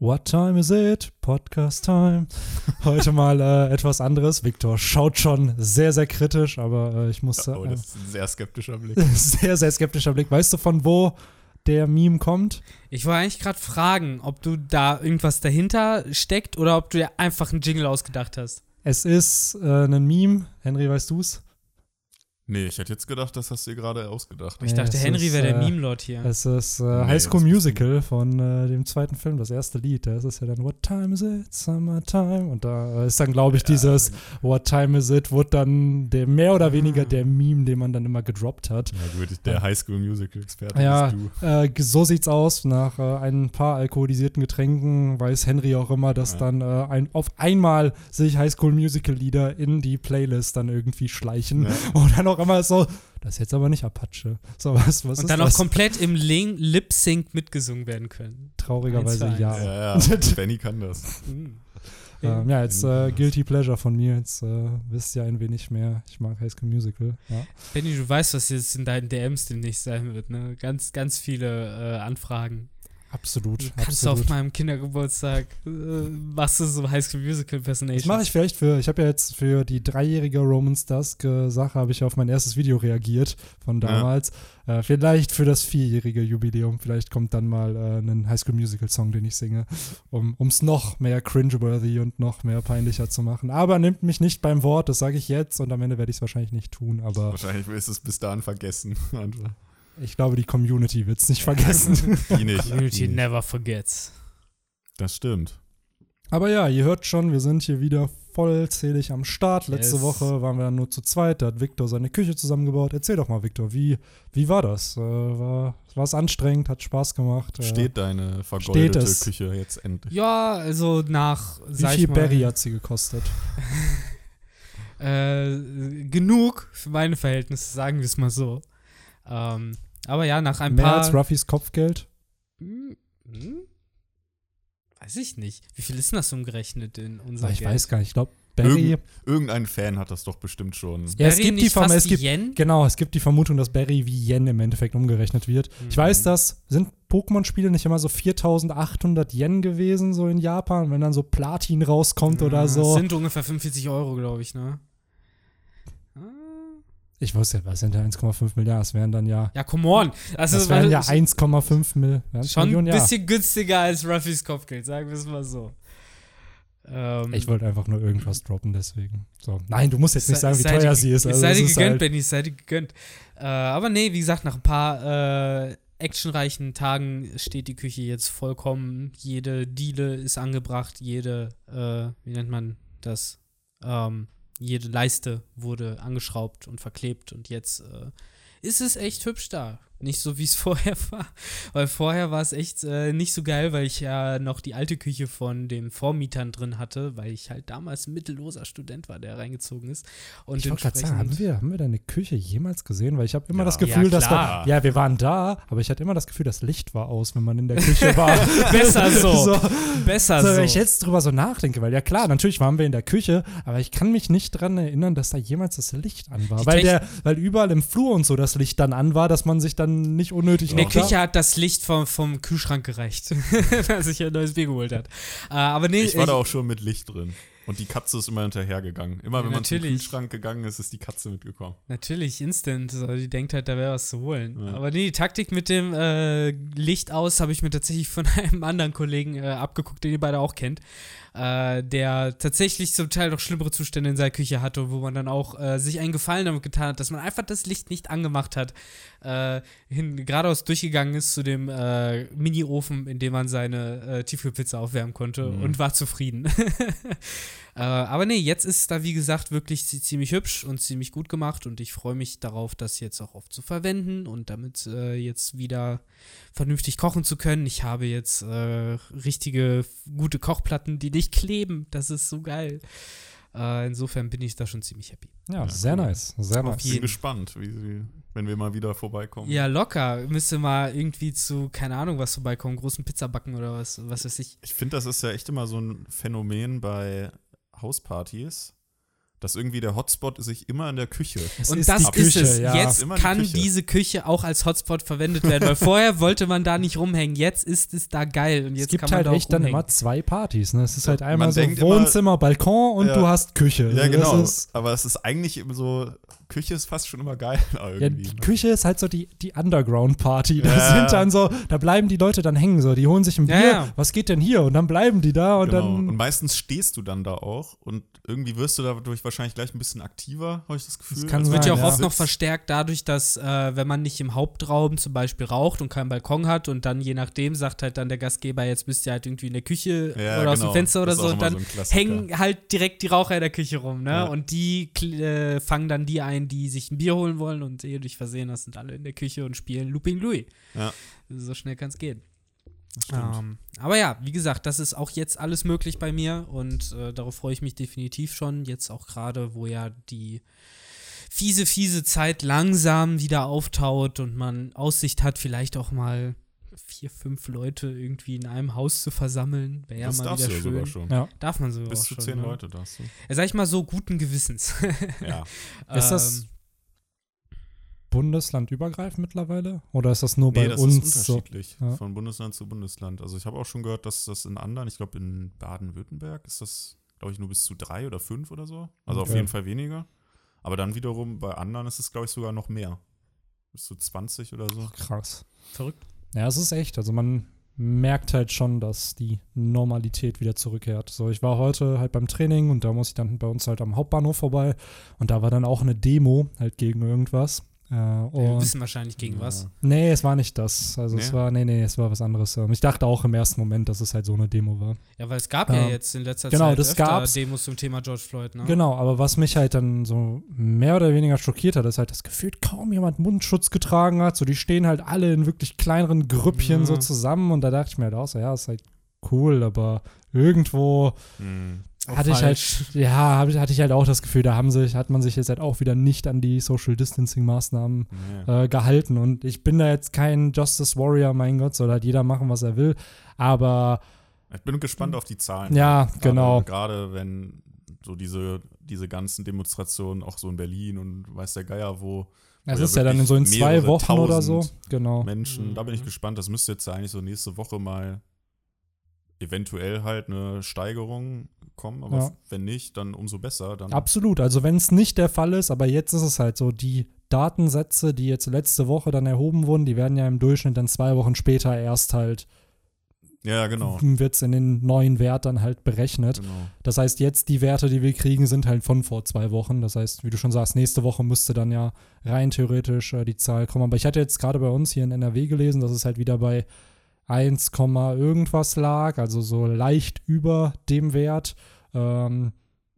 What time is it? Podcast time. Heute mal äh, etwas anderes. Victor schaut schon sehr, sehr kritisch, aber äh, ich muss. Oh, äh, das ist ein sehr skeptischer Blick. sehr, sehr skeptischer Blick. Weißt du, von wo der Meme kommt? Ich wollte eigentlich gerade fragen, ob du da irgendwas dahinter steckt oder ob du dir einfach einen Jingle ausgedacht hast. Es ist äh, ein Meme. Henry, weißt du's? Nee, ich hätte jetzt gedacht, das hast du dir gerade ausgedacht. Ich Ja, dachte, Henry wäre der äh, Meme-Lord hier. Es ist äh, Nee, High School Musical von äh, dem zweiten Film, das erste Lied. Da ist es ja dann What time is it? Summertime. Und da äh, ist dann, glaube ich, dieses What time is it? Wurde dann der mehr oder weniger Ah. der Meme, den man dann immer gedroppt hat. Ja, gut, der Highschool Musical Experte Ja, bist du. äh, so sieht's aus. Nach äh, ein paar alkoholisierten Getränken weiß Henry auch immer, dass Ja. dann äh, ein, auf einmal sich Highschool Musical Lieder in die Playlist dann irgendwie schleichen. Ja. Und dann auch immer so, das ist jetzt aber nicht Apache. So was, was Und dann auch das? komplett im Lip-Sync mitgesungen werden können. Traurigerweise Eins ja. Ja, ja, Benny kann das. Hm. Ähm, ja, jetzt äh, Guilty Pleasure von mir. Jetzt äh, wisst ihr ein wenig mehr. Ich mag High School Musical. Ja. Benny, du weißt, was jetzt in deinen DMs demnächst sein wird, ne? Ganz, ganz viele äh, Anfragen. Absolut. Du kannst auf absolut. meinem Kindergeburtstag, äh, machst du so High School Musical Impersonation. Das mache ich vielleicht für, ich habe ja jetzt für die dreijährige Romans Dusk äh, Sache, habe ich auf mein erstes Video reagiert von Ja. damals. Äh, vielleicht für das vierjährige Jubiläum, vielleicht kommt dann mal äh, ein High School Musical Song, den ich singe, um es noch mehr cringeworthy und noch mehr peinlicher zu machen. Aber nimmt mich nicht beim Wort, das sage ich jetzt und am Ende werde ich es wahrscheinlich nicht tun, aber Wahrscheinlich du es bis dahin vergessen. Ich glaube, die Community wird es nicht vergessen. Die nicht. Community Die nicht. never forgets. Das stimmt. Aber ja, ihr hört schon, wir sind hier wieder vollzählig am Start. Letzte Yes. Woche waren wir nur zu zweit, da hat Victor seine Küche zusammengebaut. Erzähl doch mal, Victor, wie, wie war das? Äh, war es anstrengend, hat Spaß gemacht? Äh, Steht deine vergoldete es? Küche jetzt endlich? Ja, also nach, wie sag viel ich mal, Berry hat sie gekostet? äh, genug für meine Verhältnisse, sagen wir es mal so. Ähm, aber ja, nach ein Mehr paar. als Ruffys Kopfgeld? Hm, hm? Weiß ich nicht. Wie viel ist denn das umgerechnet in unser Ah, ich Geld? weiß gar nicht. Ich glaube, Barry. Irgend, irgendein Fan hat das doch bestimmt schon. Ja, es Barry gibt die nicht Verm- fast es wie gibt- Yen? Genau, es gibt die Vermutung, dass Barry wie Yen im Endeffekt umgerechnet wird. Ich weiß, Mhm. dass sind Pokémon-Spiele nicht immer so 4800 Yen gewesen, so in Japan, wenn dann so Platin rauskommt Ja, oder so. Das sind ungefähr 45 Euro, glaube ich, ne? Ich wusste ja, was sind ja 1,5 Milliarden? Das wären dann ja. Ja, come on. Also, Das wären ja war 1,5 Mil- wären schon ein ja. bisschen günstiger als Ruffys Kopfgeld, sagen wir es mal so. Ähm, Ich wollte einfach nur irgendwas droppen, deswegen. So. Nein, du musst jetzt nicht sagen, wie teuer ge- sie ist. Es Also sei dir gegönnt, halt, Benny, es sei dir gegönnt. Äh, aber nee, wie gesagt, nach ein paar äh, actionreichen Tagen steht die Küche jetzt vollkommen. Jede Diele ist angebracht, jede, äh, wie nennt man das? Ähm, jede Leiste wurde angeschraubt und verklebt und jetzt äh, ist es echt hübsch da. Nicht so, wie es vorher war. Weil vorher war es echt äh, nicht so geil, weil ich ja noch die alte Küche von den Vormietern drin hatte, weil ich halt damals ein mittelloser Student war, der reingezogen ist. Und ich wollte gerade sagen, haben wir, haben wir deine Küche jemals gesehen? Weil ich habe immer Ja. das Gefühl, Ja, dass wir, ja, wir waren da, aber ich hatte immer das Gefühl, das Licht war aus, wenn man in der Küche war. Besser so. so, Besser so, so. wenn ich jetzt drüber so nachdenke, weil ja klar, natürlich waren wir in der Küche, aber ich kann mich nicht dran erinnern, dass da jemals das Licht an war. Die Weil, der, weil überall im Flur und so das Licht dann an war, dass man sich dann nicht unnötig in der da- Küche hat das Licht vom, vom Kühlschrank gereicht, als ich ein neues Bier geholt hat. Äh, aber nee, Ich war da auch schon mit Licht drin. Und die Katze ist immer hinterhergegangen. Immer Ja, wenn man zum. Kühlschrank gegangen ist, ist die Katze mitgekommen. Natürlich, instant. So, die denkt halt, da wäre was zu holen. Ja. Aber nee, die Taktik mit dem äh, Licht aus habe ich mir tatsächlich von einem anderen Kollegen äh, abgeguckt, den ihr beide auch kennt. Äh, der tatsächlich zum Teil noch schlimmere Zustände in seiner Küche hatte, wo man dann auch äh, sich einen Gefallen damit getan hat, dass man einfach das Licht nicht angemacht hat. Äh, hin, geradeaus durchgegangen ist zu dem äh, Mini-Ofen, in dem man seine äh, Tiefkühlpizza aufwärmen konnte Mhm. und war zufrieden. Äh, aber nee, jetzt ist es da, wie gesagt, wirklich zi- ziemlich hübsch und ziemlich gut gemacht und ich freue mich darauf, das jetzt auch oft zu verwenden und damit äh, jetzt wieder vernünftig kochen zu können. Ich habe jetzt äh, richtige, gute Kochplatten, die nicht kleben. Das ist so geil. Äh, insofern bin ich da schon ziemlich happy. Ja, Ja, sehr cool. nice. Sehr Auf nice. Ich bin jeden. gespannt, wie sie, wenn wir mal wieder vorbeikommen. Ja, locker. Müsste mal irgendwie zu, keine Ahnung, was vorbeikommen, großen Pizza backen oder was, was weiß ich. Ich finde, das ist ja echt immer so ein Phänomen bei Hauspartys, dass irgendwie der Hotspot sich immer in der Küche. Es Und ist das die ist Küche, es. ja. Jetzt Immer die kann Küche. diese Küche auch als Hotspot verwendet werden, weil vorher wollte man da nicht rumhängen. Jetzt ist es da geil und jetzt es gibt kann man halt da echt dann immer zwei Partys. Ne? Es ist halt Man einmal so denkt immer- Wohnzimmer, Balkon und Ja. du hast Küche. Ja, Also genau. Ist, Aber es ist eigentlich immer so, Küche ist fast schon immer geil ja, irgendwie. die ne? Küche ist halt so die, die Underground-Party. Da Ja. sind dann so, da bleiben die Leute dann hängen. So, die holen sich ein Ja, Bier. ja. Was geht denn hier? Und dann bleiben die da und genau. dann. und meistens stehst du dann da auch und irgendwie wirst du dadurch wahrscheinlich gleich ein bisschen aktiver, habe ich das Gefühl. kann Als Das wird sein, ja auch du oft noch verstärkt dadurch, dass äh, wenn man nicht im Hauptraum zum Beispiel raucht und keinen Balkon hat und dann je nachdem sagt halt dann der Gastgeber, jetzt müsst ihr halt irgendwie in der Küche Ja, oder aus genau. dem Fenster oder Das so und dann so hängen halt direkt die Raucher in der Küche rum, ne? Ja. Und die äh, fangen dann die ein, die sich ein Bier holen wollen und ehe du dich versehen hast, sind alle in der Küche und spielen Looping Louis. Ja. So schnell kann es gehen. Ähm, aber ja, wie gesagt, das ist auch jetzt alles möglich bei mir und äh, darauf freue ich mich definitiv schon. Jetzt auch gerade, wo ja die fiese, fiese Zeit langsam wieder auftaut und man Aussicht hat, vielleicht auch mal vier, fünf Leute irgendwie in einem Haus zu versammeln. Wäre ja das mal darfst wieder du schön. sogar schon. ja. Darf man so Bis auch zu schon, zehn ne? Leute darfst du. Ja, sag ich mal so, guten Gewissens. Ja. Ist das Ähm, bundeslandübergreifend mittlerweile? Oder ist das nur bei Nee, das uns ist so? unterschiedlich Ja. von Bundesland zu Bundesland. Also ich habe auch schon gehört, dass das in anderen, ich glaube in Baden-Württemberg ist das, glaube ich, nur bis zu drei oder fünf oder so. Also auf Okay. jeden Fall weniger. Aber dann wiederum bei anderen ist es, glaube ich, sogar noch mehr. Bis zu 20 oder so. Krass. verrückt. Ja, es ist echt. Also man merkt halt schon, dass die Normalität wieder zurückkehrt. So, ich war heute halt beim Training und da muss ich dann bei uns halt am Hauptbahnhof vorbei und da war dann auch eine Demo halt gegen irgendwas. Äh, Wir wissen wahrscheinlich gegen was. nee, es war nicht das. Also es Nee? war, nee, nee, es war was anderes. Ähm, Ich dachte auch im ersten Moment, dass es halt so eine Demo war. Ja, weil es gab ja, Ja. jetzt in letzter Genau, Zeit das öfter gab's. Demos zum Thema George Floyd, ne? Genau, aber was mich halt dann so mehr oder weniger schockiert hat, ist halt, dass gefühlt kaum jemand Mundschutz getragen hat. So, die stehen halt alle in wirklich kleineren Grüppchen Ja. so zusammen und da dachte ich mir halt auch so, ja, ist halt cool, aber irgendwo Hm. Auch hatte falsch. ich halt, ja, hatte ich halt auch das Gefühl, da haben sich, hat man sich jetzt halt auch wieder nicht an die Social Distancing Maßnahmen Nee. äh, gehalten. Und ich bin da jetzt kein Justice Warrior, mein Gott, soll halt jeder machen, was er will. Aber Ich bin gespannt auf die Zahlen. Ja, Gerade- genau. Gerade wenn so diese, diese ganzen Demonstrationen auch so in Berlin und weiß der Geier wo es ist ja dann in so in zwei Wochen oder so. Genau. Menschen, da bin ich Mhm. gespannt. Das müsste jetzt eigentlich so nächste Woche mal eventuell halt eine Steigerung kommen. Aber Ja. wenn nicht, dann umso besser. Dann Absolut. Also wenn es nicht der Fall ist, aber jetzt ist es halt so, die Datensätze, die jetzt letzte Woche dann erhoben wurden, die werden ja im Durchschnitt dann zwei Wochen später erst halt, Ja, genau. wird es in den neuen Wert dann halt berechnet. genau. Das heißt, jetzt die Werte, die wir kriegen, sind halt von vor zwei Wochen. Das heißt, wie du schon sagst, nächste Woche müsste dann ja rein theoretisch äh, die Zahl kommen. Aber ich hatte jetzt gerade bei uns hier in NRW gelesen, dass es halt wieder bei 1, irgendwas lag, also so leicht über dem Wert. Ähm,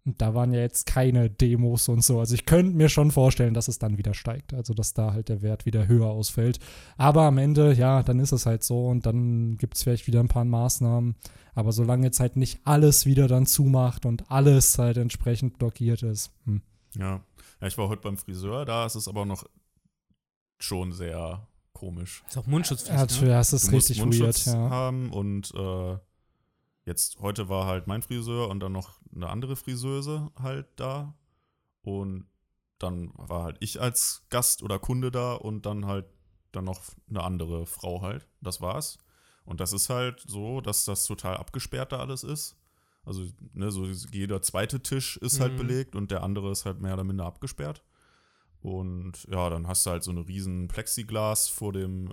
da waren ja jetzt keine Demos und so. Also ich könnte mir schon vorstellen, dass es dann wieder steigt. Also dass da halt der Wert wieder höher ausfällt. Aber am Ende, ja, dann ist es halt so und dann gibt es vielleicht wieder ein paar Maßnahmen. Aber solange jetzt halt nicht alles wieder dann zumacht und alles halt entsprechend blockiert ist. Hm. Ja. ja, ich war heute beim Friseur, da ist es aber noch schon sehr komisch. Ist auch Mundschutzpflicht, Ja, ne? das ist du musst richtig weird, Mundschutz ja. haben und äh, jetzt heute war halt mein Friseur und dann noch eine andere Friseuse halt da und dann war halt ich als Gast oder Kunde da und dann halt dann noch eine andere Frau halt. Das war's. Und das ist halt so, dass das total abgesperrt da alles ist. Also, ne, so jeder zweite Tisch ist halt Mhm. belegt und der andere ist halt mehr oder minder abgesperrt. Und ja, dann hast du halt so eine riesen Plexiglas vor dem, äh,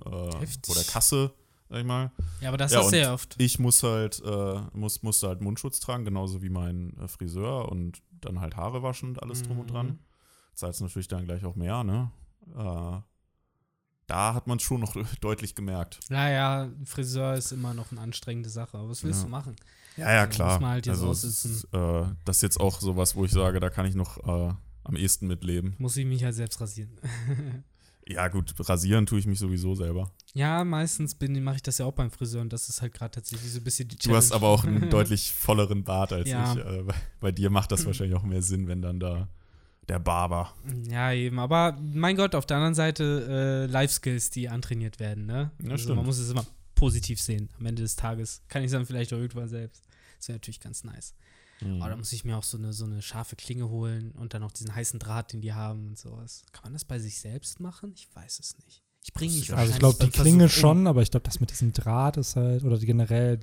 vor der Kasse, sag ich mal. Ja, aber das Ja, und ja oft. Ich muss halt, äh, muss, musste halt Mundschutz tragen, genauso wie mein äh, Friseur und dann halt Haare waschen und alles drum und Mhm. dran. Zahlst natürlich dann gleich auch mehr, ne? Äh, da hat man es schon noch deutlich gemerkt. Naja, ein Friseur ist immer noch eine anstrengende Sache. Aber was willst Ja. du machen? Ja, ja, Da klar. muss man halt also, ist, äh, das ist jetzt auch sowas, wo ich sage, da kann ich noch äh, am ehesten mitleben. Muss ich mich halt selbst rasieren. Ja, gut, rasieren tue ich mich sowieso selber. ja, meistens mache ich das ja auch beim Friseur und das ist halt gerade tatsächlich so ein bisschen die Du hast aber auch einen deutlich volleren Bart als Ja. ich. Äh, bei- bei dir macht das wahrscheinlich auch mehr Sinn, wenn dann da der Barber. Ja, eben. Aber mein Gott, auf der anderen Seite äh, Life-Skills, die antrainiert werden, ne? Ja, also stimmt. man muss es immer positiv sehen. Am Ende des Tages kann ich es dann vielleicht auch irgendwann selbst. Das wäre natürlich ganz nice. Mhm. Oh, da muss ich mir auch so eine, so eine scharfe Klinge holen und dann noch diesen heißen Draht, den die haben und sowas. Kann man das bei sich selbst machen? Ich weiß es nicht. Ich bringe mich Also ich glaube, die Klinge um. schon, aber ich glaube, das mit diesem Draht ist halt, oder die generell,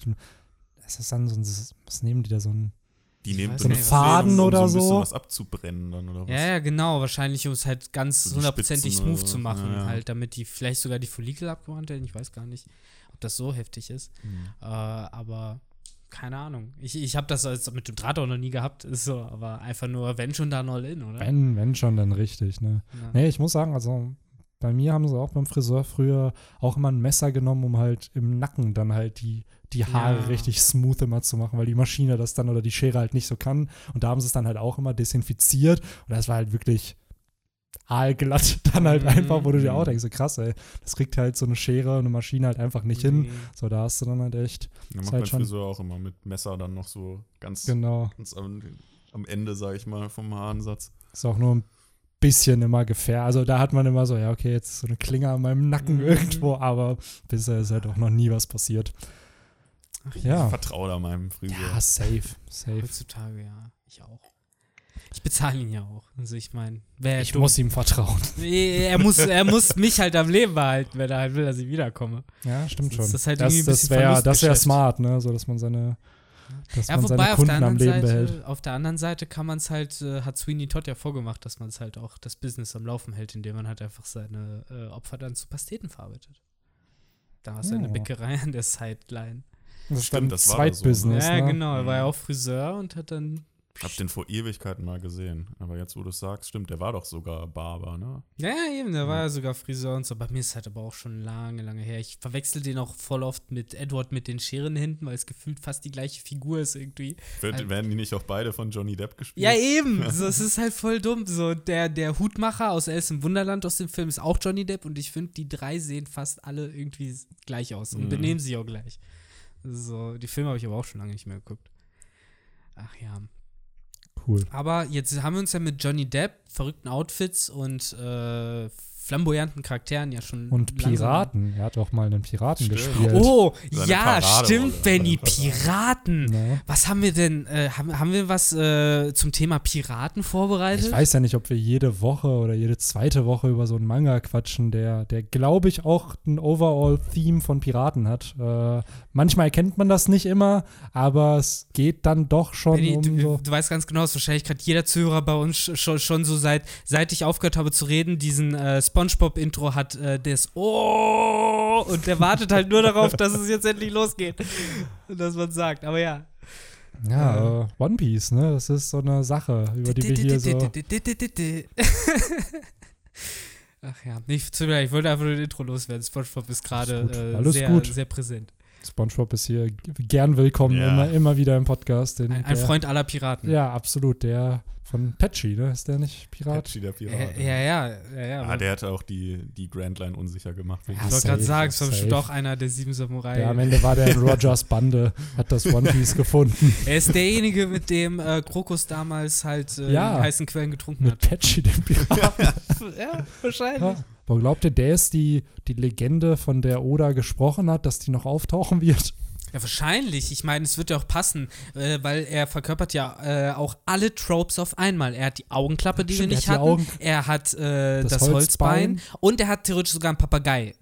es ist dann so ein, was nehmen die da, so ein, Die nehmen So ein nicht, was Faden um oder so. ein bisschen so. was abzubrennen dann oder was? Ja, ja, genau. Wahrscheinlich, um es halt ganz So hundertprozentig oder smooth so. zu machen, Ja, ja. halt, damit die vielleicht sogar die Follikel abgewandt werden. Ich weiß gar nicht, ob das so heftig ist. Mhm. Äh, aber keine Ahnung. Ich, ich habe das als mit dem Draht auch noch nie gehabt, ist so, aber einfach nur, wenn schon dann all in, oder? wenn, wenn schon, dann richtig, ne? Ja. Nee, ich muss sagen, also bei mir haben sie auch beim Friseur früher auch immer ein Messer genommen, um halt im Nacken dann halt die, die Haare Ja. richtig smooth immer zu machen, weil die Maschine das dann oder die Schere halt nicht so kann. Und da haben sie es dann halt auch immer desinfiziert. Und das war halt wirklich aalglatt dann halt Mhm. einfach, wo du dir auch denkst, so krass, ey, das kriegt halt so eine Schere und eine Maschine halt einfach nicht hin. Nee. So, da hast du dann halt echt, Ja, macht halt schon- Friseur auch immer mit Messer dann noch so ganz, genau, ganz am, am Ende, sag ich mal, vom Haaransatz. ist auch nur ein bisschen immer gefährlich. Also da hat man immer so, ja, okay, jetzt ist so eine Klinge an meinem Nacken Mhm. irgendwo, aber bisher ist halt auch noch nie was passiert. Ach, Ja. Ich vertraue da meinem Friseur. Ja, safe, safe. Heutzutage, ja. Ich auch. Ich bezahle ihn ja auch. Also ich meine, wer Ich muss ihm vertrauen. er muss, er muss mich halt am Leben behalten, wenn er halt will, dass ich wiederkomme. Ja, stimmt Sonst schon. ist das halt das irgendwie ein das bisschen wäre das wär smart, ne? So dass man seine, dass Ja, man wobei seine auf Kunden der, am anderen Leben Seite, behält. auf der anderen Seite kann man es halt, äh, hat Sweeney Todd ja vorgemacht, dass man es halt auch das Business am Laufen hält, indem man halt einfach seine äh, Opfer dann zu Pasteten verarbeitet. Da hast du eine Oh. Bäckerei an der Sideline. Das ist Stimmt, dann das war da so, Zweitbusiness, ja, ne? genau. Er war ja auch Friseur und hat dann. Hab den vor Ewigkeiten mal gesehen. Aber jetzt, wo du es sagst, stimmt, der war doch sogar Barber, ne? Ja, ja, eben, der war ja sogar Friseur und so. Bei mir ist halt aber auch schon lange, lange her. Ich verwechsel den auch voll oft mit Edward mit den Scheren hinten, weil es gefühlt fast die gleiche Figur ist irgendwie. Wird, Also- werden die nicht auch beide von Johnny Depp gespielt? Ja, eben. So, es ist halt voll dumm. So, der, der Hutmacher aus Alice im Wunderland aus dem Film ist auch Johnny Depp und ich finde, die drei sehen fast alle irgendwie gleich aus und Mhm. benehmen sich auch gleich. So, die Filme habe ich aber auch schon lange nicht mehr geguckt. Ach ja. Cool. Aber jetzt haben wir uns ja mit Johnny Depp, verrückten Outfits und äh, flamboyanten Charakteren ja schon. Und langsam- Piraten. Er hat auch mal einen Piraten Stimmt. gespielt. Oh, Seine ja, Paraderolle. stimmt, Benny. Piraten. Ne? Was haben wir denn? Äh, haben, haben wir was äh, zum Thema Piraten vorbereitet? Ich weiß ja nicht, ob wir jede Woche oder jede zweite Woche über so einen Manga quatschen, der, der glaube ich, auch ein Overall-Theme von Piraten hat. Äh, manchmal erkennt man das nicht immer, aber es geht dann doch schon Benny, um du, so. du weißt ganz genau, dass wahrscheinlich gerade jeder Zuhörer bei uns sch- schon, schon so seit, seit ich aufgehört habe zu reden, diesen äh, Spongebob-Intro hat, äh, das Oh und der wartet halt nur darauf, dass es jetzt endlich losgeht und dass man sagt. Aber ja. Ja, äh, One Piece, ne? Das ist so eine Sache, über die wir hier so. Ach ja, nicht zu mir, ich wollte einfach nur ein Intro loswerden. Spongebob ist gerade äh, sehr, gut. sehr präsent. SpongeBob ist hier gern willkommen, Ja. immer, immer wieder im Podcast. Den, Ein, ein der, Freund aller Piraten. Ja, absolut. Der von Patchy, ne? Ist der nicht Pirat? Patchy, der Pirat. Äh, ja, ja, ja, ja. Ah, der hatte auch die, die Grand Line unsicher gemacht. Ja, ich wollte gerade sagen, es war auch einer der sieben Samurai. Der am Ende war der in Rogers Bande, hat das One Piece gefunden. Er ist derjenige, mit dem äh, Krokus damals halt äh, Ja. die heißen Quellen getrunken Mit hat. Patchy, dem Pirat. ja, wahrscheinlich. Ja. Aber glaubt ihr, der ist die, die Legende, von der Oda gesprochen hat, dass die noch auftauchen wird? Ja, wahrscheinlich. Ich meine, es wird ja auch passen, äh, weil er verkörpert ja äh, auch alle Tropes auf einmal. Er hat die Augenklappe, die Stimmt, wir er nicht hat die hatten. Augen- er hat äh, das, Das Holzbein. Holzbein. und er hat theoretisch sogar einen Papagei.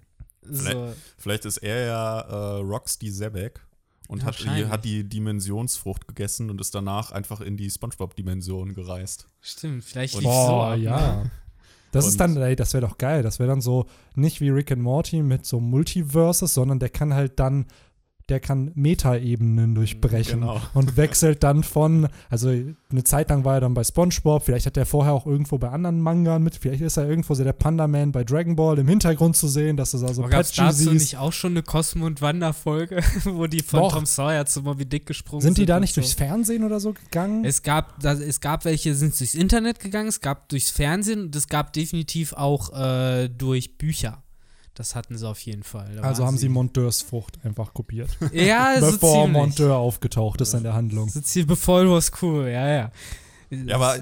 So. Vielleicht ist er ja äh, Roxy Zebek und hat die, hat die Dimensionsfrucht gegessen und ist danach einfach in die Spongebob-Dimension gereist. Stimmt, vielleicht Und- liegt so Boah, ab, ne? Das ist Und- dann, ey, das wäre doch geil. Das wäre dann so nicht wie Rick and Morty mit so Multiverses, sondern der kann halt dann, der kann Metaebenen durchbrechen Genau. und wechselt dann von, also eine Zeit lang war er dann bei SpongeBob, vielleicht hat er vorher auch irgendwo bei anderen Mangan mit, vielleicht ist er irgendwo so der Panda-Man bei Dragon Ball im Hintergrund zu sehen, dass du da so Aber es Patchy dazu siehst. nicht auch schon eine Cosmo- und Wanda-Folge, wo die von Doch. Tom Sawyer zu Moby Dick gesprungen Sind sind? die da nicht so? durchs Fernsehen oder so gegangen? Es gab, da, es gab welche, sind durchs Internet gegangen, es gab durchs Fernsehen und es gab definitiv auch äh, durch Bücher. Das hatten sie auf jeden Fall. Da also haben sie Monteurs Frucht einfach kopiert. Ja, so bevor ziemlich. Monteur aufgetaucht ist in der Handlung. So ziemlich, bevor du was cool, ja, ja. Ja, aber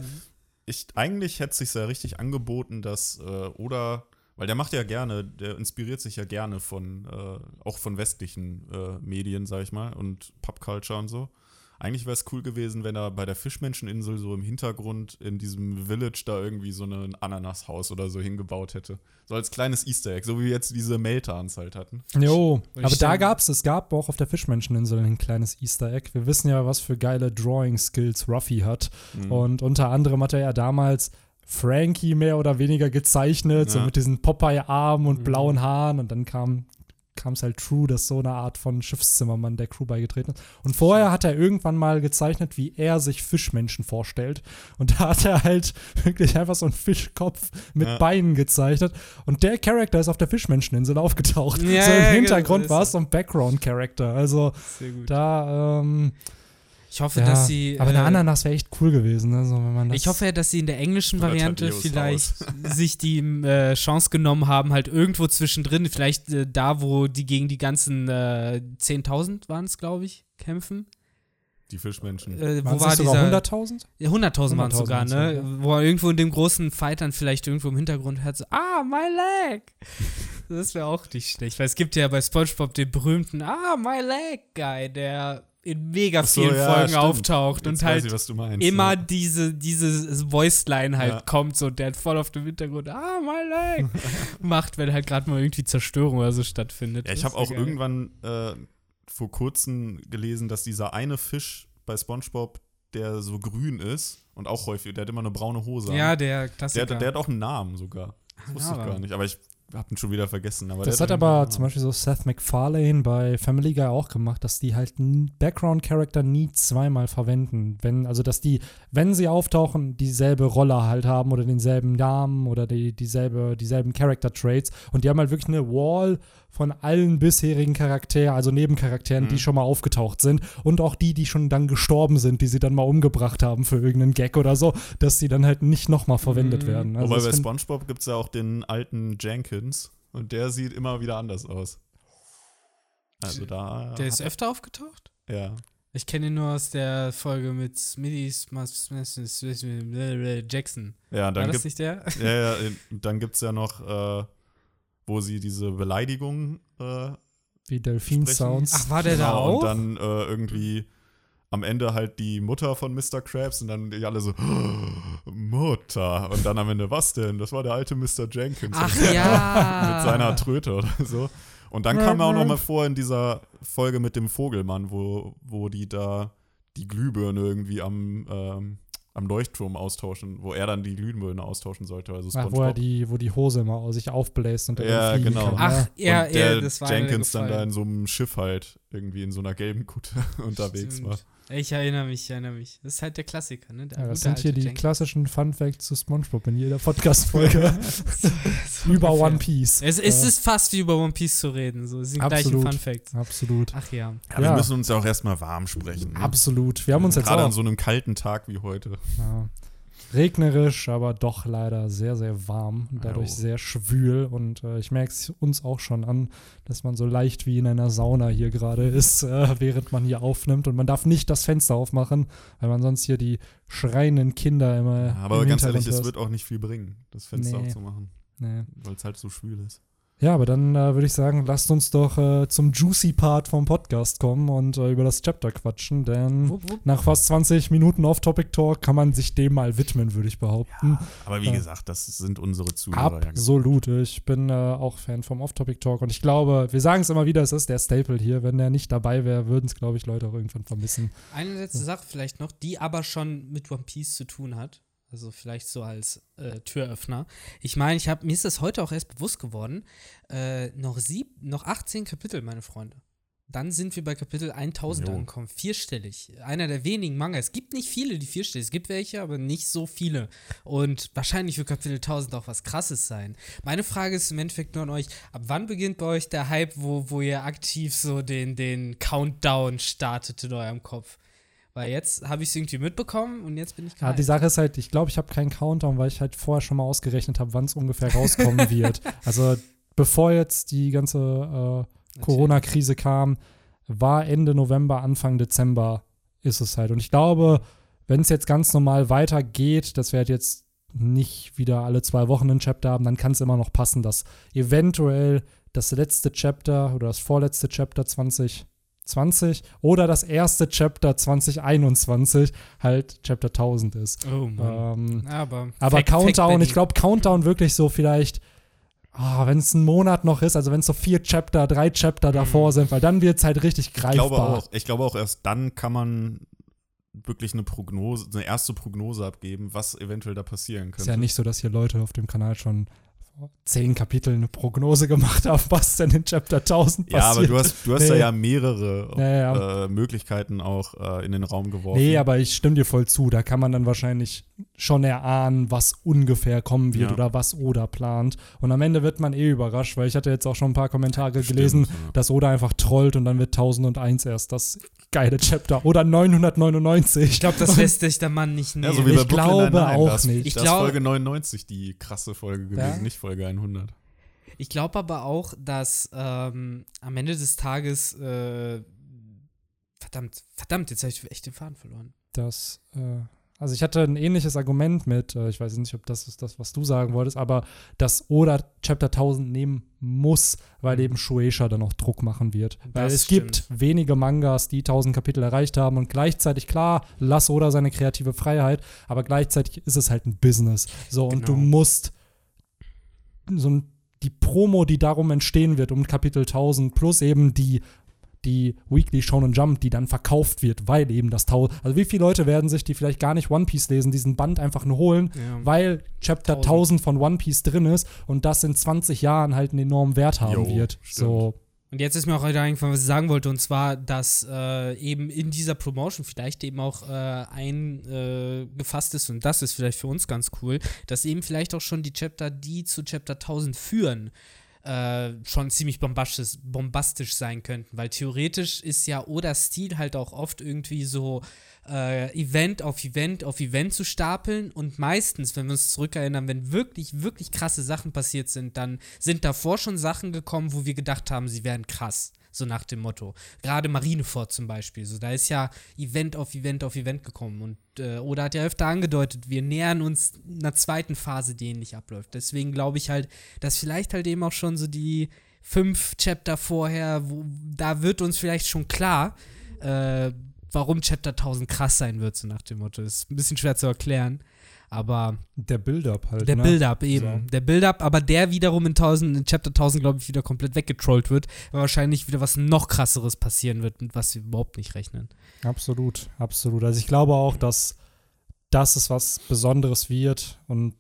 ich, eigentlich hätte es sich ja richtig angeboten, dass äh, oder weil der macht ja gerne, der inspiriert sich ja gerne von äh, auch von westlichen äh, Medien, sag ich mal, und Popculture und so. Eigentlich wäre es cool gewesen, wenn er bei der Fischmenscheninsel so im Hintergrund in diesem Village da irgendwie so ein Ananashaus oder so hingebaut hätte. So als kleines Easter Egg, so wie wir jetzt diese Meltans halt hatten. Jo, aber da gab es, es gab auch auf der Fischmenscheninsel ein kleines Easter Egg. Wir wissen ja, was für geile Drawing-Skills Ruffy hat. Mhm. Und unter anderem hat er ja damals Frankie mehr oder weniger gezeichnet, so Ja. mit diesen Popeye-Armen und Mhm. blauen Haaren. Und dann kam kam es halt True, dass so eine Art von Schiffszimmermann der Crew beigetreten ist. Und vorher hat er irgendwann mal gezeichnet, wie er sich Fischmenschen vorstellt. Und da hat er halt wirklich einfach so einen Fischkopf mit Ja. Beinen gezeichnet. Und der Charakter ist auf der Fischmenscheninsel aufgetaucht. Ja, so im ja, Hintergrund genau, war ist es so ein Background-Charakter. Also da, ähm, Ich hoffe, ja, dass sie. aber eine äh, Ananas wäre echt cool gewesen. Ne? So, wenn man das Ich hoffe ja, dass sie in der englischen Variante vielleicht sich die äh, Chance genommen haben, halt irgendwo zwischendrin, vielleicht äh, da, wo die gegen die ganzen äh, 10.000 waren es, glaube ich, kämpfen. Die Fischmenschen. Äh, wo war dieser 100.000? Ja, 100.000 waren es 100.000 sogar, ne? ja. Wo er irgendwo in dem großen Fight dann vielleicht irgendwo im Hintergrund hört so, ah, my leg. Das wäre auch nicht schlecht, weil es gibt ja bei SpongeBob den berühmten, ah, my leg Guy, der in mega so, vielen ja, Folgen stimmt. auftaucht Jetzt und halt ich, immer ja. diese, diese Voice-Line halt Ja. kommt, so der voll auf dem Hintergrund, ah, my leg, macht, wenn halt gerade mal irgendwie Zerstörung oder so stattfindet. Ja, ich habe auch geil. irgendwann äh, vor kurzem gelesen, dass dieser eine Fisch bei SpongeBob, der so grün ist und auch häufig, der hat immer eine braune Hose. Ja, der der, Klassiker. der, der hat auch einen Namen sogar. Das wusste ich gar nicht, aber ich habe ihn schon wieder vergessen. Aber Das hat aber einen zum. Beispiel so Seth MacFarlane bei Family Guy auch gemacht, dass die halt einen Background-Charakter nie zweimal verwenden. Wenn, also dass die, wenn sie auftauchen, dieselbe Rolle halt haben oder denselben Namen oder die, dieselbe, dieselben Character-Traits. Und die haben halt wirklich eine Wall von allen bisherigen Charakteren, also Nebencharakteren, Mhm. die schon mal aufgetaucht sind. Und auch die, die schon dann gestorben sind, die sie dann mal umgebracht haben für irgendeinen Gag oder so, dass die dann halt nicht nochmal verwendet Mhm. werden. Also Wobei bei SpongeBob gibt es ja auch den alten Jenkins und der sieht immer wieder anders aus. Also da. der ist öfter aufgetaucht? Ja. Ich kenne ihn nur aus der Folge mit Smitty Jackson. Ja, War dann das gibt nicht der? ja, ja, äh, dann gibt's ja noch, äh, wo sie diese Beleidigung äh, wie Delfin-Sounds. Ach, war der da genau, auch? und dann äh, irgendwie am Ende halt die Mutter von Mr. Krabs und dann die alle so Mutter und dann am Ende was denn? Das war der alte Mr. Jenkins Ach mit ja. seiner Tröte oder so. Und dann kam er auch noch mal vor in dieser Folge mit dem Vogelmann, wo, wo die da die Glühbirne irgendwie am, ähm, am Leuchtturm austauschen, wo er dann die Glühbirne austauschen sollte. Also Ach, wo, er die, wo die Hose immer sich aufbläst und er Ja, dann fliegen genau. kann. Ach, ja. ja, und der ja, das war Jenkins dann da in so einem Schiff halt irgendwie in so einer gelben Kutte unterwegs Stimmt. war. Ich erinnere mich, ich erinnere mich. Das ist halt der Klassiker, ne? Der Ja, das sind hier die Jenkins. klassischen Fun Facts zu SpongeBob in jeder Podcast-Folge So über ungefähr. One Piece. Es, es ist fast wie über One Piece zu reden. So, es sind Absolut. gleiche Fun Facts. absolut. Ach ja. Ja, wir müssen uns ja auch erstmal warm sprechen. Ne? Absolut. Wir haben uns jetzt Gerade an auch so einem kalten Tag wie heute. ja, regnerisch, aber doch leider sehr, sehr warm und dadurch Jo. sehr schwül. Und äh, ich merke es uns auch schon an, dass man so leicht wie in einer Sauna hier gerade ist, äh, während man hier aufnimmt. Und man darf nicht das Fenster aufmachen, weil man sonst hier die schreienden Kinder immer. Aber im ganz Hintergrund ehrlich, es wird auch nicht viel bringen, das Fenster Nee. aufzumachen, Nee. weil es halt so schwül ist. Ja, aber dann äh, würde ich sagen, lasst uns doch äh, zum juicy Part vom Podcast kommen und äh, über das Chapter quatschen, denn Wupp, wupp. nach fast 20 Minuten Off-Topic-Talk kann man sich dem mal widmen, würde ich behaupten. Aber wie Ja. gesagt, das sind unsere Zuhörer. ja Absolut. Ich bin äh, auch Fan vom Off-Topic-Talk und ich glaube, wir sagen es immer wieder, es ist der Staple hier. Wenn der nicht dabei wäre, würden es, glaube ich, Leute auch irgendwann vermissen. Eine letzte Sache vielleicht noch, die aber schon mit One Piece zu tun hat. Also vielleicht so als äh, Türöffner. Ich meine, ich habe mir ist das heute auch erst bewusst geworden. Äh, noch sieb, noch 18 Kapitel, meine Freunde. Dann sind wir bei Kapitel 1000 Jo. angekommen. Vierstellig. Einer der wenigen Manga. Es gibt nicht viele, die vierstellig. Es gibt welche, aber nicht so viele. Und wahrscheinlich wird Kapitel 1000 auch was Krasses sein. Meine Frage ist im Endeffekt nur an euch: Ab wann beginnt bei euch der Hype, wo, wo ihr aktiv so den, den Countdown startet in eurem Kopf? Weil jetzt habe ich es irgendwie mitbekommen und jetzt bin ich Ja, gehypt. die Sache ist halt, ich glaube, ich habe keinen Countdown, weil ich halt vorher schon mal ausgerechnet habe, wann es ungefähr rauskommen wird. Also bevor jetzt die ganze äh, Corona-Krise kam, war Ende November, Anfang Dezember ist es halt. Und ich glaube, wenn es jetzt ganz normal weitergeht, dass wir halt jetzt nicht wieder alle zwei Wochen ein Chapter haben, dann kann es immer noch passen, dass eventuell das letzte Chapter oder das vorletzte Chapter 20 oder das erste Chapter 2021 halt Chapter 1000 ist. Oh Mann. Ähm, aber aber Fact- Countdown, Fact-Betting. ich glaube Countdown wirklich so vielleicht, ah, wenn es ein Monat noch ist, also wenn es so vier Chapter, drei Chapter davor sind, weil dann wird es halt richtig Ich glaube, greifbar. auch, ich glaube auch, erst dann kann man wirklich eine Prognose, eine erste Prognose abgeben, was eventuell da passieren könnte. Ist ja nicht so, dass hier Leute auf dem Kanal schon vor zehn Kapiteln eine Prognose gemacht haben, was denn in Chapter 1000 Ja, aber passiert. du hast, du hast da Nee. ja mehrere Ja, ja. Äh, Möglichkeiten auch äh, in den Raum geworfen. Nee, aber ich stimme dir voll zu. Da kann man dann wahrscheinlich schon erahnen, was ungefähr kommen wird Ja. oder was Oda plant. Und am Ende wird man eh überrascht, weil ich hatte jetzt auch schon ein paar Kommentare Stimmt, gelesen, ja. dass Oda einfach trollt und dann wird 1001 erst das geile Chapter. Oder 999. Ich glaube, das lässt sich der Mann nicht Ja, nehmen. so wie bei Ich Brooklyn glaube Nine-Nine. auch das, nicht. Ich das glaub- ist Folge 99 die krasse Folge gewesen, Ja? nicht Folge 100. Ich glaube aber auch, dass ähm, am Ende des Tages, äh, verdammt, verdammt, jetzt habe ich echt den Faden verloren. das, äh, also ich hatte ein ähnliches Argument mit, äh, ich weiß nicht, ob das ist das, was du sagen wolltest, aber dass Oda Chapter 1000 nehmen muss, weil eben Shueisha dann auch Druck machen wird. Weil Das es gibt wenige Mangas, die 1000 Kapitel erreicht haben und gleichzeitig, klar, lass Oda seine kreative Freiheit, aber gleichzeitig ist es halt ein Business. So, und du Genau. musst so ein, die Promo, die darum entstehen wird, um Kapitel 1000 plus eben die die Weekly Shonen Jump, die dann verkauft wird, weil eben das Tau. Also wie viele Leute werden sich, die vielleicht gar nicht One Piece lesen, diesen Band einfach nur holen, Ja. weil Chapter 1000. 1000 von One Piece drin ist und das in 20 Jahren halt einen enormen Wert haben Jo, wird. stimmt. So, Und jetzt ist mir auch heute eingefallen, was ich sagen wollte, und zwar, dass äh, eben in dieser Promotion vielleicht eben auch äh, eingefasst ist, und das ist vielleicht für uns ganz cool, dass eben vielleicht auch schon die Chapter, die zu Chapter 1000 führen, äh, schon ziemlich bombastisch, bombastisch sein könnten, weil theoretisch ist ja oder Stil halt auch oft irgendwie so äh, Event auf Event auf Event zu stapeln und meistens, wenn wir uns zurückerinnern, wenn wirklich, wirklich krasse Sachen passiert sind, dann sind davor schon Sachen gekommen, wo wir gedacht haben, sie wären krass. So nach dem Motto. Gerade Marineford zum Beispiel. So, da ist ja Event auf Event auf Event gekommen. Und äh, Oda hat ja öfter angedeutet, wir nähern uns einer zweiten Phase, die ähnlich abläuft. Deswegen glaube ich halt, dass vielleicht halt eben auch schon so die fünf Chapter vorher, wo, da wird uns vielleicht schon klar, äh, warum Chapter 1000 krass sein wird, so nach dem Motto. Ist ein bisschen schwer zu erklären. Aber der Build-up halt. der ne? Build-up eben. So. Der Build-up, aber der wiederum in, 1000, in Chapter 1000, glaube ich, wieder komplett weggetrollt wird, weil wahrscheinlich wieder was noch krasseres passieren wird, mit was wir überhaupt nicht rechnen. Absolut, absolut. Also ich glaube auch, dass das ist was Besonderes wird und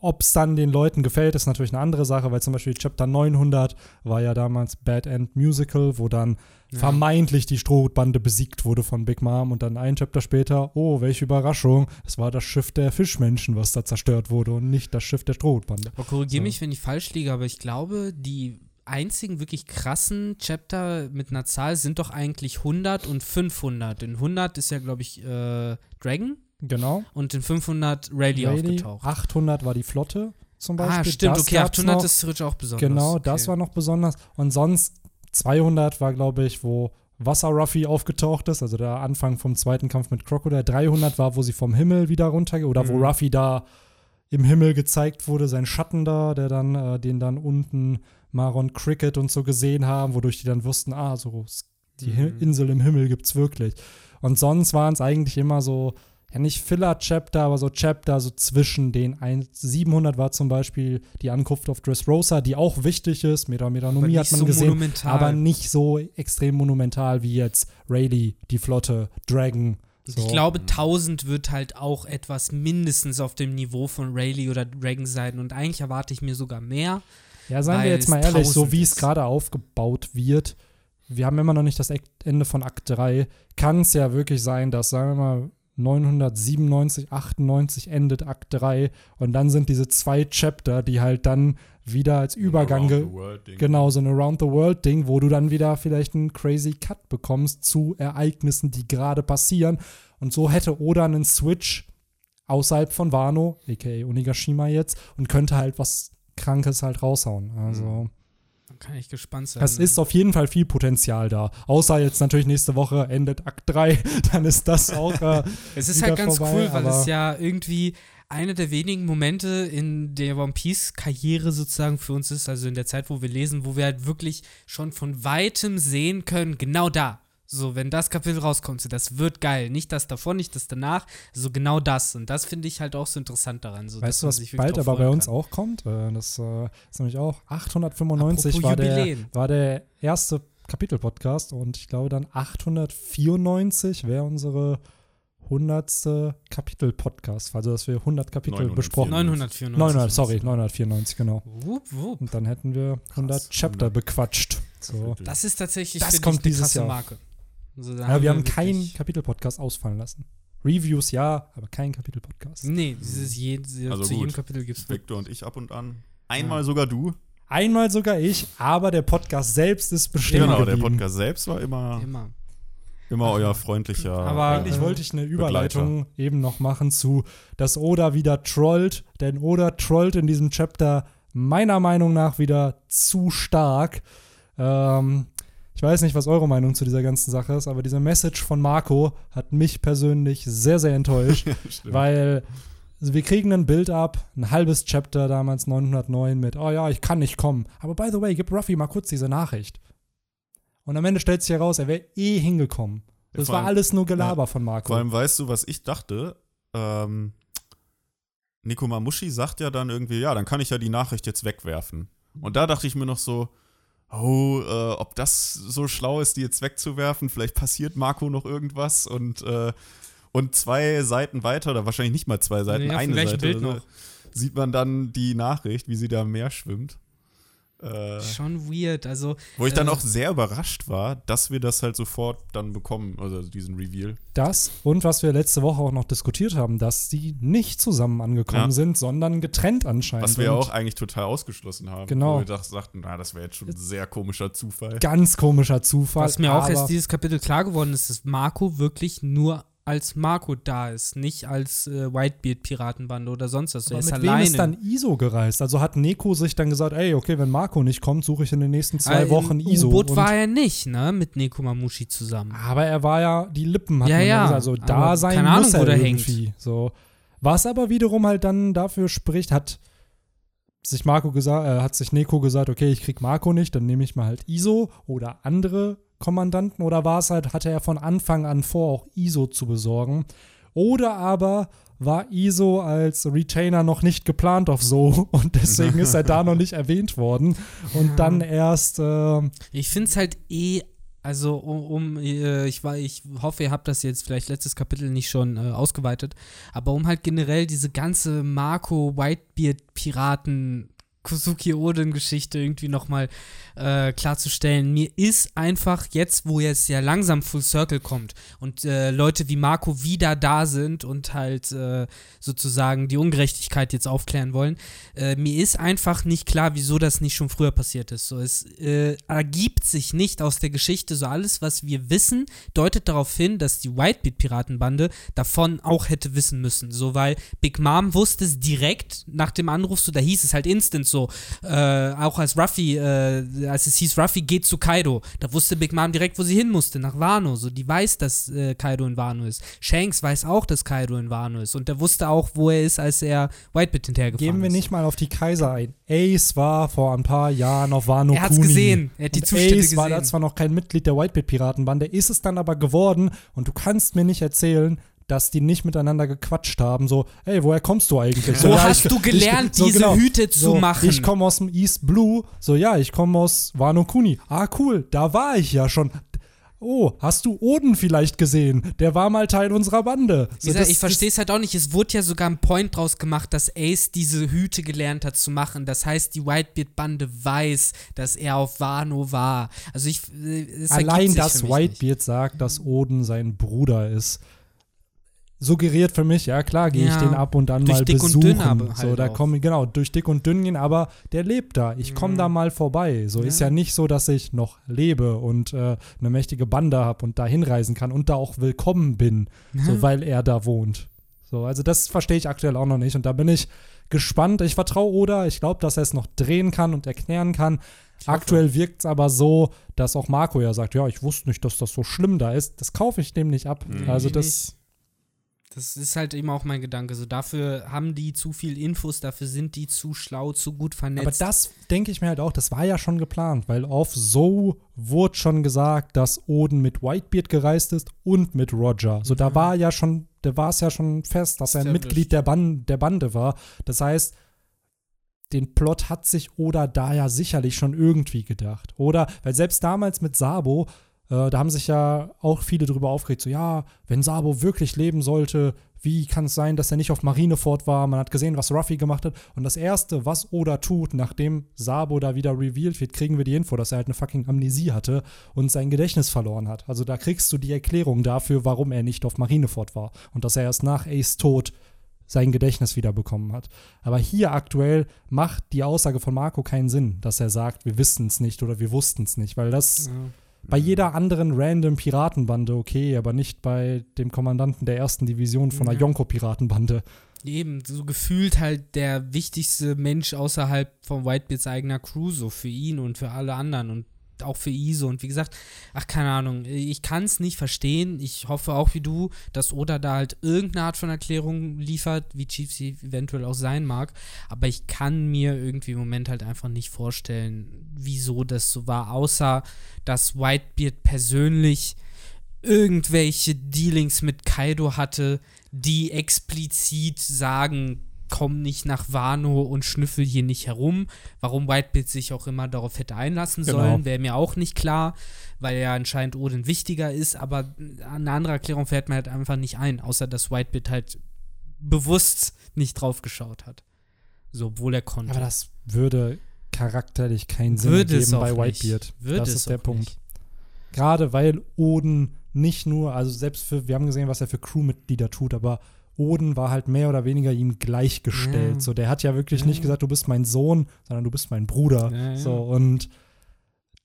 ob es dann den Leuten gefällt, ist natürlich eine andere Sache, weil zum Beispiel Chapter 900 war ja damals Bad End Musical, wo dann Ja. vermeintlich die Strohhutbande besiegt wurde von Big Mom und dann ein Chapter später, oh, welche Überraschung, es war das Schiff der Fischmenschen, was da zerstört wurde und nicht das Schiff der Strohhutbande. Aber korrigiere So. mich, wenn ich falsch liege, aber ich glaube, die einzigen wirklich krassen Chapter mit einer Zahl sind doch eigentlich 100 und 500. In 100 ist ja, glaube ich, äh, Dragon Genau. und in 500 Rayleigh Rayleigh, aufgetaucht. 800 war die Flotte zum Beispiel. ah, stimmt, Das okay, gab's 800 noch. ist theoretisch auch besonders. Genau, okay. das war noch besonders. Und sonst 200 war, glaube ich, wo Wasser-Ruffy aufgetaucht ist, also der Anfang vom zweiten Kampf mit Crocodile. 300 war, wo sie vom Himmel wieder runtergeht oder wo Mhm. Ruffy da im Himmel gezeigt wurde, sein Schatten da, der dann, äh, den dann unten Maron Cricket und so gesehen haben, wodurch die dann wussten, ah, so die Mhm. Insel im Himmel gibt's wirklich. Und sonst waren es eigentlich immer so, ja nicht Filler-Chapter, aber so Chapter so zwischen den ein, 700 war zum Beispiel die Ankunft auf Dressrosa, die auch wichtig ist, Meda aber Medanomie hat man so gesehen, monumental. aber nicht so extrem monumental wie jetzt Rayleigh, die Flotte, Dragon. So. Ich glaube, 1000 wird halt auch etwas mindestens auf dem Niveau von Rayleigh oder Dragon sein und eigentlich erwarte ich mir sogar mehr. Ja, seien wir jetzt mal ehrlich, so 1000 wie es gerade aufgebaut wird, wir haben immer noch nicht das Ende von Akt 3, kann es ja wirklich sein, dass, sagen wir mal, 997, 98 endet Akt 3 und dann sind diese zwei Chapter, die halt dann wieder als Übergang, ge- World-Ding. genau, so ein Around-the-World-Ding, wo du dann wieder vielleicht einen crazy Cut bekommst zu Ereignissen, die gerade passieren. Und so hätte Oda einen Switch außerhalb von Wano, aka Onigashima jetzt, und könnte halt was Krankes halt raushauen. Also, Mhm. Kann ich gespannt sein. das ne? ist auf jeden Fall viel Potenzial da. Außer jetzt natürlich nächste Woche endet Akt 3, dann ist das auch. Äh, Es ist halt ganz vorbei, cool, weil es ja irgendwie einer der wenigen Momente in der One Piece-Karriere sozusagen für uns ist, also in der Zeit, wo wir lesen, wo wir halt wirklich schon von weitem sehen können, genau da. So, wenn das Kapitel rauskommt, so, das wird geil. Nicht das davon, nicht das danach, so genau das. Und das finde ich halt auch so interessant daran. So, Weißt du, was bald aber bei uns kann. auch kommt? Äh, Das äh, ist nämlich auch 895 Apropos war der, war der erste Kapitel-Podcast und ich glaube dann 894 wäre unsere 100. Kapitel-Podcast, also dass wir 100 Kapitel 994. besprochen 994. 900, sorry, 994, genau. Wupp, wupp. Und dann hätten wir 100 Krass, Chapter 100. bequatscht. So. Das ist tatsächlich Das kommt ich, eine dieses krasse Jahr. Marke. Da Ja, wir haben wirklich- keinen Kapitel-Podcast ausfallen lassen. Reviews ja, aber kein Kapitel-Podcast. Nee, dieses je, Also zu jedem gut. Kapitel gibt es Victor und ich ab und an. Einmal sogar du. Einmal sogar ich, aber der Podcast selbst ist bestehen Genau, der geblieben. Podcast selbst war immer, immer. immer euer freundlicher. Aber, Eigentlich äh, wollte ich eine Überleitung eben noch machen zu, dass Oda wieder trollt, denn Oda trollt in diesem Chapter meiner Meinung nach wieder zu stark. Ähm, ich weiß nicht, was eure Meinung zu dieser ganzen Sache ist, aber diese Message von Marco hat mich persönlich sehr, sehr enttäuscht, weil wir kriegen ein Bild ab, ein halbes Chapter damals 909 mit, oh ja, ich kann nicht kommen. Aber by the way, gib Ruffy mal kurz diese Nachricht. Und am Ende stellt sich heraus, er wäre eh hingekommen. Das vor war allem- alles nur Gelaber von Marco. Vor allem weißt du, was ich dachte? Ähm, Nico Mamushi sagt ja dann irgendwie, ja, dann kann ich ja die Nachricht jetzt wegwerfen. Und da dachte ich mir noch so, oh, äh, ob das so schlau ist, die jetzt wegzuwerfen, vielleicht passiert Marco noch irgendwas und, äh, und zwei Seiten weiter, oder wahrscheinlich nicht mal zwei Seiten, dem eine Seite, Bild noch. sieht man dann die Nachricht, wie sie da im Meer schwimmt. Äh, Schon weird. Also, wo ich dann äh, auch sehr überrascht war, dass wir das halt sofort dann bekommen, also diesen Reveal. Das und was wir letzte Woche auch noch diskutiert haben, dass sie nicht zusammen angekommen Ja. sind, sondern getrennt anscheinend. Was wir Und auch eigentlich total ausgeschlossen haben. Genau. Wo wir dacht- sagten, na, das wäre jetzt schon ein sehr komischer Zufall. Ganz komischer Zufall. was mir auch erst dieses Kapitel klar geworden ist, dass Marco wirklich nur als Marco da ist, nicht als äh, Whitebeard-Piratenbande oder sonst was. Er ist mit wem alleine. ist dann Iso gereist? Also hat Neko sich dann gesagt, ey, okay, wenn Marco nicht kommt, suche ich in den nächsten zwei Äh, Wochen im Iso. U-Boot Und- war er nicht, ne? Mit Neko Mamushi zusammen. aber er war ja, die Lippen hat Ja, ja, gesagt, also da aber sein keine muss Ahnung, er wo irgendwie. So. Was aber wiederum halt dann dafür spricht, hat sich Marco gesagt, äh, hat sich Neko gesagt, okay, ich krieg Marco nicht, dann nehme ich mal halt Iso oder andere Kommandanten oder war es halt, hatte er von Anfang an vor, auch Iso zu besorgen. Oder aber war Iso als Retainer noch nicht geplant auf so und deswegen ist er da noch nicht erwähnt worden und dann erst ähm, Ich finde es halt eh, also um, um äh, ich, war, ich hoffe, ihr habt das jetzt vielleicht letztes Kapitel nicht schon äh, ausgeweitet, aber um halt generell diese ganze Marco Whitebeard-Piraten Kosuki Oden-Geschichte irgendwie nochmal äh, klarzustellen. Mir ist einfach jetzt, wo jetzt ja langsam Full Circle kommt und äh, Leute wie Marco wieder da sind und halt äh, sozusagen die Ungerechtigkeit jetzt aufklären wollen, äh, mir ist einfach nicht klar, wieso das nicht schon früher passiert ist. So, es äh, ergibt sich nicht aus der Geschichte. So alles, was wir wissen, deutet darauf hin, dass die Whitebeard-Piratenbande davon auch hätte wissen müssen. So, weil Big Mom wusste es direkt nach dem Anruf, so da hieß es halt instant so, äh, auch als Ruffy, äh, als es hieß, Ruffy geht zu Kaido, da wusste Big Mom direkt, wo sie hin musste, nach Wano. So, die weiß, dass äh, Kaido in Wano ist. Shanks weiß auch, dass Kaido in Wano ist. Und der wusste auch, wo er ist, als er Whitebeard hinterhergefahren Gehen wir ist. nicht mal auf die Kaiser ein. Ace war vor ein paar Jahren auf Wano Er hat's Kuni. gesehen. Er hat die Und Zustände Ace war da gesehen. zwar noch kein Mitglied der Whitebeard-Piratenbande, ist es dann aber geworden und du kannst mir nicht erzählen, dass die nicht miteinander gequatscht haben. So, ey, woher kommst du eigentlich? Wo ja, hast du gelernt, diese Hüte zu so, machen? Ich komme aus dem East Blue. So, ja, ich komme aus Wano Kuni. Ah, cool, da war ich ja schon. Oh, hast du Oden vielleicht gesehen? Der war mal Teil unserer Bande. Wie So, gesagt, das- ich verstehe es halt auch nicht. Es wurde ja sogar ein Point draus gemacht, dass Ace diese Hüte gelernt hat zu machen. Das heißt, die Whitebeard-Bande weiß, dass er auf Wano war. Also ich. äh, Allein, dass mich nicht. Whitebeard sagt, dass Oden sein Bruder ist, suggeriert für mich, ja klar, gehe ich Ja, den ab und an durch mal dick und besuchen. dünn aber so, halt da auch. komme genau durch dick und dünn gehen, aber der lebt da. Ich komme Mhm. da mal vorbei. So ist Ja. ja nicht so, dass ich noch lebe und äh, eine mächtige Bande habe und da hinreisen kann und da auch willkommen bin, so weil er da wohnt. So, also das verstehe ich aktuell auch noch nicht und da bin ich gespannt. Ich vertraue Oda. Ich glaube, dass er es noch drehen kann und erklären kann. Aktuell wirkt es aber so, dass auch Marco ja sagt, ja, ich wusste nicht, dass das so schlimm da ist. Das kaufe ich dem nicht ab. Mhm. Also das, Das ist halt immer auch mein Gedanke. So dafür haben die zu viel Infos, dafür sind die zu schlau, zu gut vernetzt. Aber das denke ich mir halt auch, das war ja schon geplant, weil auf So wurde schon gesagt, dass Oden mit Whitebeard gereist ist und mit Roger. So, da Mhm. war ja schon, da war es ja schon fest, dass er ein. Mitglied der, Ban der Bande war. Das heißt, den Plot hat sich Oda da ja sicherlich schon irgendwie gedacht. Oder, weil selbst damals mit Sabo, äh, da haben sich ja auch viele drüber aufgeregt, so ja, wenn Sabo wirklich leben sollte, wie kann es sein, dass er nicht auf Marineford war? Man hat gesehen, was Ruffy gemacht hat. Und das Erste, was Oda tut, nachdem Sabo da wieder revealed wird, kriegen wir die Info, dass er halt eine fucking Amnesie hatte und sein Gedächtnis verloren hat. Also da kriegst du die Erklärung dafür, warum er nicht auf Marineford war. Und dass er erst nach Ace Tod sein Gedächtnis wiederbekommen hat. Aber hier aktuell macht die Aussage von Marco keinen Sinn, dass er sagt, wir wissen es nicht oder wir wussten es nicht, weil das Ja. Bei jeder anderen random Piratenbande okay, aber nicht bei dem Kommandanten der ersten Division von einer Ja. Yonko-Piratenbande. Eben, so gefühlt halt der wichtigste Mensch außerhalb von Whitebeards eigener Crew, so für ihn und für alle anderen und auch für Iso. Und wie gesagt, ach, keine Ahnung, ich kann es nicht verstehen. Ich hoffe auch wie du, dass Oda da halt irgendeine Art von Erklärung liefert, wie Chief sie eventuell auch sein mag. Aber ich kann mir irgendwie im Moment halt einfach nicht vorstellen, wieso das so war, außer dass Whitebeard persönlich irgendwelche Dealings mit Kaido hatte, die explizit sagen, komm nicht nach Wano und schnüffel hier nicht herum. Warum Whitebeard sich auch immer darauf hätte einlassen Genau. sollen, wäre mir auch nicht klar, weil ja anscheinend Odin wichtiger ist, aber eine andere Erklärung fällt mir halt einfach nicht ein, außer dass Whitebeard halt bewusst nicht drauf geschaut hat. So, obwohl er konnte. Aber das würde charakterlich keinen Sinn Würde auch bei nicht. Whitebeard. Würde das ist der Punkt. nicht. Gerade weil Oden nicht nur, also selbst für, wir haben gesehen, was er für Crewmitglieder tut, aber Oden war halt mehr oder weniger ihm gleichgestellt. Ja. So, der hat ja wirklich Ja. nicht gesagt, du bist mein Sohn, sondern du bist mein Bruder. Ja. So, und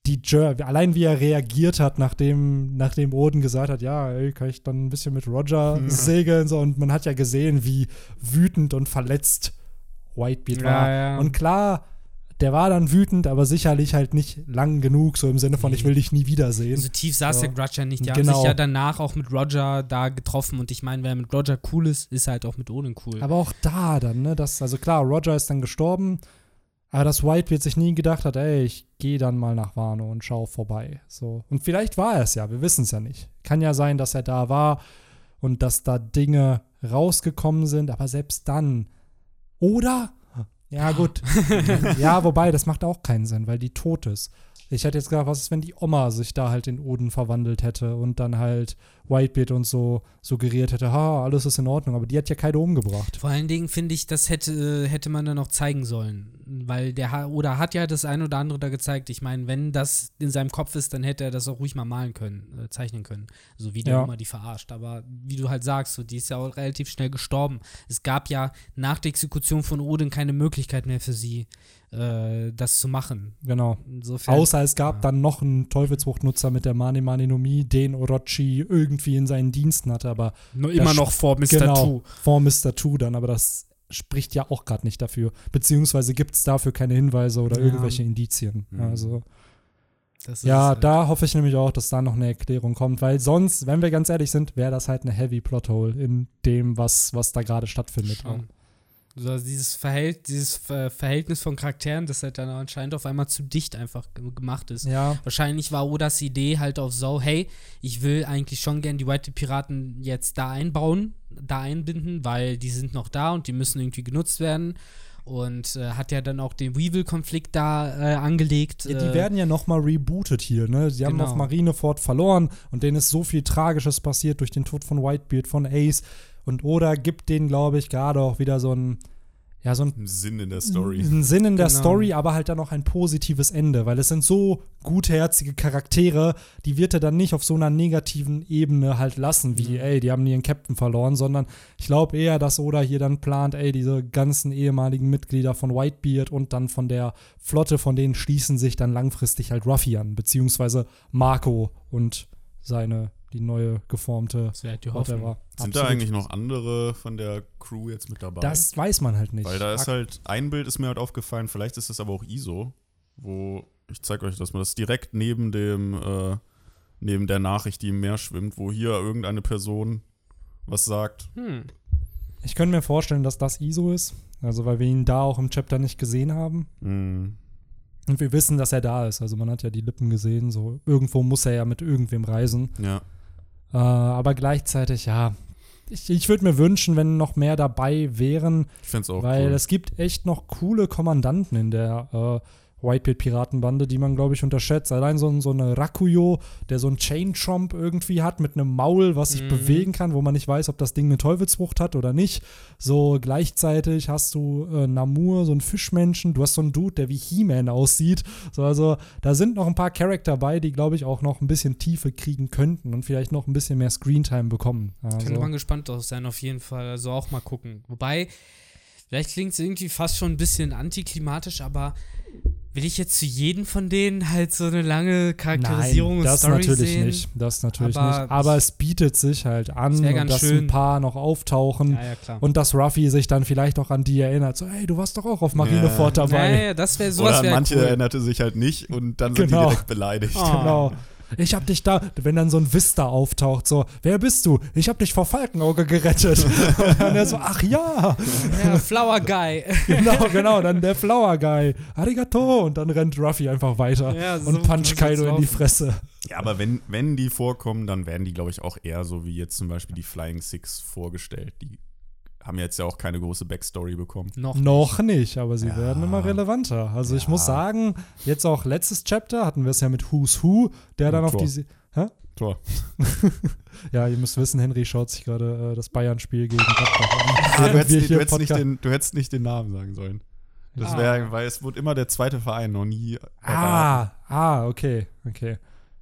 die Jour- allein wie er reagiert hat, nachdem, nachdem Oden gesagt hat, ja, ey, kann ich dann ein bisschen mit Roger segeln, so, und man hat ja gesehen, wie wütend und verletzt Whitebeard war. Und klar, der war dann wütend, aber sicherlich halt nicht lang genug, so im Sinne von, Nee. ich will dich nie wiedersehen. So tief saß So. der Grudge ja nicht. Die Genau. haben sich ja danach auch mit Roger da getroffen. Und ich meine, wer mit Roger cool ist, ist halt auch mit Odin cool. Aber auch da dann, ne, das, also klar, Roger ist dann gestorben, aber dass Whitebeard sich nie gedacht hat, ey, ich gehe dann mal nach Wano und schau vorbei. So. Und vielleicht war er es ja, wir wissen es ja nicht. Kann ja sein, dass er da war und dass da Dinge rausgekommen sind, aber selbst dann. Oder? Ja, gut. ja, wobei, das macht auch keinen Sinn, weil die tot ist. Ich hätte jetzt gedacht, was ist, wenn die Oma sich da halt in Oden verwandelt hätte und dann halt Whitebeard und so suggeriert hätte, ha, alles ist in Ordnung, aber die hat ja keine umgebracht. Vor allen Dingen finde ich, das hätte, hätte man dann noch zeigen sollen. Weil der oder hat ja das ein oder andere da gezeigt. Ich meine, wenn das in seinem Kopf ist, dann hätte er das auch ruhig mal malen können, äh, zeichnen können. So wie der Ja. Oma die verarscht. Aber wie du halt sagst, so, die ist ja auch relativ schnell gestorben. Es gab ja nach der Exekution von Odin keine Möglichkeit mehr für sie, äh, das zu machen. Genau. Insofern. Außer es gab ja. dann noch einen Teufelsfruchtnutzer mit der Mane Mane no Mi, den Orochi irgendwie in seinen Diensten hatte, aber Nur immer noch vor Mr. genau, Two. vor Mr. Two dann, aber das spricht ja auch gerade nicht dafür. Beziehungsweise gibt es dafür keine Hinweise oder Ja. irgendwelche Indizien. Mhm. Also, ja, halt- da hoffe ich nämlich auch, dass da noch eine Erklärung kommt, weil sonst, wenn wir ganz ehrlich sind, wäre das halt eine heavy Plothole in dem, was, was da gerade stattfindet. Schon. So, also dieses, Verhält, dieses Ver Verhältnis von Charakteren, das halt dann anscheinend auf einmal zu dicht einfach ge- gemacht ist. Ja, Wahrscheinlich war Odas Idee halt auf so, hey, ich will eigentlich schon gern die White Piraten jetzt da einbauen, da einbinden, weil die sind noch da und die müssen irgendwie genutzt werden. Und äh, hat ja dann auch den Weevil-Konflikt da äh, angelegt. Ja, die äh, werden ja nochmal rebootet hier, ne? Sie haben Genau. auf Marineford verloren und denen ist so viel Tragisches passiert durch den Tod von Whitebeard, von Ace. Und Oda gibt denen, glaube ich, gerade auch wieder so ein, ja, so ein Sinn in der Story. einen Sinn in der Genau. Story, aber halt dann auch ein positives Ende, weil es sind so gutherzige Charaktere, die wird er dann nicht auf so einer negativen Ebene halt lassen, wie, Ja. ey, die haben ihren Captain verloren, sondern ich glaube eher, dass Oda hier dann plant, ey, diese ganzen ehemaligen Mitglieder von Whitebeard und dann von der Flotte, von denen schließen sich dann langfristig halt Ruffy an, beziehungsweise Marco und seine, die neue geformte das halt whatever. Sind da eigentlich noch andere von der Crew jetzt mit dabei? Das weiß man halt nicht. Weil da ist halt, ein Bild ist mir halt aufgefallen, vielleicht ist es aber auch ISO, wo, ich zeige euch das mal, das ist direkt neben dem, äh, neben der Nachricht, die im Meer schwimmt, wo hier irgendeine Person was sagt. Hm. Ich könnte mir vorstellen, dass das ISO ist. Also, weil wir ihn da auch im Chapter nicht gesehen haben. Mhm. Und wir wissen, dass er da ist. Also, man hat ja die Lippen gesehen. So, irgendwo muss er ja mit irgendwem reisen. Ja. Äh, aber gleichzeitig, ja. Ich, ich würde mir wünschen, wenn noch mehr dabei wären, Ich find's auch weil cool. es gibt echt noch coole Kommandanten in der äh, Whitebeard-Piratenbande, die man, glaube ich, unterschätzt. Allein so, ein- so eine Rakuyo, der so einen Chain-Chomp irgendwie hat mit einem Maul, was sich Mhm. bewegen kann, wo man nicht weiß, ob das Ding eine Teufelsfrucht hat oder nicht. So gleichzeitig hast du äh, Namur, so einen Fischmenschen. Du hast so einen Dude, der wie He-Man aussieht. So, also da sind noch ein paar Charakter bei, die, glaube ich, auch noch ein bisschen Tiefe kriegen könnten und vielleicht noch ein bisschen mehr Screentime bekommen. Könnte Also, man gespannt drauf sein, auf jeden Fall. Also auch mal gucken. Wobei, vielleicht klingt es irgendwie fast schon ein bisschen antiklimatisch, aber will ich jetzt zu jedem von denen halt so eine lange Charakterisierung Nein, und das Story natürlich sehen? nicht. Das natürlich Aber nicht. Aber es bietet sich halt an, ganz dass schön. ein paar noch auftauchen Ja, ja, klar. und dass Ruffy sich dann vielleicht auch an die erinnert. So, hey, du warst doch auch auf Marineford Ja. dabei. Ja, ja, das wäre Oder sowas an wär manche cool. erinnerte sich halt nicht und dann sind Genau. die direkt beleidigt. Oh. Genau. Ich hab dich da, wenn dann so ein Vista auftaucht, so, wer bist du? Ich hab dich vor Falkenauge gerettet. und dann er so, ach ja, Ja, Flower Guy. genau, genau, dann der Flower Guy. Arigato. Und dann rennt Ruffy einfach weiter Ja, so und puncht Kaido in die. Fresse. Ja, aber wenn, wenn die vorkommen, dann werden die, glaube ich, auch eher so wie jetzt zum Beispiel die Flying Six vorgestellt. Die haben jetzt ja auch keine große Backstory bekommen. Noch. Noch nicht, aber sie Ja. werden immer relevanter. Also ich Ja. muss sagen, jetzt auch letztes Chapter hatten wir es ja mit Who's Who, der dann Und auf Tor. diese. Hä? Tor. Ja, ihr müsst wissen, Henry schaut sich gerade äh, das Bayern-Spiel gegen Gladbach an. Ah, du, hättest, nicht- du, hättest nicht den, du hättest nicht den Namen sagen sollen. Das Ah. wäre, weil es wurde immer der zweite Verein, noch nie. Ah, ah, okay, okay.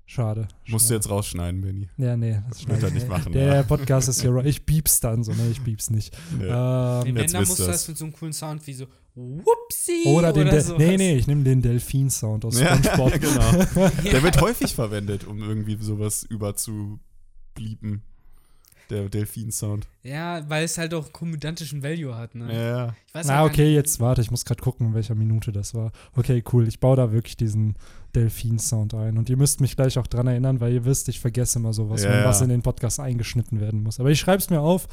Schade. Musst du jetzt rausschneiden, Benny. Ja, nee, das Wird er nicht ich. machen, Der ja. Podcast ist hier. Ich piep's dann so, ne, ich piep's nicht. Nee. Nee, Ähm, wenn, jetzt dann wisst musst du das mit so einem coolen Sound wie so Whoopsie oder den. oder De sowas. nee, nee, ich nehme den Delfin-Sound aus Ja, SpongeBob. genau. Der wird häufig verwendet, um irgendwie sowas überzubliepen. Der Delfin-Sound. Ja, weil es halt auch komödiantischen Value hat, ne? Ja. Ich weiß Na, gar okay, nicht- jetzt warte, ich muss gerade gucken, in welcher Minute das war. Okay, cool. Ich baue da wirklich diesen Delfin-Sound ein. Und ihr müsst mich gleich auch dran erinnern, weil ihr wisst, ich vergesse immer sowas, Ja, wenn ja. was in den Podcast eingeschnitten werden muss. Aber ich schreibe es mir auf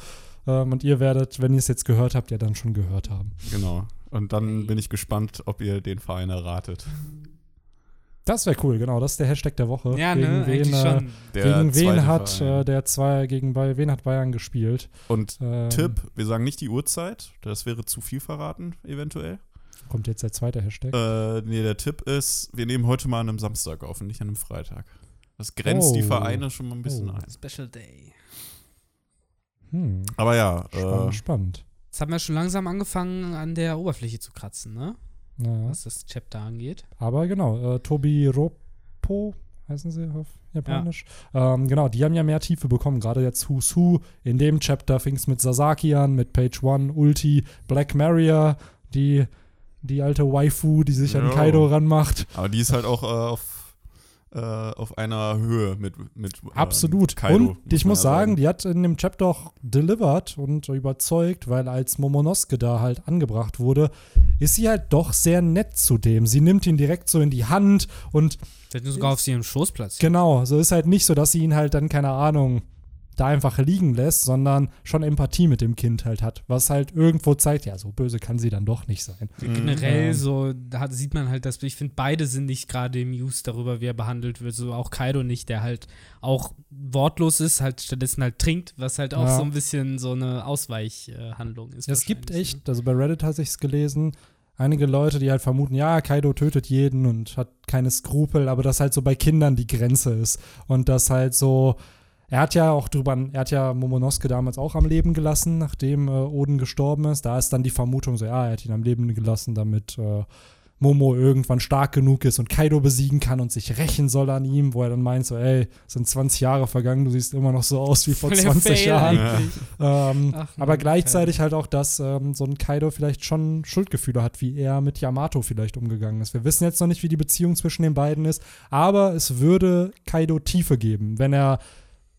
ähm, und ihr werdet, wenn ihr es jetzt gehört habt, ja dann schon gehört haben. Genau. Und dann bin ich gespannt, ob ihr den Verein erratet. Das wäre cool, genau. Das ist der Hashtag der Woche. Ja, gegen ne? wen, äh, schon. Der gegen wen hat äh, der zwei gegen bei wen hat Bayern gespielt? Und Ähm, Tipp, wir sagen nicht die Uhrzeit, das wäre zu viel verraten, eventuell. Kommt jetzt der zweite Hashtag. Äh, nee, der Tipp ist, wir nehmen heute mal an einem Samstag auf und nicht an einem Freitag. Das grenzt die Oh. Vereine schon mal ein bisschen Oh. ein. Special Day. Hm. Aber ja, Spannend, äh, spannend. Jetzt haben wir schon langsam angefangen, an der Oberfläche zu kratzen, ne? Ja. Was das Chapter angeht. Aber genau, äh, Tobi Roppo heißen sie auf Japanisch. Ähm, genau, die haben ja mehr Tiefe bekommen. Gerade jetzt Who's Who. In dem Chapter fing es mit Sasaki an, mit Page One, Ulti, Black Maria, die, die alte Waifu, die sich an Jo. Kaido ranmacht. aber die ist halt auch äh, auf, äh, auf einer Höhe mit, mit ähm, Absolut. Kaido, und ich man muss ja sagen, die hat in dem Chapter auch delivered und überzeugt, weil als Momonosuke da halt angebracht wurde, ist sie halt doch sehr nett zu dem. Sie nimmt ihn direkt so in die Hand und Der hat nur sogar auf ihrem Schoßplatz. Genau, so ist halt nicht so, dass sie ihn halt dann, keine Ahnung, da einfach liegen lässt, sondern schon Empathie mit dem Kind halt hat. Was halt irgendwo zeigt, ja, so böse kann sie dann doch nicht sein. Generell Mhm. so, da hat- sieht man halt, dass ich finde, beide sind nicht gerade im Use darüber, wie er behandelt wird. So auch Kaido nicht, der halt auch wortlos ist, halt stattdessen halt trinkt, was halt auch Ja. so ein bisschen so eine Ausweichhandlung ist. Es gibt echt, also bei Reddit hatte ich es gelesen, einige Leute, die halt vermuten, ja, Kaido tötet jeden und hat keine Skrupel, aber dass halt so bei Kindern die Grenze ist. Und das halt so, er hat ja auch drüber, er hat ja Momonosuke damals auch am Leben gelassen, nachdem äh, Oden gestorben ist. Da ist dann die Vermutung so, ja, er hat ihn am Leben gelassen, damit äh, Momo irgendwann stark genug ist und Kaido besiegen kann und sich rächen soll an ihm, wo er dann meint so, ey, es sind 20 Jahre vergangen, du siehst immer noch so aus wie vor Der 20 Fail Jahren. Ähm, Ach, aber gleichzeitig halt auch, dass ähm, so ein Kaido vielleicht schon Schuldgefühle hat, wie er mit Yamato vielleicht umgegangen ist. Wir wissen jetzt noch nicht, wie die Beziehung zwischen den beiden ist, aber es würde Kaido Tiefe geben, wenn er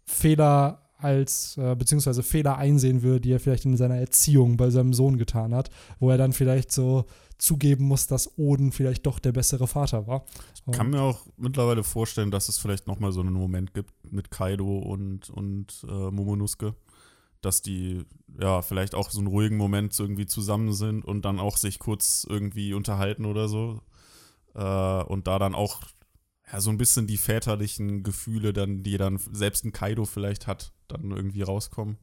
Fehler als, äh, beziehungsweise Fehler einsehen würde, die er vielleicht in seiner Erziehung bei seinem Sohn getan hat, wo er dann vielleicht so zugeben muss, dass Oden vielleicht doch der bessere Vater war. Ich kann mir auch mittlerweile vorstellen, dass es vielleicht nochmal so einen Moment gibt mit Kaido und, und äh, Momonosuke, dass die ja vielleicht auch so einen ruhigen Moment irgendwie zusammen sind und dann auch sich kurz irgendwie unterhalten oder so. Äh, und da dann auch ja, so ein bisschen die väterlichen Gefühle, dann, die dann selbst ein Kaido vielleicht hat, dann irgendwie rauskommen.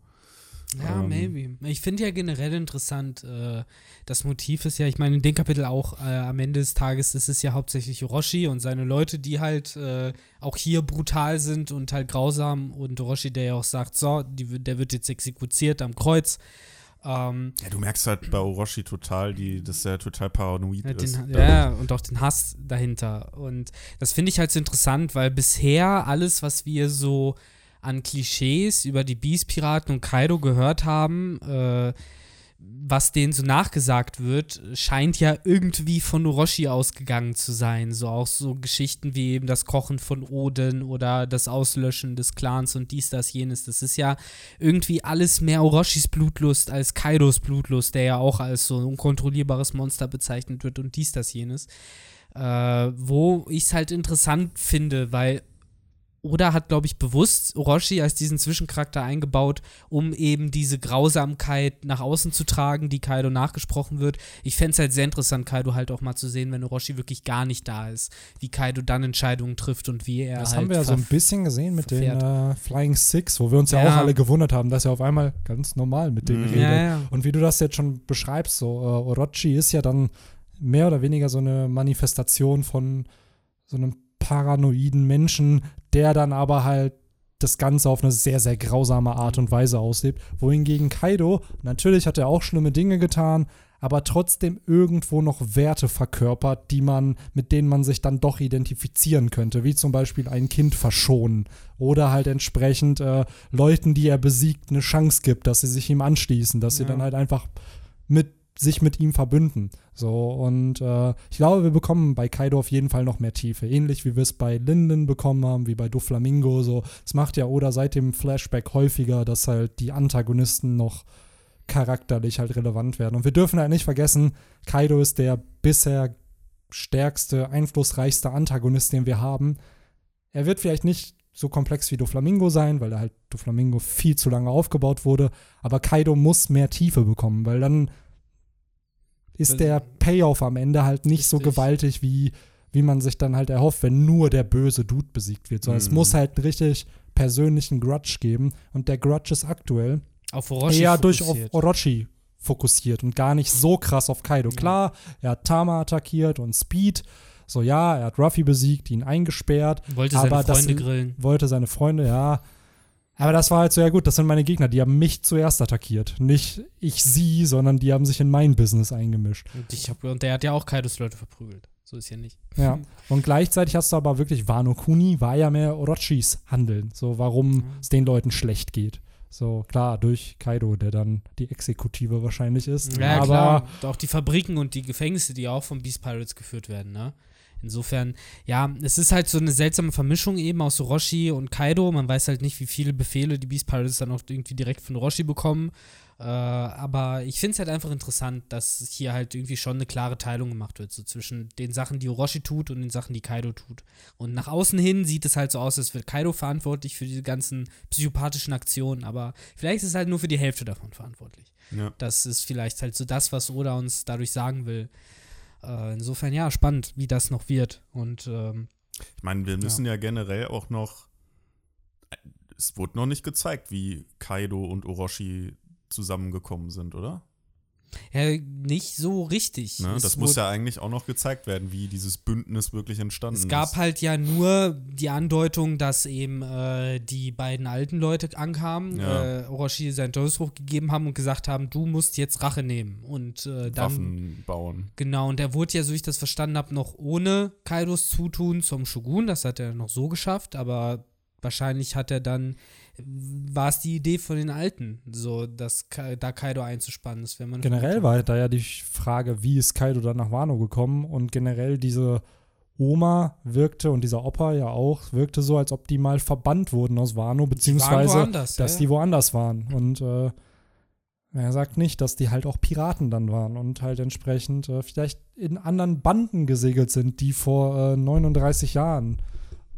Ja, ähm, maybe. Ich finde ja generell interessant, äh, das Motiv ist ja, ich meine, in dem Kapitel auch, äh, am Ende des Tages ist es ja hauptsächlich Orochi und seine Leute, die halt äh, auch hier brutal sind und halt grausam und Orochi, der ja auch sagt, so, die, der wird jetzt exekutiert am Kreuz. Ähm, ja, du merkst halt bei Orochi total, die, dass er total paranoid ja, ist. Den, ja, und auch den Hass dahinter. Und das finde ich halt so interessant, weil bisher alles, was wir so an Klischees über die Beast-Piraten und Kaido gehört haben, äh, was denen so nachgesagt wird, scheint ja irgendwie von Orochi ausgegangen zu sein. So auch so Geschichten wie eben das Kochen von Oden oder das Auslöschen des Clans und dies, das, jenes. Das ist ja irgendwie alles mehr Orochis Blutlust als Kaidos Blutlust, der ja auch als so ein unkontrollierbares Monster bezeichnet wird und dies, das, jenes. Äh, wo ich es halt interessant finde, weil oder hat, glaube ich, bewusst Orochi als diesen Zwischencharakter eingebaut, um eben diese Grausamkeit nach außen zu tragen, die Kaido nachgesprochen wird. Ich fände es halt sehr interessant, Kaido halt auch mal zu sehen, wenn Orochi wirklich gar nicht da ist, wie Kaido dann Entscheidungen trifft und wie er. Das halt haben wir ja so ein bisschen gesehen mit verfährt. den äh, Flying Six, wo wir uns ja. ja. auch alle gewundert haben, dass er auf einmal ganz normal mit denen mhm. redet. Ja, ja. Und wie du das jetzt schon beschreibst, so äh, Orochi ist ja dann mehr oder weniger so eine Manifestation von so einem paranoiden Menschen, der dann aber halt das Ganze auf eine sehr, sehr grausame Art und Weise auslebt. Wohingegen Kaido, natürlich hat er auch schlimme Dinge getan, aber trotzdem irgendwo noch Werte verkörpert, die man, mit denen man sich dann doch identifizieren könnte, wie zum Beispiel ein Kind verschonen oder halt entsprechend äh, Leuten, die er besiegt, eine Chance gibt, dass sie sich ihm anschließen, dass ja. sie dann halt einfach mit sich mit ihm verbünden. So, und äh, ich glaube, wir bekommen bei Kaido auf jeden Fall noch mehr Tiefe. Ähnlich wie wir es bei Linden bekommen haben, wie bei Doflamingo. So, es macht ja Oda seit dem Flashback häufiger, dass halt die Antagonisten noch charakterlich halt relevant werden. Und wir dürfen halt nicht vergessen, Kaido ist der bisher stärkste, einflussreichste Antagonist, den wir haben. Er wird vielleicht nicht so komplex wie Doflamingo sein, weil er halt Doflamingo viel zu lange aufgebaut wurde, aber Kaido muss mehr Tiefe bekommen, weil dann ist der Payoff am Ende halt nicht Richtig. so gewaltig, wie, wie man sich dann halt erhofft, wenn nur der böse Dude besiegt wird. Sondern mhm. es muss halt einen richtig persönlichen Grudge geben. Und der Grudge ist aktuell eher durch auf Orochi fokussiert und gar nicht so krass auf Kaido. Klar, er hat Tama attackiert und Speed. So, ja, er hat Ruffy besiegt, ihn eingesperrt. Wollte seine Freunde grillen. Wollte seine Freunde, ja. Aber das war halt so, ja gut, das sind meine Gegner, die haben mich zuerst attackiert. Nicht ich sie, sondern die haben sich in mein Business eingemischt. Und, ich hab, und der hat ja auch Kaidos Leute verprügelt. So ist ja nicht. Ja. Und gleichzeitig hast du aber wirklich, Wano Kuni war ja mehr Orochis Handeln. So, warum mhm. es den Leuten schlecht geht. So, klar, durch Kaido, der dann die Exekutive wahrscheinlich ist. Ja, aber klar. Und auch die Fabriken und die Gefängnisse, die auch von Beast Pirates geführt werden, ne? Insofern, ja, es ist halt so eine seltsame Vermischung eben aus Orochi und Kaido. Man weiß halt nicht, wie viele Befehle die Beast Pirates dann auch irgendwie direkt von Orochi bekommen. Äh, aber ich finde es halt einfach interessant, dass hier halt irgendwie schon eine klare Teilung gemacht wird, so zwischen den Sachen, die Orochi tut und den Sachen, die Kaido tut. Und nach außen hin sieht es halt so aus, als wäre Kaido verantwortlich für diese ganzen psychopathischen Aktionen, aber vielleicht ist es halt nur für die Hälfte davon verantwortlich. Ja. Das ist vielleicht halt so das, was Oda uns dadurch sagen will. Äh, insofern ja, spannend, wie das noch wird. Und ähm, ich meine, wir müssen ja. ja generell auch noch. Es wurde noch nicht gezeigt, wie Kaido und Orochi zusammengekommen sind, oder? Ja, nicht so richtig. Ne? Das muss ja eigentlich auch noch gezeigt werden, wie dieses Bündnis wirklich entstanden ist. Es gab ist. halt ja nur die Andeutung, dass eben äh, die beiden alten Leute ankamen, ja. äh, Orochi seinen Todesspruch gegeben haben und gesagt haben, du musst jetzt Rache nehmen und äh, dann Waffen bauen. Genau, und er wurde ja, so ich das verstanden habe, noch ohne Kaidos Zutun zum Shogun. Das hat er noch so geschafft, aber wahrscheinlich hat er dann war es die Idee von den Alten, so dass da Kaido einzuspannen. Ist, wenn man generell war da ja die Frage, wie ist Kaido dann nach Wano gekommen? Und generell diese Oma wirkte und dieser Opa ja auch wirkte so, als ob die mal verbannt wurden aus Wano beziehungsweise dass ja. die woanders waren. Und äh, er sagt nicht, dass die halt auch Piraten dann waren und halt entsprechend äh, vielleicht in anderen Banden gesegelt sind, die vor äh, 39 Jahren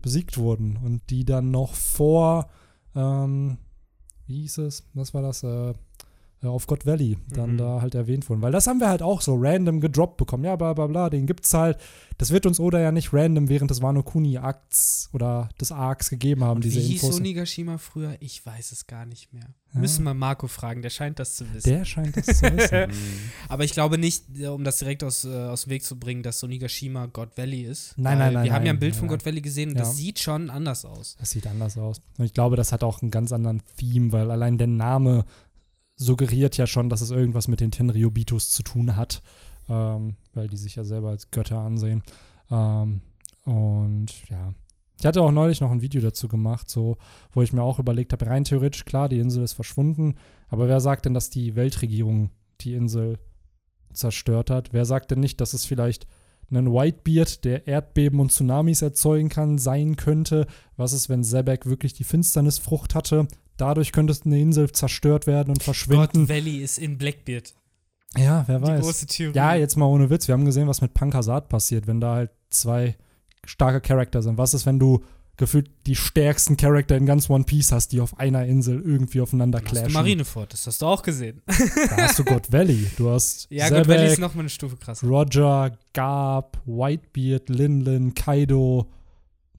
besiegt wurden und die dann noch vor ähm, wie hieß es? Was war das? Äh, auf God Valley dann Mhm. da halt erwähnt wurden. Weil das haben wir halt auch so random gedroppt bekommen. Ja, bla bla bla, den gibt's halt. Das wird uns Oda ja nicht random während des Wano Kuni Akts oder des Arcs gegeben haben, Und diese wie hieß Infos. Onigashima früher? Ich weiß es gar nicht mehr. Ja. Müssen wir Marco fragen, der scheint das zu wissen. Der scheint das zu wissen. Aber ich glaube nicht, äh, um das direkt aus, äh, aus dem Weg zu bringen, dass Onigashima God Valley ist. Nein, nein, nein, Wir haben ja ein nein, Bild nein, von nein. God Valley gesehen und Ja. das sieht schon anders aus. Das sieht anders aus. Und ich glaube, das hat auch einen ganz anderen Theme, weil allein der Name suggeriert ja schon, dass es irgendwas mit den Tenryobitos zu tun hat, ähm, weil die sich ja selber als Götter ansehen. Ähm, und ja. Ich hatte auch neulich noch ein Video dazu gemacht, so, wo ich mir auch überlegt habe, rein theoretisch, klar, die Insel ist verschwunden, aber wer sagt denn, dass die Weltregierung die Insel zerstört hat? Wer sagt denn nicht, dass es vielleicht ein Whitebeard, der Erdbeben und Tsunamis erzeugen kann, sein könnte? Was ist, wenn Sebek wirklich die Finsternisfrucht hatte? Dadurch könnte eine Insel zerstört werden und God verschwinden. Valley ist in Blackbeard. Ja, wer Die weiß. große Theorie. Ja, jetzt mal ohne Witz. Wir haben gesehen, was mit Pankasat passiert, wenn da halt zwei starke Charakter sind. Was ist, wenn du gefühlt die stärksten Charakter in ganz One Piece hast, die auf einer Insel irgendwie aufeinander Dann hast du clashen? Marineford, das hast du auch gesehen. Da hast du God Valley. Du hast Ja, God Valley ist nochmal eine Stufe krasser. Roger, Garb, Whitebeard, Linlin, Kaido,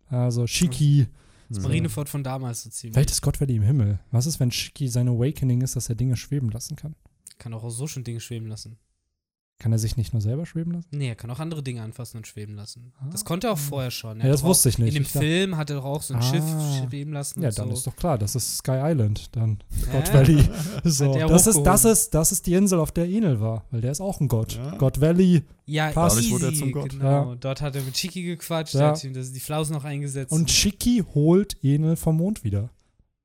also Shiki. Das Mhm. Marineford von damals so ziemlich. Vielleicht ist Gott Valley im Himmel. Was ist, wenn Shiki sein Awakening ist, dass er Dinge schweben lassen kann? Kann auch so schon Dinge schweben lassen. Kann er sich nicht nur selber schweben lassen? Nee, er kann auch andere Dinge anfassen und schweben lassen. Ah. Das konnte er auch vorher schon. Er Ja, das wusste ich nicht. In dem Ich Film hat er doch auch so ein Ah. Schiff schweben lassen. Ja, und dann so. ist doch klar, das ist Sky Island. Dann Gott Ja. Valley. So, das, ist, das, ist, das ist die Insel, auf der Enel war, weil der ist auch ein Gott. Ja. Gott Valley Ja, Passt. easy, wurde er zum Gott. Genau. Ja. Dort hat er mit Chiki gequatscht, Ja. hat ihm das, die Flausen noch eingesetzt. und Shiki holt Enel vom Mond wieder.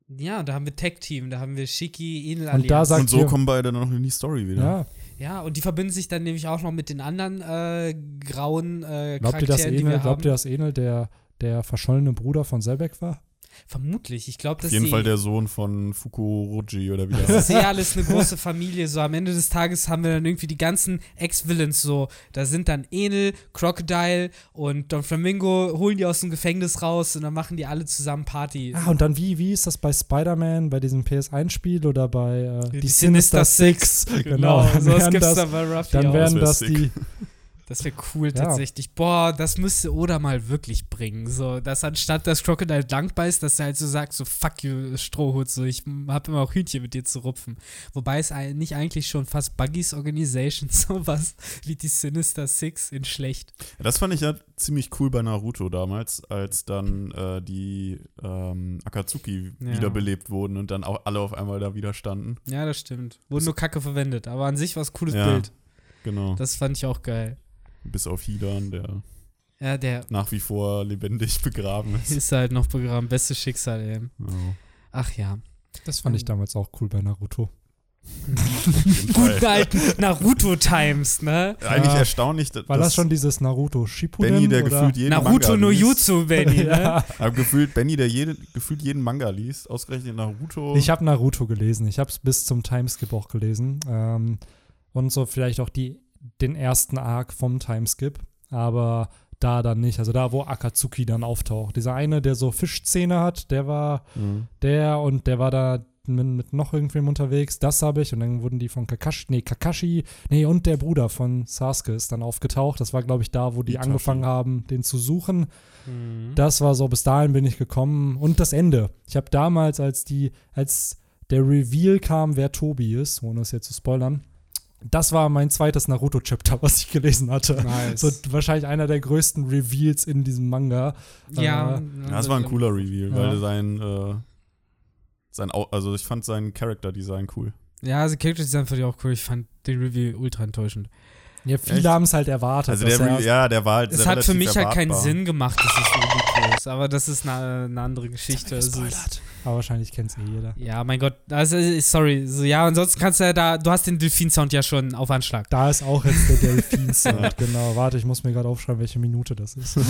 ja, da haben wir Tag-Team, da haben wir Shiki, Enel Und da sagt Und so ihr- kommen beide dann noch in die Story wieder. Ja, Ja, und die verbinden sich dann nämlich auch noch mit den anderen äh, grauen äh, glaubt ihr, Charakteren, wir Enel, haben. glaubt ihr, dass Enel der, der verschollene Bruder von Selbek war? Vermutlich. Ich glaube, dass Auf jeden Fall der Sohn von Fukuroji oder wie der Das ist ja alles eine große Familie. So am Ende des Tages haben wir dann irgendwie die ganzen Ex-Villains so. Da sind dann Enel, Crocodile und Don Flamingo holen die aus dem Gefängnis raus und dann machen die alle zusammen Party. Ah, und dann, wie, wie ist das bei Spider-Man, bei diesem PS1-Spiel oder bei äh, Die die, Sinister Sinister Six? Genau, dann sowas wären gibt's das, da bei Ruffy dann auch. wären wär das sick. die, Das wäre cool Ja. tatsächlich. Boah, das müsste Oda mal wirklich bringen. So, dass anstatt dass Crocodile dankbar ist, dass er halt so sagt, so fuck you, Strohhut, so ich hab immer auch Hühnchen mit dir zu rupfen. Wobei es nicht eigentlich schon fast Buggys Organization sowas wie die Sinister Six in schlecht. Das fand ich ja ziemlich cool bei Naruto damals, als dann äh, die ähm, Akatsuki Ja. wiederbelebt wurden und dann auch alle auf einmal da wieder standen. Ja, das stimmt. Wurde nur Kacke verwendet, aber an sich war es cooles Ja. Bild. Genau. Das fand ich auch geil. Bis auf Hidan, der Ja, der nach wie vor lebendig begraben ist. ist halt noch begraben. Bestes Schicksal, ey. Oh. Ach ja. das fand ich damals auch cool bei Naruto. Guten alten Naruto-Times, ne? Eigentlich Ja. erstaunlich, dass War das schon dieses Naruto Shippuden? Benny, der oder? gefühlt jeden Naruto Manga no liest. Jutsu, Benny, ne? ja. Aber gefühlt Benny, der jede, gefühlt jeden Manga liest, ausgerechnet Naruto. Ich habe Naruto gelesen. Ich habe es bis zum Timeskip auch gelesen. Ähm, und so vielleicht auch die, den ersten Arc vom Timeskip. Aber da dann nicht. Also da, wo Akatsuki dann auftaucht. Dieser eine, der so Fischzähne hat, der war Mhm. der und der war da mit, mit noch irgendwem unterwegs. Das habe ich. Und dann wurden die von Kakashi, nee, Kakashi, nee, und der Bruder von Sasuke ist dann aufgetaucht. Das war, glaube ich, da, wo die Itachi. angefangen haben, den zu suchen. Mhm. Das war so, bis dahin bin ich gekommen. Und das Ende. Ich habe damals, als die, als der Reveal kam, wer Tobi ist, ohne es jetzt zu spoilern, das war mein zweites Naruto-Chapter, was ich gelesen hatte. Nice. So wahrscheinlich einer der größten Reveals in diesem Manga. ja, Äh, Ja, das war ein cooler Reveal, Ja. weil sein, äh, sein, also ich fand sein Charakter-Design cool. Ja, also Character Design fand ich auch cool. Ich fand den Review ultra enttäuschend. Ja, viele haben es halt erwartet. Also der, er- ja, der war halt Es sehr hat für mich halt keinen erwartbar. Sinn gemacht, dass es so ist, aber das ist eine, eine andere Geschichte. Also, gespoilert. Aber wahrscheinlich kennt es eh jeder. ja, mein Gott, also sorry, so, ja, ansonsten kannst du ja da, du hast den Delfin-Sound ja schon auf Anschlag. Da ist auch jetzt der Delfin-Sound. genau, warte, ich muss mir gerade aufschreiben, welche Minute das ist.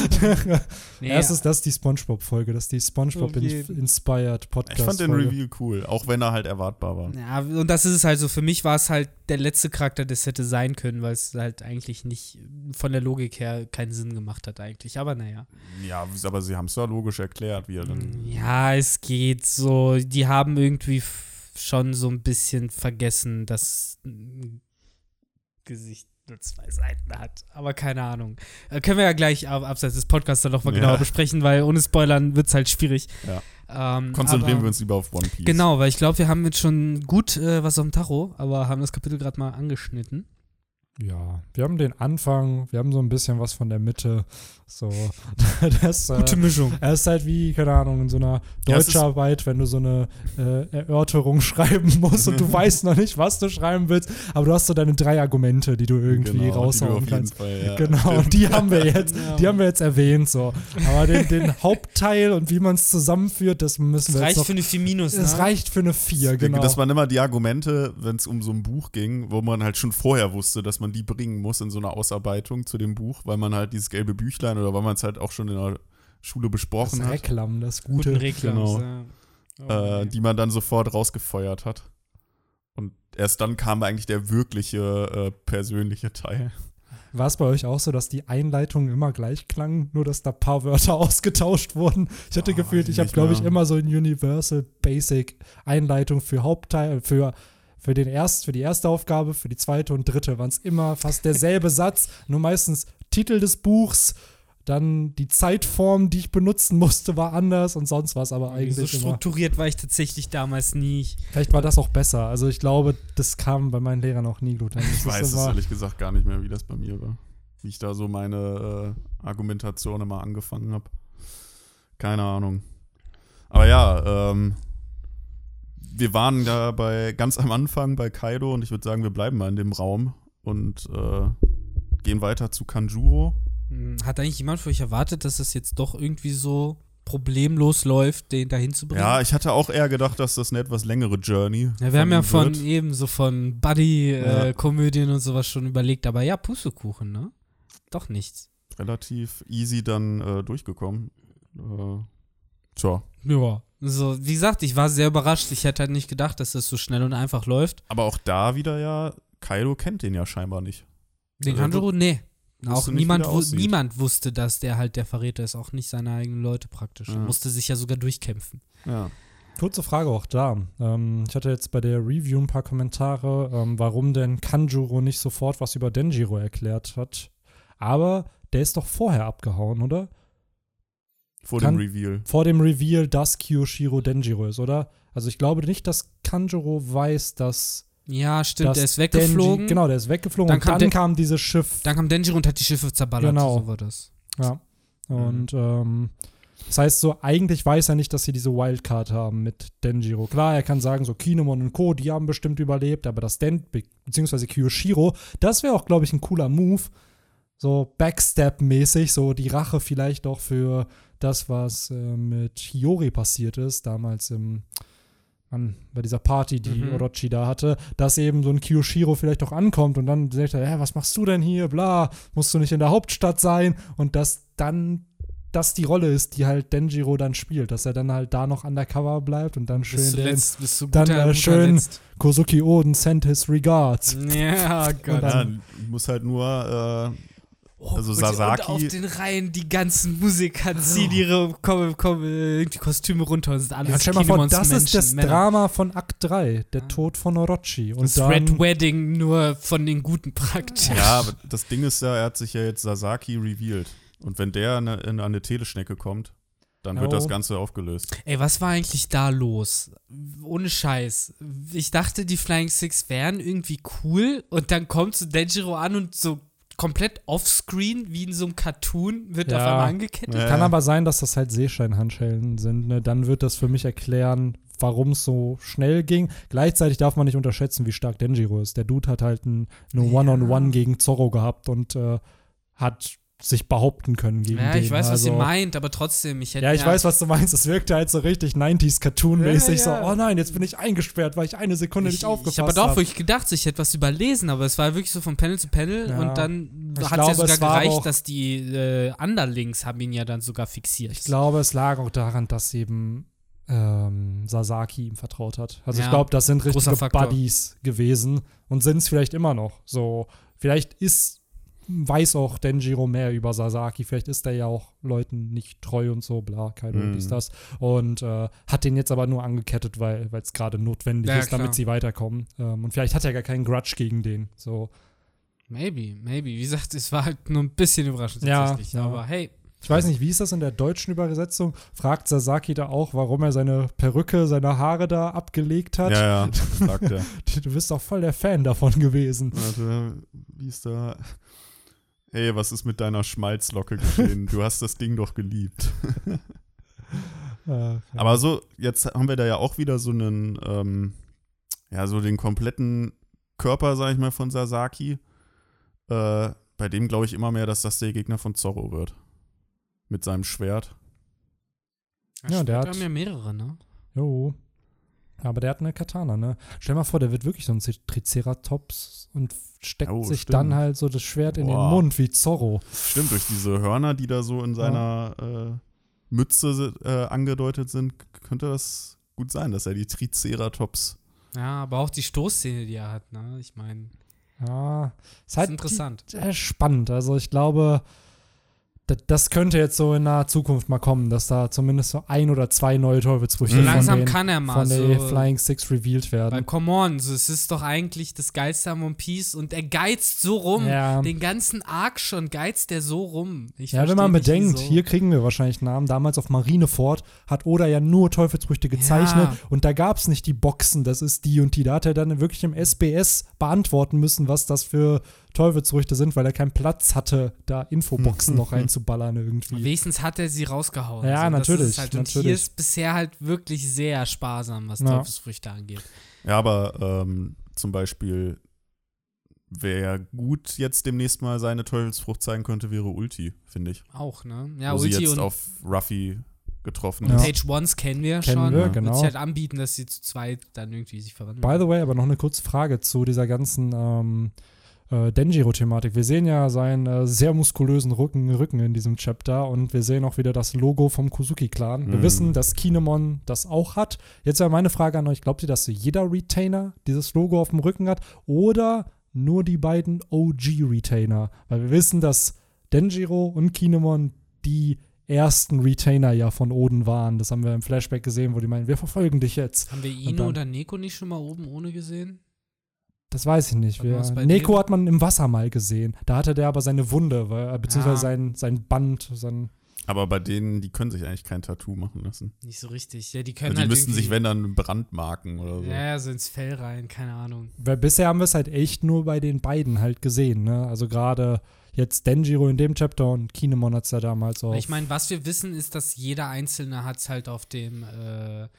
Nee, Erstens, das ist die Spongebob-Folge. Das ist die Spongebob-inspired Ich Podcast. fand den Reveal cool, auch wenn er halt erwartbar war. Ja, und das ist es halt so. Für mich war es halt der letzte Charakter, der es hätte sein können, weil es halt eigentlich nicht von der Logik her keinen Sinn gemacht hat, eigentlich. Aber naja. Ja, aber sie haben es ja logisch erklärt, wie er dann. Ja, es geht so. Die haben irgendwie schon so ein bisschen vergessen, dass ein Gesicht nur zwei Seiten hat. Aber keine Ahnung. Äh, können wir ja gleich ab, abseits des Podcasts dann nochmal Ja. genauer besprechen, weil ohne Spoilern wird es halt schwierig. Ja. Ähm, Konzentrieren aber- wir uns lieber auf One Piece. Genau, weil ich glaube, wir haben jetzt schon gut äh, was auf dem Tacho, aber haben das Kapitel gerade mal angeschnitten. Ja, wir haben den Anfang, wir haben so ein bisschen was von der Mitte. So, das, äh, Mischung. Es ist halt wie, keine Ahnung, in so einer Ja, Deutscharbeit, wenn du so eine äh, Erörterung schreiben musst und du weißt noch nicht, was du schreiben willst, aber du hast so deine drei Argumente, die du irgendwie Genau, die du raushauen kannst. Fall, ja, genau, und die haben wir jetzt, Ja. die haben wir jetzt erwähnt, so. Aber den, den Hauptteil und wie man es zusammenführt, das müssen Das wir reicht jetzt noch. für eine 4 Minus, ne? Es reicht für eine 4, genau. Das waren immer die Argumente, wenn es um so ein Buch ging, wo man halt schon vorher wusste, dass man die bringen muss in so einer Ausarbeitung zu dem Buch, weil man halt dieses gelbe Büchlein oder weil man es halt auch schon in der Schule das besprochen hat, Reklam, das Guten Gute. Reklams, genau. ja. Oh, äh, die man dann sofort rausgefeuert hat. Und erst dann kam eigentlich der wirkliche äh, persönliche Teil. War es bei euch auch so, dass die Einleitungen immer gleich klangen, nur dass da ein paar Wörter ausgetauscht wurden? Ich hatte Oh, gefühlt, ich habe, glaube ich, immer so ein Universal Basic Einleitung für Hauptteil, für, für, den erst, für die erste Aufgabe, für die zweite und dritte waren es immer fast derselbe Satz, nur meistens Titel des Buchs, dann die Zeitform, die ich benutzen musste, war anders und sonst was, aber so eigentlich immer. strukturiert war ich tatsächlich damals nie. Ich- Vielleicht war das auch besser. Also ich glaube, das kam bei meinen Lehrern auch nie gut an. Das Ich weiß es immer- ehrlich gesagt gar nicht mehr, wie das bei mir war. Wie ich da so meine äh, Argumentation immer angefangen habe. Keine Ahnung. Aber ja, ähm, wir waren da bei ganz am Anfang bei Kaido und ich würde sagen, wir bleiben mal in dem Raum und äh, gehen weiter zu Kanjuro. Hm, Hat eigentlich jemand für euch erwartet, dass das jetzt doch irgendwie so problemlos läuft, den dahin zu bringen? Ja, ich hatte auch eher gedacht, dass das eine etwas längere Journey. Ja, wir haben ja von wird. eben so von Ja. Buddy-Komödien und sowas schon überlegt, aber ja, Pustekuchen, ne? Doch nichts. relativ easy dann äh, durchgekommen. Äh, tja. Ja. So, wie gesagt, ich war sehr überrascht. Ich hätte halt nicht gedacht, dass das so schnell und einfach läuft. Aber auch da wieder ja, Kaido kennt den ja scheinbar nicht. Den Ja, Kanjuro, nee. Auch niemand, wu aussieht. niemand wusste, dass der halt der Verräter ist. Auch nicht seine eigenen Leute praktisch. Er Ja. musste sich ja sogar durchkämpfen. Ja. Kurze Frage auch da. Ähm, ich hatte jetzt bei der Review ein paar Kommentare, ähm, warum denn Kanjuro nicht sofort was über Denjiro erklärt hat. Aber der ist doch vorher abgehauen, oder? Vor dem Reveal. Vor dem Reveal, dass Kyoshiro Denjiro ist, oder? Also ich glaube nicht, dass Kanjuro weiß, dass, Ja, stimmt. dass der ist weggeflogen. Denji, genau, der ist weggeflogen Dann und kam dann kam dieses Schiff. Dann kam Denjiro und hat die Schiffe zerballert. Genau. So war das. Ja. Und ähm, das heißt so, eigentlich weiß er nicht, dass sie diese Wildcard haben mit Denjiro. Klar, er kann sagen, so Kinemon und Co., die haben bestimmt überlebt, aber das Den, be beziehungsweise Kyoshiro, das wäre auch, glaube ich, ein cooler Move. So Backstep-mäßig, so die Rache vielleicht auch für das, was äh, mit Hiyori passiert ist, damals im, an, bei dieser Party, die Mhm. Orochi da hatte, dass eben so ein Kyoshiro vielleicht auch ankommt und dann sagt er, hä, was machst du denn hier, bla, musst du nicht in der Hauptstadt sein und dass dann das die Rolle ist, die halt Denjiro dann spielt, dass er dann halt da noch undercover bleibt und dann schön Bis den zuletzt, bis zu dann, äh, schön- Letzt. Kosuki Oden sent his regards. Ja, Gott. Und dann- ich muss halt nur, äh, Oh, Also und- Sasaki- Und auf den Reihen die ganzen Musiker ziehen ihre komm, komm, die Kostüme runter und sind alles Ja, stell mal vor, das ist Menschen, das Männer. Drama von Akt 3, der Tod von Orochi. Und Das dann, Red Wedding nur von den Guten praktisch. ja, aber das Ding ist ja, er hat sich ja jetzt Sasaki revealed. Und wenn der in, eine- in eine Teleschnecke kommt, dann wird Oh. das Ganze aufgelöst. Ey, was war eigentlich da los? Ohne Scheiß. Ich dachte, die Flying Six wären irgendwie cool und dann kommt so Denjiro an und so komplett offscreen, wie in so einem Cartoon, wird Ja. auf einmal angekettet. Ja. Kann aber sein, dass das halt Seescheinhandschellen sind. Ne? Dann wird das für mich erklären, warum es so schnell ging. Gleichzeitig darf man nicht unterschätzen, wie stark Denjiro ist. Der Dude hat halt ein, eine Ja. One-on-One gegen Zorro gehabt und äh, hat sich behaupten können gegen Ja, den. ich weiß, was also, ihr meint, aber trotzdem, ich hätte Ja, ich mir- weiß, was du meinst. Es wirkte halt so richtig 90s Cartoon-mäßig. Ja, ja. So, oh nein, jetzt bin ich eingesperrt, weil ich eine Sekunde ich, nicht aufgepasst ich habe doch habe. wirklich gedacht, ich hätte was überlesen, aber es war wirklich so von Panel zu Panel Ja. und dann hat es ja sogar es gereicht, dass die äh, Underlings haben ihn ja dann sogar fixiert. Ich glaube, es lag auch daran, dass eben ähm, Sasaki ihm vertraut hat. Also ich Ja, glaube, das sind richtige. Buddies gewesen und sind es vielleicht immer noch. So, vielleicht ist weiß auch Denjiro mehr über Sasaki. Vielleicht ist er ja auch Leuten nicht treu und so, bla, keine Ahnung, Mhm. dies, das. Und äh, hat den jetzt aber nur angekettet, weil es gerade notwendig Ja, ist, damit klar. sie weiterkommen. Ähm, und vielleicht hat er gar keinen Grudge gegen den. So. Maybe, maybe. Wie gesagt, es war halt nur ein bisschen überraschend Ja, tatsächlich. ja. Aber hey, Ich weiß nicht, wie ist das in der deutschen Übersetzung? Fragt Sasaki da auch, warum er seine Perücke, seine Haare da abgelegt hat? Ja, ja, sagt er. Du bist doch voll der Fan davon gewesen. Warte, wie ist da? Ey, was ist mit deiner Schmalzlocke geschehen? Du hast das Ding doch geliebt. Äh, Aber so, jetzt haben wir da ja auch wieder so einen, ähm, ja, so den kompletten Körper, sag ich mal, von Sasaki. Äh, bei dem glaube ich immer mehr, dass das der Gegner von Zorro wird. Mit seinem Schwert. Ja, der wir hat- haben ja mehrere, ne? Jo. Aber der hat eine Katana, ne? Stell mal vor, der wird wirklich so ein Triceratops und steckt Oh, sich stimmt. dann halt so das Schwert in den. Mund wie Zorro. Stimmt, durch diese Hörner, die da so in seiner äh, Mütze äh, angedeutet sind, könnte das gut sein, dass er die Triceratops. Ja, aber auch die Stoßszene, die er hat, ne? Ich meine, Ja, ist ist halt interessant. äh, spannend. Also ich glaube, das könnte jetzt so in naher Zukunft mal kommen, dass da zumindest so ein oder zwei neue Teufelsfrüchte So Mhm. von, langsam den, kann er mal von so. der Flying Six revealed Weil, werden. come on, so, es ist doch eigentlich das Geilste am One Piece und er geizt so rum. Ja. Den ganzen Arc schon geizt er so rum. Ich Ja, wenn man bedenkt, wieso. hier kriegen wir wahrscheinlich Namen. Damals auf Marineford hat Oda ja nur Teufelsfrüchte gezeichnet Ja. und da gab es nicht die Boxen, das ist die und die. Da hat er dann wirklich im SBS beantworten müssen, was das für Teufelsfrüchte sind, weil er keinen Platz hatte, da Infoboxen noch reinzuballern irgendwie. Wenigstens hat er sie rausgehauen. Ja, So, das natürlich, Ist halt, und natürlich. hier ist bisher halt wirklich sehr sparsam, was Ja. Teufelsfrüchte angeht. Ja, aber ähm, zum Beispiel, wer gut jetzt demnächst mal seine Teufelsfrucht zeigen könnte, wäre Ulti, finde ich. Auch, ne? Ja, Wo sie Ulti jetzt und auf Ruffy getroffen Ja. Page Ones kennen wir Kennen schon. wir, Wird genau. sich halt anbieten, dass sie zu zweit dann irgendwie sich verwandeln. By the way, aber noch eine kurze Frage zu dieser ganzen ähm, äh, Denjiro-Thematik. Wir sehen ja seinen äh, sehr muskulösen Rücken, Rücken in diesem Chapter und wir sehen auch wieder das Logo vom Kuzuki-Clan. Wir Mhm. wissen, dass Kinemon das auch hat. Jetzt wäre meine Frage an euch: Glaubt ihr, dass jeder Retainer dieses Logo auf dem Rücken hat oder nur die beiden OG-Retainer? Weil wir wissen, dass Denjiro und Kinemon die ersten Retainer ja von Oden waren. Das haben wir im Flashback gesehen, wo die meinen, wir verfolgen dich jetzt. Haben wir Ino oder Neko nicht schon mal oben ohne gesehen? Das weiß ich nicht. Wir, Neko dem? hat man im Wasser mal gesehen. Da hatte der aber seine Wunde, weil, äh, beziehungsweise Ja. sein, sein Band, sein. Aber bei denen, die können sich eigentlich kein Tattoo machen lassen. Nicht so richtig. Ja, die können Also die halt müssten sich, wenn dann, brandmarken oder so. Ja, so ins Fell rein, keine Ahnung. Weil bisher haben wir es halt echt nur bei den beiden halt gesehen. Ne? Also gerade jetzt Denjiro in dem Chapter und Kinemon hat es ja damals auch. Ich meine, was wir wissen, ist, dass jeder Einzelne hat es halt auf dem, äh,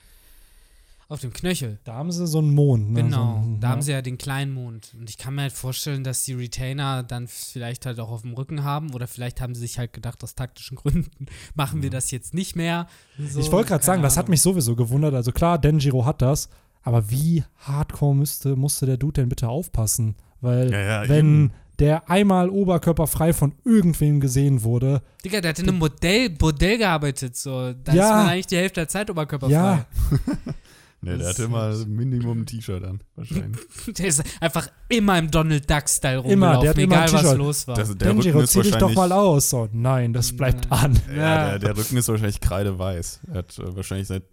auf dem Knöchel. da haben sie so einen Mond. Ne? Genau, So ein, da haben sie ja den kleinen Mond. Und ich kann mir halt vorstellen, dass die Retainer dann vielleicht halt auch auf dem Rücken haben. Oder vielleicht haben sie sich halt gedacht, aus taktischen Gründen machen wir das jetzt nicht mehr. So, Ich wollte gerade sagen, keine das hat Ahnung. mich sowieso gewundert. Also klar, Denjiro hat das, aber wie hardcore müsste, musste der Dude denn bitte aufpassen? Weil Ja, ja, wenn eben. der einmal oberkörperfrei von irgendwem gesehen wurde, Digga, der hat in einem Modell, Bordell gearbeitet. So. Da Ja. ist man eigentlich die Hälfte der Zeit oberkörperfrei. Ja. Nee, der hatte immer Minimum ein T-Shirt an, wahrscheinlich. Der ist einfach immer im Donald Duck-Style Immer, rumgelaufen, der hat immer ein egal was los war. Das, der Denjiro, Rücken ist zieh dich doch wahrscheinlich. mal aus. So, nein, das bleibt Ja. an. Ja, Ja. Der, der Rücken ist wahrscheinlich kreideweiß. Er hat äh, wahrscheinlich seit,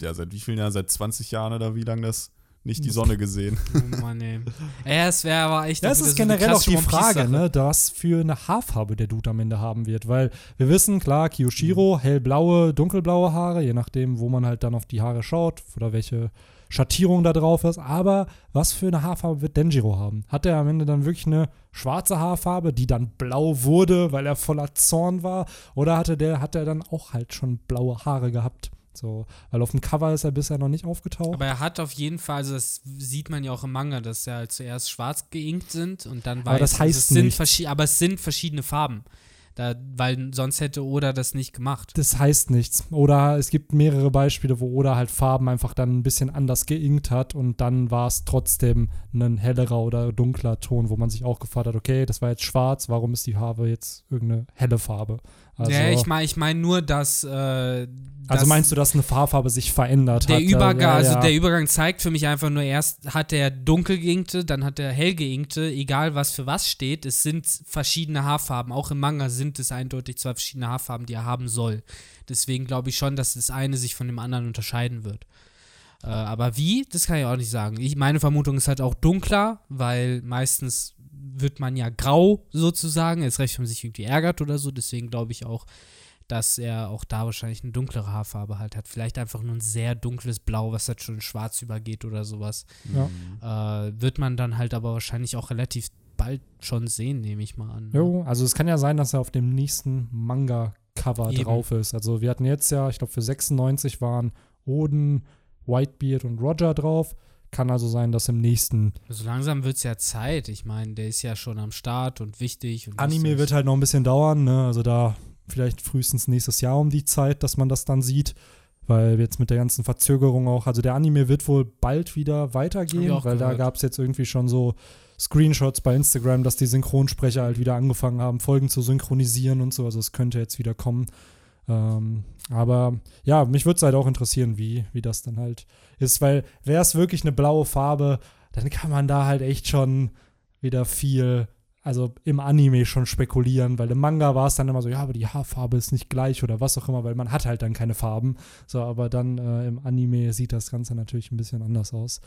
ja, seit wie vielen Jahren? Seit 20 Jahren oder wie lange das nicht die Sonne gesehen. Oh Mann, ey. Ja, es wäre aber echt es wieder ist generell auch die Frage, ne, was für eine Haarfarbe der Dude am Ende haben wird. Weil wir wissen, klar, Kiyoshiro, hellblaue, dunkelblaue Haare, je nachdem, wo man halt dann auf die Haare schaut oder welche Schattierung da drauf ist. Aber was für eine Haarfarbe wird Denjiro haben? Hat er am Ende dann wirklich eine schwarze Haarfarbe, die dann blau wurde, weil er voller Zorn war? Oder hatte der, hat er dann auch halt schon blaue Haare gehabt? So, weil auf dem Cover ist er bisher noch nicht aufgetaucht. Aber er hat auf jeden Fall, also das sieht man ja auch im Manga, dass er halt zuerst schwarz geinkt sind und dann weiß. Aber das also heißt es sind nichts. verschi- Aber es sind verschiedene Farben. Da, weil sonst hätte Oda das nicht gemacht. Das heißt nichts. Oder es gibt mehrere Beispiele, wo Oda halt Farben einfach dann ein bisschen anders geinkt hat und dann war es trotzdem ein hellerer oder dunkler Ton, wo man sich auch gefragt hat, okay, das war jetzt schwarz, warum ist die Farbe jetzt irgendeine helle Farbe? Also, ja, ich meine ich mein nur, dass, äh, Also meinst du, dass eine Farbfarbe sich verändert der hat? Übergang, ja, also ja. der Übergang zeigt für mich einfach nur erst hat der dunkel geinkte, dann hat der hell geinkte, egal was für was steht, es sind verschiedene Haarfarben. Auch im Manga sind es eindeutig zwei verschiedene Haarfarben, die er haben soll. Deswegen glaube ich schon, dass das eine sich von dem anderen unterscheiden wird. Äh, aber wie, das kann ich auch nicht sagen. Ich, meine Vermutung ist halt auch dunkler, weil meistens wird man ja grau sozusagen, erst recht, wenn man sich irgendwie ärgert oder so. Deswegen glaube ich auch, dass er auch da wahrscheinlich eine dunklere Haarfarbe halt hat. Vielleicht einfach nur ein sehr dunkles Blau, was halt schon in schwarz übergeht oder sowas. Ja. Äh, wird man dann halt aber wahrscheinlich auch relativ bald schon sehen, nehme ich mal an. ne? Jo, also es kann ja sein, dass er auf dem nächsten Manga-Cover drauf ist. Also wir hatten jetzt ja, ich glaube für 96 waren Oden, Whitebeard und Roger drauf. Kann also sein, dass im nächsten So langsam wird es ja Zeit. Ich meine, der ist ja schon am Start und wichtig. Und Anime wird halt noch ein bisschen dauern, ne? Also da vielleicht frühestens nächstes Jahr um die Zeit, dass man das dann sieht. Weil jetzt mit der ganzen Verzögerung auch, also der Anime wird wohl bald wieder weitergehen, weil da gehört. gab es jetzt irgendwie schon so Screenshots bei Instagram, dass die Synchronsprecher halt wieder angefangen haben, Folgen zu synchronisieren und so. Also es könnte jetzt wieder kommen. Ähm, aber ja, mich würde es halt auch interessieren, wie, wie das dann halt ist, weil wäre es wirklich eine blaue Farbe, dann kann man da halt echt schon wieder viel, also im Anime schon spekulieren, weil im Manga war es dann immer so, ja, aber die Haarfarbe ist nicht gleich oder was auch immer, weil man hat halt dann keine Farben. So, aber dann äh, im Anime sieht das Ganze natürlich ein bisschen anders aus.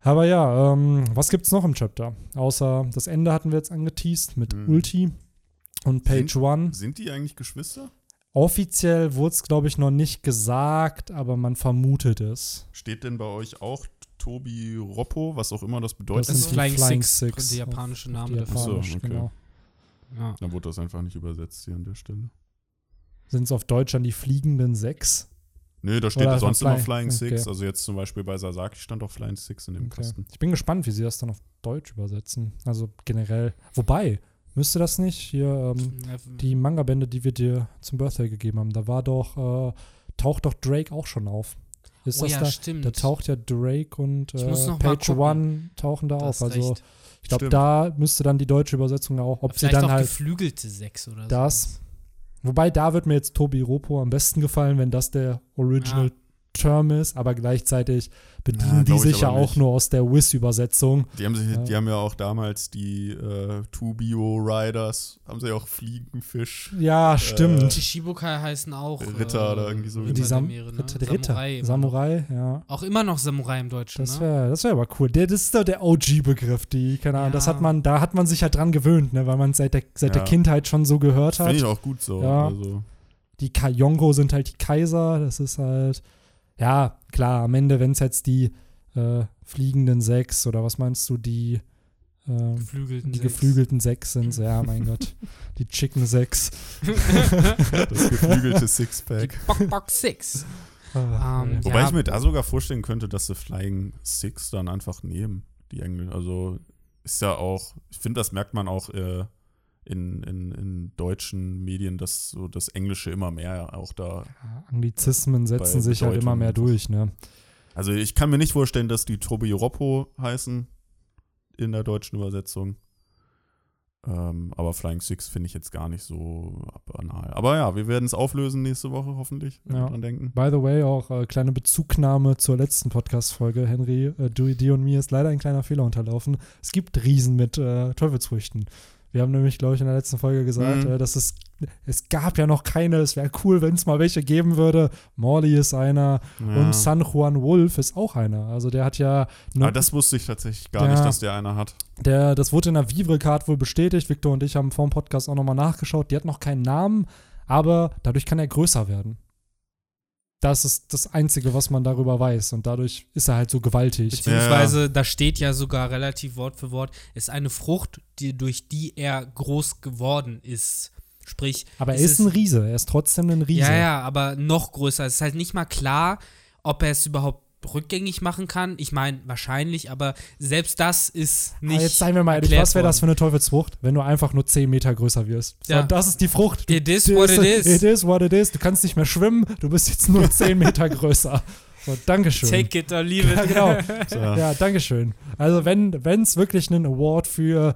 Aber ja, ähm, was gibt's noch im Chapter? Außer das Ende hatten wir jetzt angeteased mit Mhm. Ulti und Page Sind- One. Sind die eigentlich Geschwister? Offiziell wurde es, glaube ich, noch nicht gesagt, aber man vermutet es. Steht denn bei euch auch Tobi Roppo, was auch immer das bedeutet? Das Das ist sind die Flying, Flying Six, Six. der japanische Name dafür. Ach so, Japanisch, okay. genau. Ja. Dann wurde das einfach nicht übersetzt hier an der Stelle. Sind es auf Deutsch dann die fliegenden sechs? Nö, da steht Oder sonst immer Flying Six. okay. Also jetzt zum Beispiel bei Sasaki stand auch Flying Six in dem Okay. Kasten. Ich bin gespannt, wie sie das dann auf Deutsch übersetzen. Also generell. Wobei, müsste das nicht hier ähm, die Manga-Bände, die wir dir zum Birthday gegeben haben, da war doch, äh, taucht doch Drake auch schon auf. Ist oh das ja, da? stimmt. Da taucht ja Drake und äh, Page. One tauchen da Da auf. Also recht. ich glaube, da müsste dann die deutsche Übersetzung auch, ob sie Vielleicht dann auch halt. geflügelte Sechs oder Das. sowas. Wobei da wird mir jetzt Tobi Ropo am besten gefallen, wenn das der Original Ja. Term ist, aber gleichzeitig bedienen Ja, die sich ja auch nicht. nur aus der Wiz-Übersetzung. Die haben, sich, Ja. die haben ja auch damals die äh, Two-Bio Riders, haben sie ja auch Fliegenfisch. Ja, Äh, stimmt. Die Shibukai heißen auch Ritter äh, oder irgendwie so. Ritter die Sam Meere, ne? Ritter. Samurai. Samurai, ja. Auch immer noch Samurai im Deutschen, Das ne? wäre das wär aber cool. Der, das ist doch der OG-Begriff, die, keine Ahnung, das Ja. hat man, da hat man sich halt dran gewöhnt, ne, weil man seit der, seit der. Kindheit schon so gehört Finde ich hat. auch gut so. Ja. Also, Die Kayongo sind halt die Kaiser, das ist halt, ja, klar, am Ende, wenn es jetzt die äh, fliegenden Sechs oder was meinst du, die, ähm, Geflügelten die Sechs. geflügelten Sechs sind, ja, mein Gott, die Chicken Sechs. das geflügelte Die Sixpack. Bock Bock Six. Ah, Ähm. Wobei Ja. ich mir da sogar vorstellen könnte, dass sie Flying Six dann einfach nehmen, die Engel. Also ist ja auch, ich finde, das merkt man auch äh, in, in, in deutschen Medien, dass so das Englische immer mehr auch da. Ja, Anglizismen setzen sich halt immer Bedeutung mehr durch, ne? Also ich kann mir nicht vorstellen, dass die Tobi Roppo heißen in der deutschen Übersetzung. Ähm, aber Flying Six finde ich jetzt gar nicht so banal. Aber ja, wir werden es auflösen nächste Woche hoffentlich, wenn Ja. wir dran denken. By the way, auch äh, kleine Bezugnahme zur letzten Podcast-Folge, Henry. Äh, du, dir und mir ist leider ein kleiner Fehler unterlaufen. Es gibt Riesen mit äh, Teufelsfrüchten. Wir haben nämlich, glaube ich, in der letzten Folge gesagt, Mhm. äh, dass es, es gab ja noch keine. Es wäre cool, wenn es mal welche geben würde. Morley ist einer Ja. und San Juan Wolf ist auch einer. Also der hat ja, nur, Aber das wusste ich tatsächlich gar Ja. nicht, dass der einer hat. der, das wurde in der Vivre-Card wohl bestätigt. Victor und ich haben vor dem Podcast auch nochmal nachgeschaut. Die hat noch keinen Namen, aber dadurch kann er größer werden. Das ist das Einzige, was man darüber weiß. Und dadurch ist er halt so gewaltig. Beziehungsweise, da steht ja sogar relativ Wort für Wort, ist eine Frucht, die, durch die er groß geworden ist. Sprich, Aber er es ist ein Riese. Er ist trotzdem ein Riese. Ja, ja, aber noch größer. Es ist halt nicht mal klar, ob er es überhaupt rückgängig machen kann. Ich meine, wahrscheinlich, aber selbst das ist nicht. Ah, jetzt seien wir mal ehrlich, was wäre das für eine Teufelsfrucht, wenn du einfach nur 10 Meter größer wirst? So, Ja. das ist die Frucht. It is what it is. It is what it is. Du kannst nicht mehr schwimmen, du bist jetzt nur 10 Meter größer. So, Dankeschön. Take it or leave it. Ja, genau. So, Ja, Dankeschön. Also wenn es wirklich einen Award für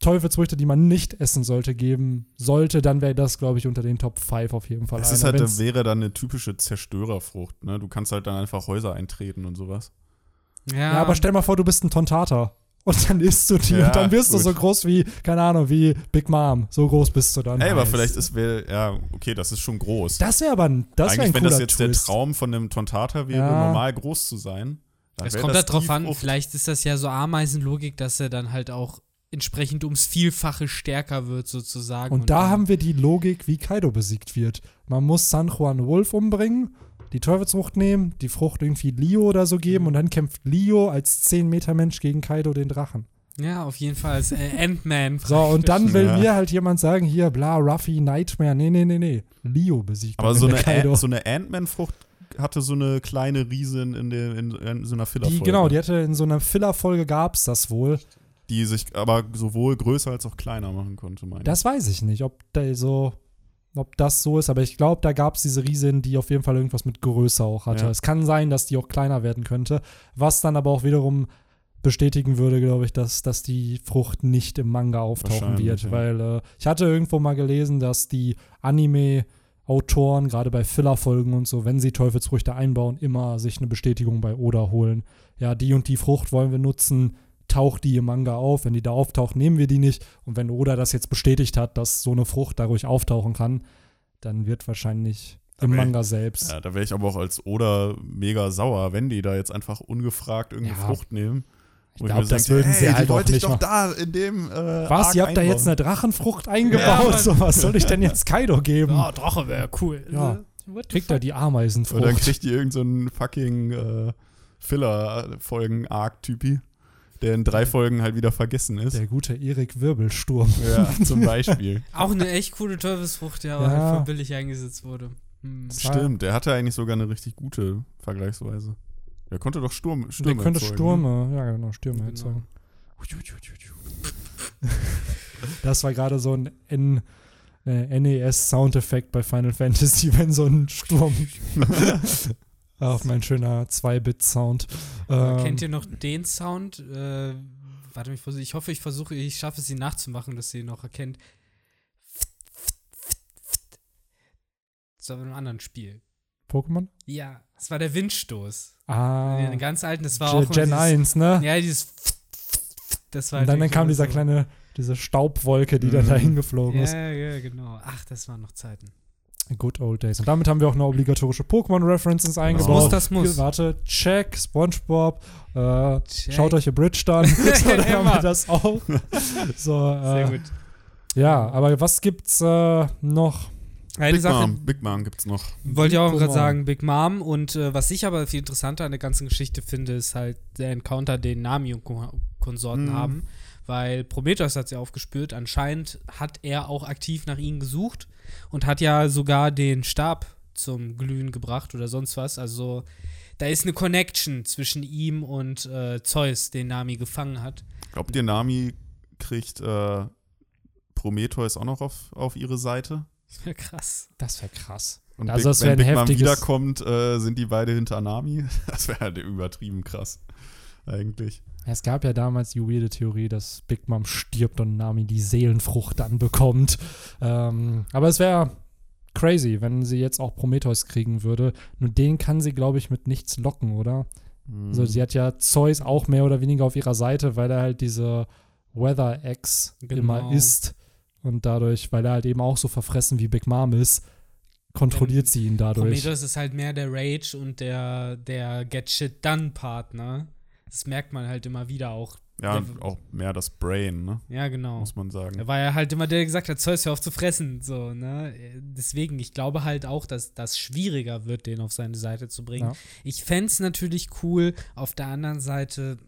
Teufelsfrüchte, die man nicht essen sollte, geben sollte, dann wäre das, glaube ich, unter den Top 5 auf jeden Fall. Das ist halt, wäre dann eine typische Zerstörerfrucht, ne? Du kannst halt dann einfach Häuser eintreten und sowas. Ja, ja, aber stell mal vor, du bist ein Tontata. Und dann isst du die Ja, und dann wirst du gut. so groß wie, keine Ahnung, wie Big Mom. So groß bist du dann. Ey, aber Nice. vielleicht ist wäre, ja, okay, das ist schon groß. Das wäre aber ein, das wär ein Eigentlich, wenn das jetzt Twist. der Traum von einem Tontata wäre, Ja. normal groß zu sein. dann es wär kommt halt drauf an, vielleicht ist das ja so Ameisenlogik, dass er dann halt auch entsprechend ums Vielfache stärker wird, sozusagen. Und da dann- haben wir die Logik, wie Kaido besiegt wird. Man muss San Juan Wolf umbringen, die Teufelsfrucht nehmen, die Frucht irgendwie Leo oder so geben und dann kämpft Leo als 10 Meter Mensch gegen Kaido den Drachen. Ja, auf jeden Fall als äh, Ant-Man. So, und dann will Ja. mir halt jemand sagen, hier, bla, Ruffy, Nightmare. Nee, nee, nee, nee. Leo besiegt Aber so eine, Kaido. So eine Ant-Man-Frucht hatte so eine kleine Riesin in, der, in, in so einer die, Filler-Folge. genau, die hatte in so einer Filler-Folge gab es das wohl. Die sich aber sowohl größer als auch kleiner machen konnte, meine ich. Das weiß ich nicht, ob da so, ob das so ist, aber ich glaube, da gab es diese Riesin, die auf jeden Fall irgendwas mit Größe auch hatte. Ja. Es kann sein, dass die auch kleiner werden könnte, was dann aber auch wiederum bestätigen würde, glaube ich, dass, dass die Frucht nicht im Manga auftauchen wird, ja. weil äh, ich hatte irgendwo mal gelesen, dass die Anime-Autoren, gerade bei Filler-Folgen und so, wenn sie Teufelsfrüchte einbauen, immer sich eine Bestätigung bei Oda holen. Ja, die und die Frucht wollen wir nutzen, taucht die im Manga auf. Wenn die da auftaucht, nehmen wir die nicht. Und wenn Oda das jetzt bestätigt hat, dass so eine Frucht da ruhig auftauchen kann, dann wird wahrscheinlich im Manga selbst. ja, da wäre ich aber auch als Oda mega sauer, wenn die da jetzt einfach ungefragt irgendeine Ja. Frucht nehmen. Ich glaube, das denke, würden sie ey, halt die auch wollte ich nicht doch machen. da in dem äh, Was? Arc Ihr habt da jetzt einbauen. eine Drachenfrucht eingebaut? Ja, so, was soll ich denn jetzt Kaido geben? Oh, Drache wäre cool. Ja. Kriegt er fuck? die Und dann Ameisenfrucht? kriegt die irgendeinen so fucking äh, Filler-Folgen-Arc-Typi, der in drei Folgen halt wieder vergessen ist. Der gute Erik Wirbelsturm. Ja, zum Beispiel. Auch eine echt coole Teufelsfrucht, ja, aber Ja. halt voll billig eingesetzt wurde. Hm. Stimmt, der hatte eigentlich sogar eine richtig gute Vergleichsweise. Der konnte doch Sturm, Der Stürme könnte erzeugen, Ne? Stürme, ja genau, Stürme Genau. erzeugen. Das war gerade so ein N äh, NES-Soundeffekt bei Final Fantasy, wenn so ein Sturm auf mein schöner 2-Bit-Sound. Aber Ähm, Kennt ihr noch den Sound? Äh, warte, ich, versuch- ich hoffe, ich versuche, ich schaffe es, ihn nachzumachen, dass ihr ihn noch erkennt. Das war bei einem anderen Spiel. Pokémon? Ja, das war der Windstoß. Ah. Den ganz alten, das war Gen, auch Gen dieses, 1, ne? Ja, dieses das war Und dann, dann halt kam wirklich dieser so- kleine, diese Staubwolke, die dann Mhm. dahin geflogen ist. Ja, ja, genau. Ach, das waren noch Zeiten. Good old days. Und damit haben wir auch eine obligatorische Pokémon-References eingebaut. muss, das muss. Warte, check, Spongebob, äh, Check. schaut euch A Bridge an. so, dann haben wir das auch. So, Sehr äh, gut. Ja, aber was gibt's äh, noch? Eine Big Sache, Mom, Big Mom gibt's noch. wollte ich auch gerade sagen, Big Mom. Und äh, was ich aber viel interessanter an der ganzen Geschichte finde, ist halt der Encounter, den Nami und Ko Konsorten Mhm. haben. Weil Prometheus hat sie aufgespürt. Anscheinend hat er auch aktiv nach ihnen gesucht und hat ja sogar den Stab zum Glühen gebracht oder sonst was. Also da ist eine Connection zwischen ihm und äh, Zeus, den Nami gefangen hat. Glaubt ihr, Nami kriegt äh, Prometheus auch noch auf, auf ihre Seite? Krass. Das wäre krass. Und Also Big, das wär wenn Big Mom wiederkommt, äh, sind die beide hinter Nami? Das wäre halt übertrieben krass. Eigentlich. Es gab ja damals die weirde Theorie, dass Big Mom stirbt und Nami die Seelenfrucht dann bekommt. Ähm, aber es wäre crazy, wenn sie jetzt auch Prometheus kriegen würde. Nur den kann sie, glaube ich, mit nichts locken, oder? Mhm. Also sie hat ja Zeus auch mehr oder weniger auf ihrer Seite, weil er halt diese Weather X Genau. immer ist. Und dadurch, weil er halt eben auch so verfressen wie Big Mom ist, kontrolliert sie ihn dadurch. Prometheus ist halt mehr der Rage und der, der Get Shit Done Partner. Das merkt man halt immer wieder auch. ja, der- auch mehr das Brain, ne? Ja, genau. muss man sagen. Er war ja halt immer der, der gesagt hat, Zeus, hör auf zu fressen. So, ne? Deswegen, ich glaube halt auch, dass das schwieriger wird, den auf seine Seite zu bringen. Ja. Ich fände es natürlich cool. Auf der anderen Seite,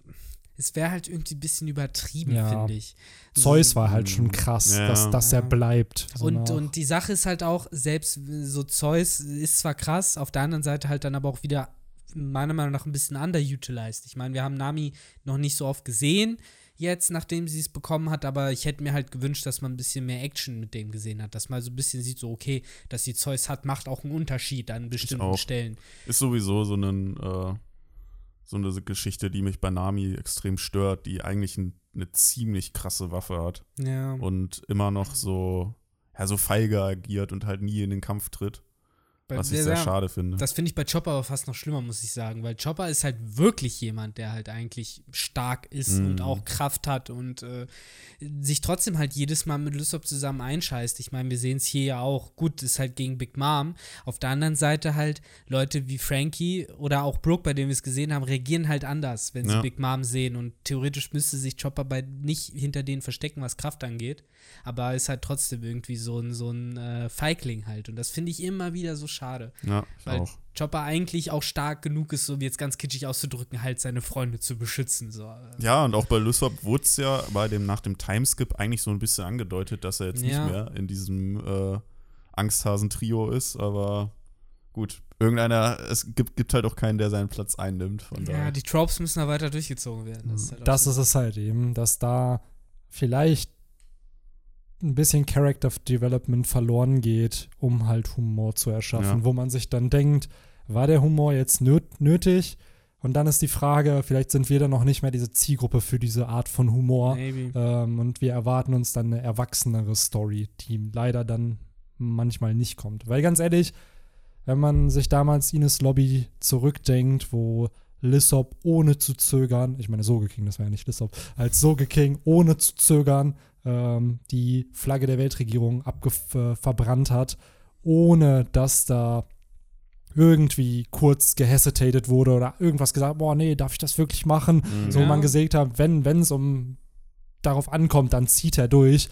es wäre halt irgendwie ein bisschen übertrieben, Ja. finde ich. Zeus war halt schon krass, Ja. dass, dass er Ja. bleibt. So Und, nach- und die Sache ist halt auch, selbst so Zeus ist zwar krass, auf der anderen Seite halt dann aber auch wieder meiner Meinung nach ein bisschen underutilized. Ich meine, wir haben Nami noch nicht so oft gesehen jetzt, nachdem sie es bekommen hat, aber ich hätte mir halt gewünscht, dass man ein bisschen mehr Action mit dem gesehen hat, dass man so ein bisschen sieht, so okay, dass sie Zeus hat, macht auch einen Unterschied an bestimmten auch. Stellen. Ist sowieso so, einen, äh, so eine Geschichte, die mich bei Nami extrem stört, die eigentlich ein, eine ziemlich krasse Waffe hat Ja. und immer noch so, ja, so feige agiert und halt nie in den Kampf tritt. Bei- Was ich sehr ja. schade finde. Das finde ich bei Chopper aber fast noch schlimmer, muss ich sagen, weil Chopper ist halt wirklich jemand, der halt eigentlich stark ist Mhm. und auch Kraft hat und äh, sich trotzdem halt jedes Mal mit Lysop zusammen einscheißt. Ich meine, wir sehen es hier ja auch. Gut, ist halt gegen Big Mom. Auf der anderen Seite halt Leute wie Frankie oder auch Brooke, bei denen wir es gesehen haben, reagieren halt anders, wenn sie Ja. Big Mom sehen und theoretisch müsste sich Chopper bei nicht hinter denen verstecken, was Kraft angeht, aber ist halt trotzdem irgendwie so ein, so ein äh, Feigling halt und das finde ich immer wieder so schade. ja, ich Weil auch. Chopper eigentlich auch stark genug ist, so wie jetzt ganz kitschig auszudrücken, halt seine Freunde zu beschützen. So. Ja, und auch bei Lysop wurde es ja bei dem, nach dem Timeskip eigentlich so ein bisschen angedeutet, dass er jetzt Ja. nicht mehr in diesem äh, Angsthasen-Trio ist, aber gut, irgendeiner, es gibt, gibt halt auch keinen, der seinen Platz einnimmt. Von Ja, daher. die Tropes müssen da weiter durchgezogen werden. Das ist, halt das ist es halt eben, dass da vielleicht ein bisschen Character Development verloren geht, um halt Humor zu erschaffen, Ja. wo man sich dann denkt, war der Humor jetzt nöt nötig? Und dann ist die Frage, vielleicht sind wir dann noch nicht mehr diese Zielgruppe für diese Art von Humor. Ähm, und wir erwarten uns dann eine erwachsenere Story, die leider dann manchmal nicht kommt. Weil ganz ehrlich, wenn man sich damals Ines Lobby zurückdenkt, wo Lissop ohne zu zögern, ich meine Soge King, das war ja nicht Lissop, als Soge King ohne zu zögern ähm, die Flagge der Weltregierung abgef äh, verbrannt hat, ohne dass da irgendwie kurz gehesitated wurde oder irgendwas gesagt, boah, nee, darf ich das wirklich machen? Mhm. So man gesagt hat, wenn es um darauf ankommt, dann zieht er durch.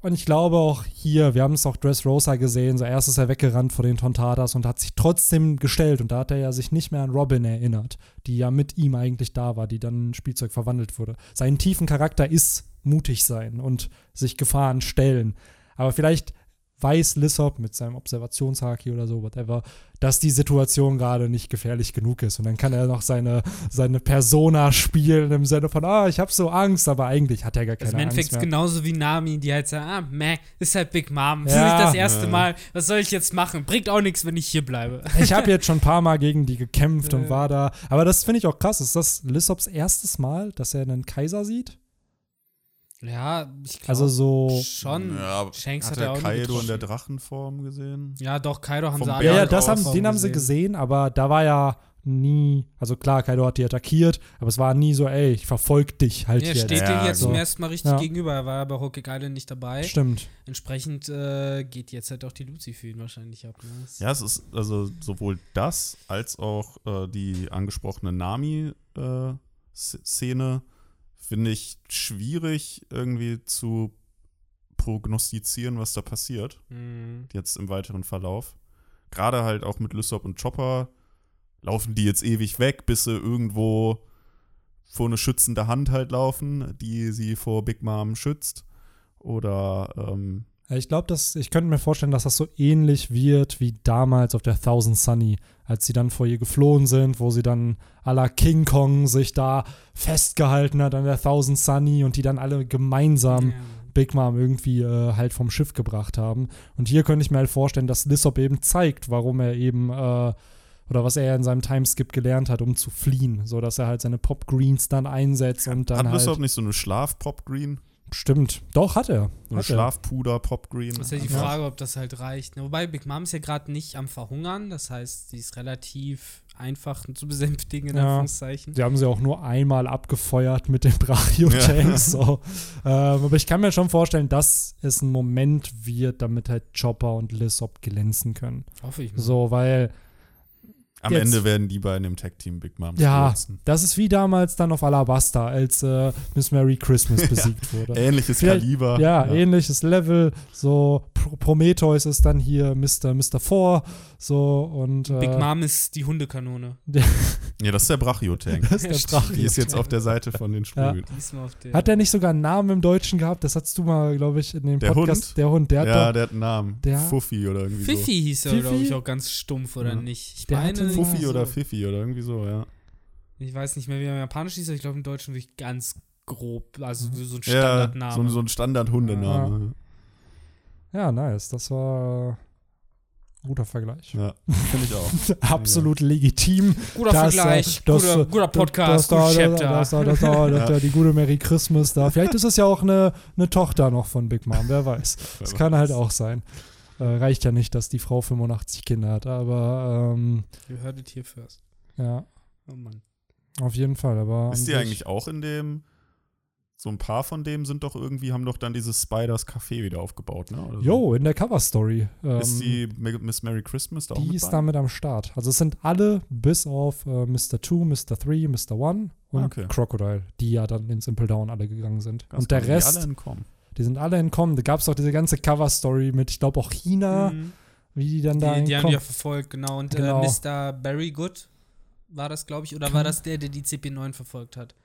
Und ich glaube auch hier, wir haben es auch Dressrosa gesehen, so erst ist er weggerannt vor den Tontadas und hat sich trotzdem gestellt und da hat er ja sich nicht mehr an Robin erinnert, die ja mit ihm eigentlich da war, die dann in Spielzeug verwandelt wurde. Sein tiefen Charakter ist mutig sein und sich Gefahren stellen. Aber vielleicht weiß Lissop mit seinem Observationshaki oder so, whatever, dass die Situation gerade nicht gefährlich genug ist. Und dann kann er noch seine, seine Persona spielen im Sinne von, ah, ich habe so Angst, aber eigentlich hat er gar Das keine im Endeffekt Angst mehr. genauso wie Nami, die halt sagt, ah, meh, ist halt Big Mom. Das Ja. ist nicht das erste Ja. Mal. Was soll ich jetzt machen? Bringt auch nichts, wenn ich hier bleibe. Ich habe jetzt schon ein paar Mal gegen die gekämpft und war da. Aber das finde ich auch krass. Ist das Lissops erstes Mal, dass er einen Kaiser sieht? Ja, ich glaube Also so. schon. Ja, Shanks hat hat er auch Kaido in der Drachenform gesehen? Ja, doch, Kaido haben Vom sie alle Ja, ja, das haben, den haben sie gesehen, aber da war ja nie. Also klar, Kaido hat die attackiert, aber es war nie so, ey, ich verfolge dich halt Ja, jetzt. steht Ja, dir jetzt so. zum ersten Mal richtig Ja. gegenüber. Er war ja bei Hokage Island nicht dabei. Stimmt. Entsprechend äh, geht jetzt halt auch die Lucy für ihn wahrscheinlich ab. Ne? Ja, es ist also sowohl das als auch äh, die angesprochene Nami-Szene finde ich schwierig irgendwie zu prognostizieren, was da passiert, Mhm. jetzt im weiteren Verlauf. Gerade halt auch mit Lysop und Chopper laufen die jetzt ewig weg, bis sie irgendwo vor eine schützende Hand halt laufen, die sie vor Big Mom schützt. Oder ähm, Ich glaube, dass ich könnte mir vorstellen, dass das so ähnlich wird wie damals auf der Thousand Sunny, als sie dann vor ihr geflohen sind, wo sie dann à la King Kong sich da festgehalten hat an der Thousand Sunny und die dann alle gemeinsam Ja. Big Mom irgendwie äh, halt vom Schiff gebracht haben. Und hier könnte ich mir halt vorstellen, dass Lissop eben zeigt, warum er eben äh, oder was er in seinem Timeskip gelernt hat, um zu fliehen, so dass er halt seine Pop Greens dann einsetzt und dann hat halt Lysop nicht so eine Schlaf-Pop-Green? Stimmt. Doch hat er. Hat er. Schlafpuder-Pop-Green? Das ist ja die Ja. Frage, ob das halt reicht. ne? Wobei Big Mom ist ja gerade nicht am Verhungern. Das heißt, sie ist relativ einfach zu besänftigen, in Ja. Anführungszeichen. Sie haben sie auch nur einmal abgefeuert mit den Brachio-Tanks. So. Ähm, aber ich kann mir schon vorstellen, dass es ein Moment wird, damit halt Chopper und Lissop glänzen können. Hoffe ich mal. So, weil Am Jetzt- Ende werden die beiden im Tag-Team Big Mom Ja. stürzen. das ist wie damals dann auf Alabasta, als äh, Miss Merry Christmas besiegt wurde. Ähnliches Vielleicht- Kaliber. Ja, ähnliches Level. So, Pro Prometheus ist dann hier Mr. Mr. Four. So, und. Äh, Big Mom ist die Hundekanone. Ja, das ist der Brachio-Tank. Das ist der. Brachio. Die ist jetzt auf der Seite von den auf der. Hat der nicht sogar einen Namen im Deutschen gehabt? Das hast du mal, glaube ich, in dem Der Podcast. Hund? Der Hund, der hat Ja, doch, der hat einen Namen. Der- Fuffi oder irgendwie Fifi hieß er, Fifi? glaube ich, auch ganz stumpf, oder Ja. nicht? Ich Der meine, so. Fuffi so. oder Fifi oder irgendwie so, ja. Ich weiß nicht mehr, wie er im Japanisch hieß, aber ich glaube im Deutschen wirklich ganz grob. Also so ein Ja, Standardname. so, so ein Standard-Hundename. ja, nice. Das war guter Vergleich. Ja, finde ich auch. Absolut legitim. guter Das, Vergleich, äh, das, guter, äh, guter Podcast, das, das, da, das, da, das, die gute Merry Christmas da. Vielleicht ist es ja auch eine, eine Tochter noch von Big Mom, wer weiß. Das kann halt auch sein. Äh, reicht ja nicht, dass die Frau 85 Kinder hat, aber ähm, You heard it here first. ja, Oh Mann. auf jeden Fall. Aber Ist die eigentlich auch in dem. So ein paar von dem sind doch irgendwie, haben doch dann dieses Spiders Café wieder aufgebaut, ne? Oder so. Jo, in der Cover-Story. Ähm, Ist die Ma- Miss Merry Christmas da auch die ist damit am Start. Also es sind alle bis auf äh, Mr. 2, Mr. 3, Mr. 1 und Ah, okay. Crocodile, die ja dann ins Impel Down alle gegangen sind. Ganz und der genau, die Rest, alle entkommen. die sind alle entkommen. Da gab es auch diese ganze Cover-Story mit, ich glaube auch China, Mhm. wie die dann da Die, die haben die entkommen. ja verfolgt, genau. Und Genau. Äh, Mr. Barry Good war das, glaube ich, oder war das der, der die CP9 verfolgt hat?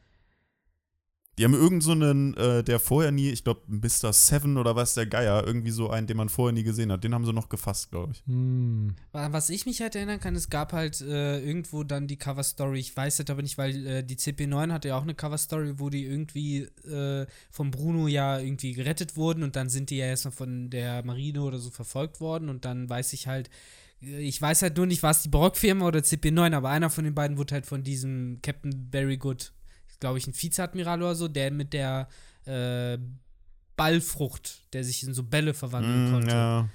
Die haben irgend so äh, der vorher nie, ich glaube, Mr. Seven oder was der Geier, irgendwie so einen, den man vorher nie gesehen hat. Den haben sie noch gefasst, glaube ich. Hm. Wa- Was ich mich halt erinnern kann, es gab halt äh, irgendwo dann die Cover-Story. Ich weiß jetzt aber nicht, weil äh, die CP9 hatte ja auch eine Cover-Story, wo die irgendwie äh, von Bruno ja irgendwie gerettet wurden und dann sind die ja erstmal von der Marine oder so verfolgt worden und dann weiß ich halt, äh, ich weiß halt nur nicht, war es die Barock-Firma oder CP9, aber einer von den beiden wurde halt von diesem Captain Barry Good, glaube ich, ein Vizeadmiral oder so, der mit der äh, Ballfrucht, der sich in so Bälle verwandeln Mm, konnte. ja,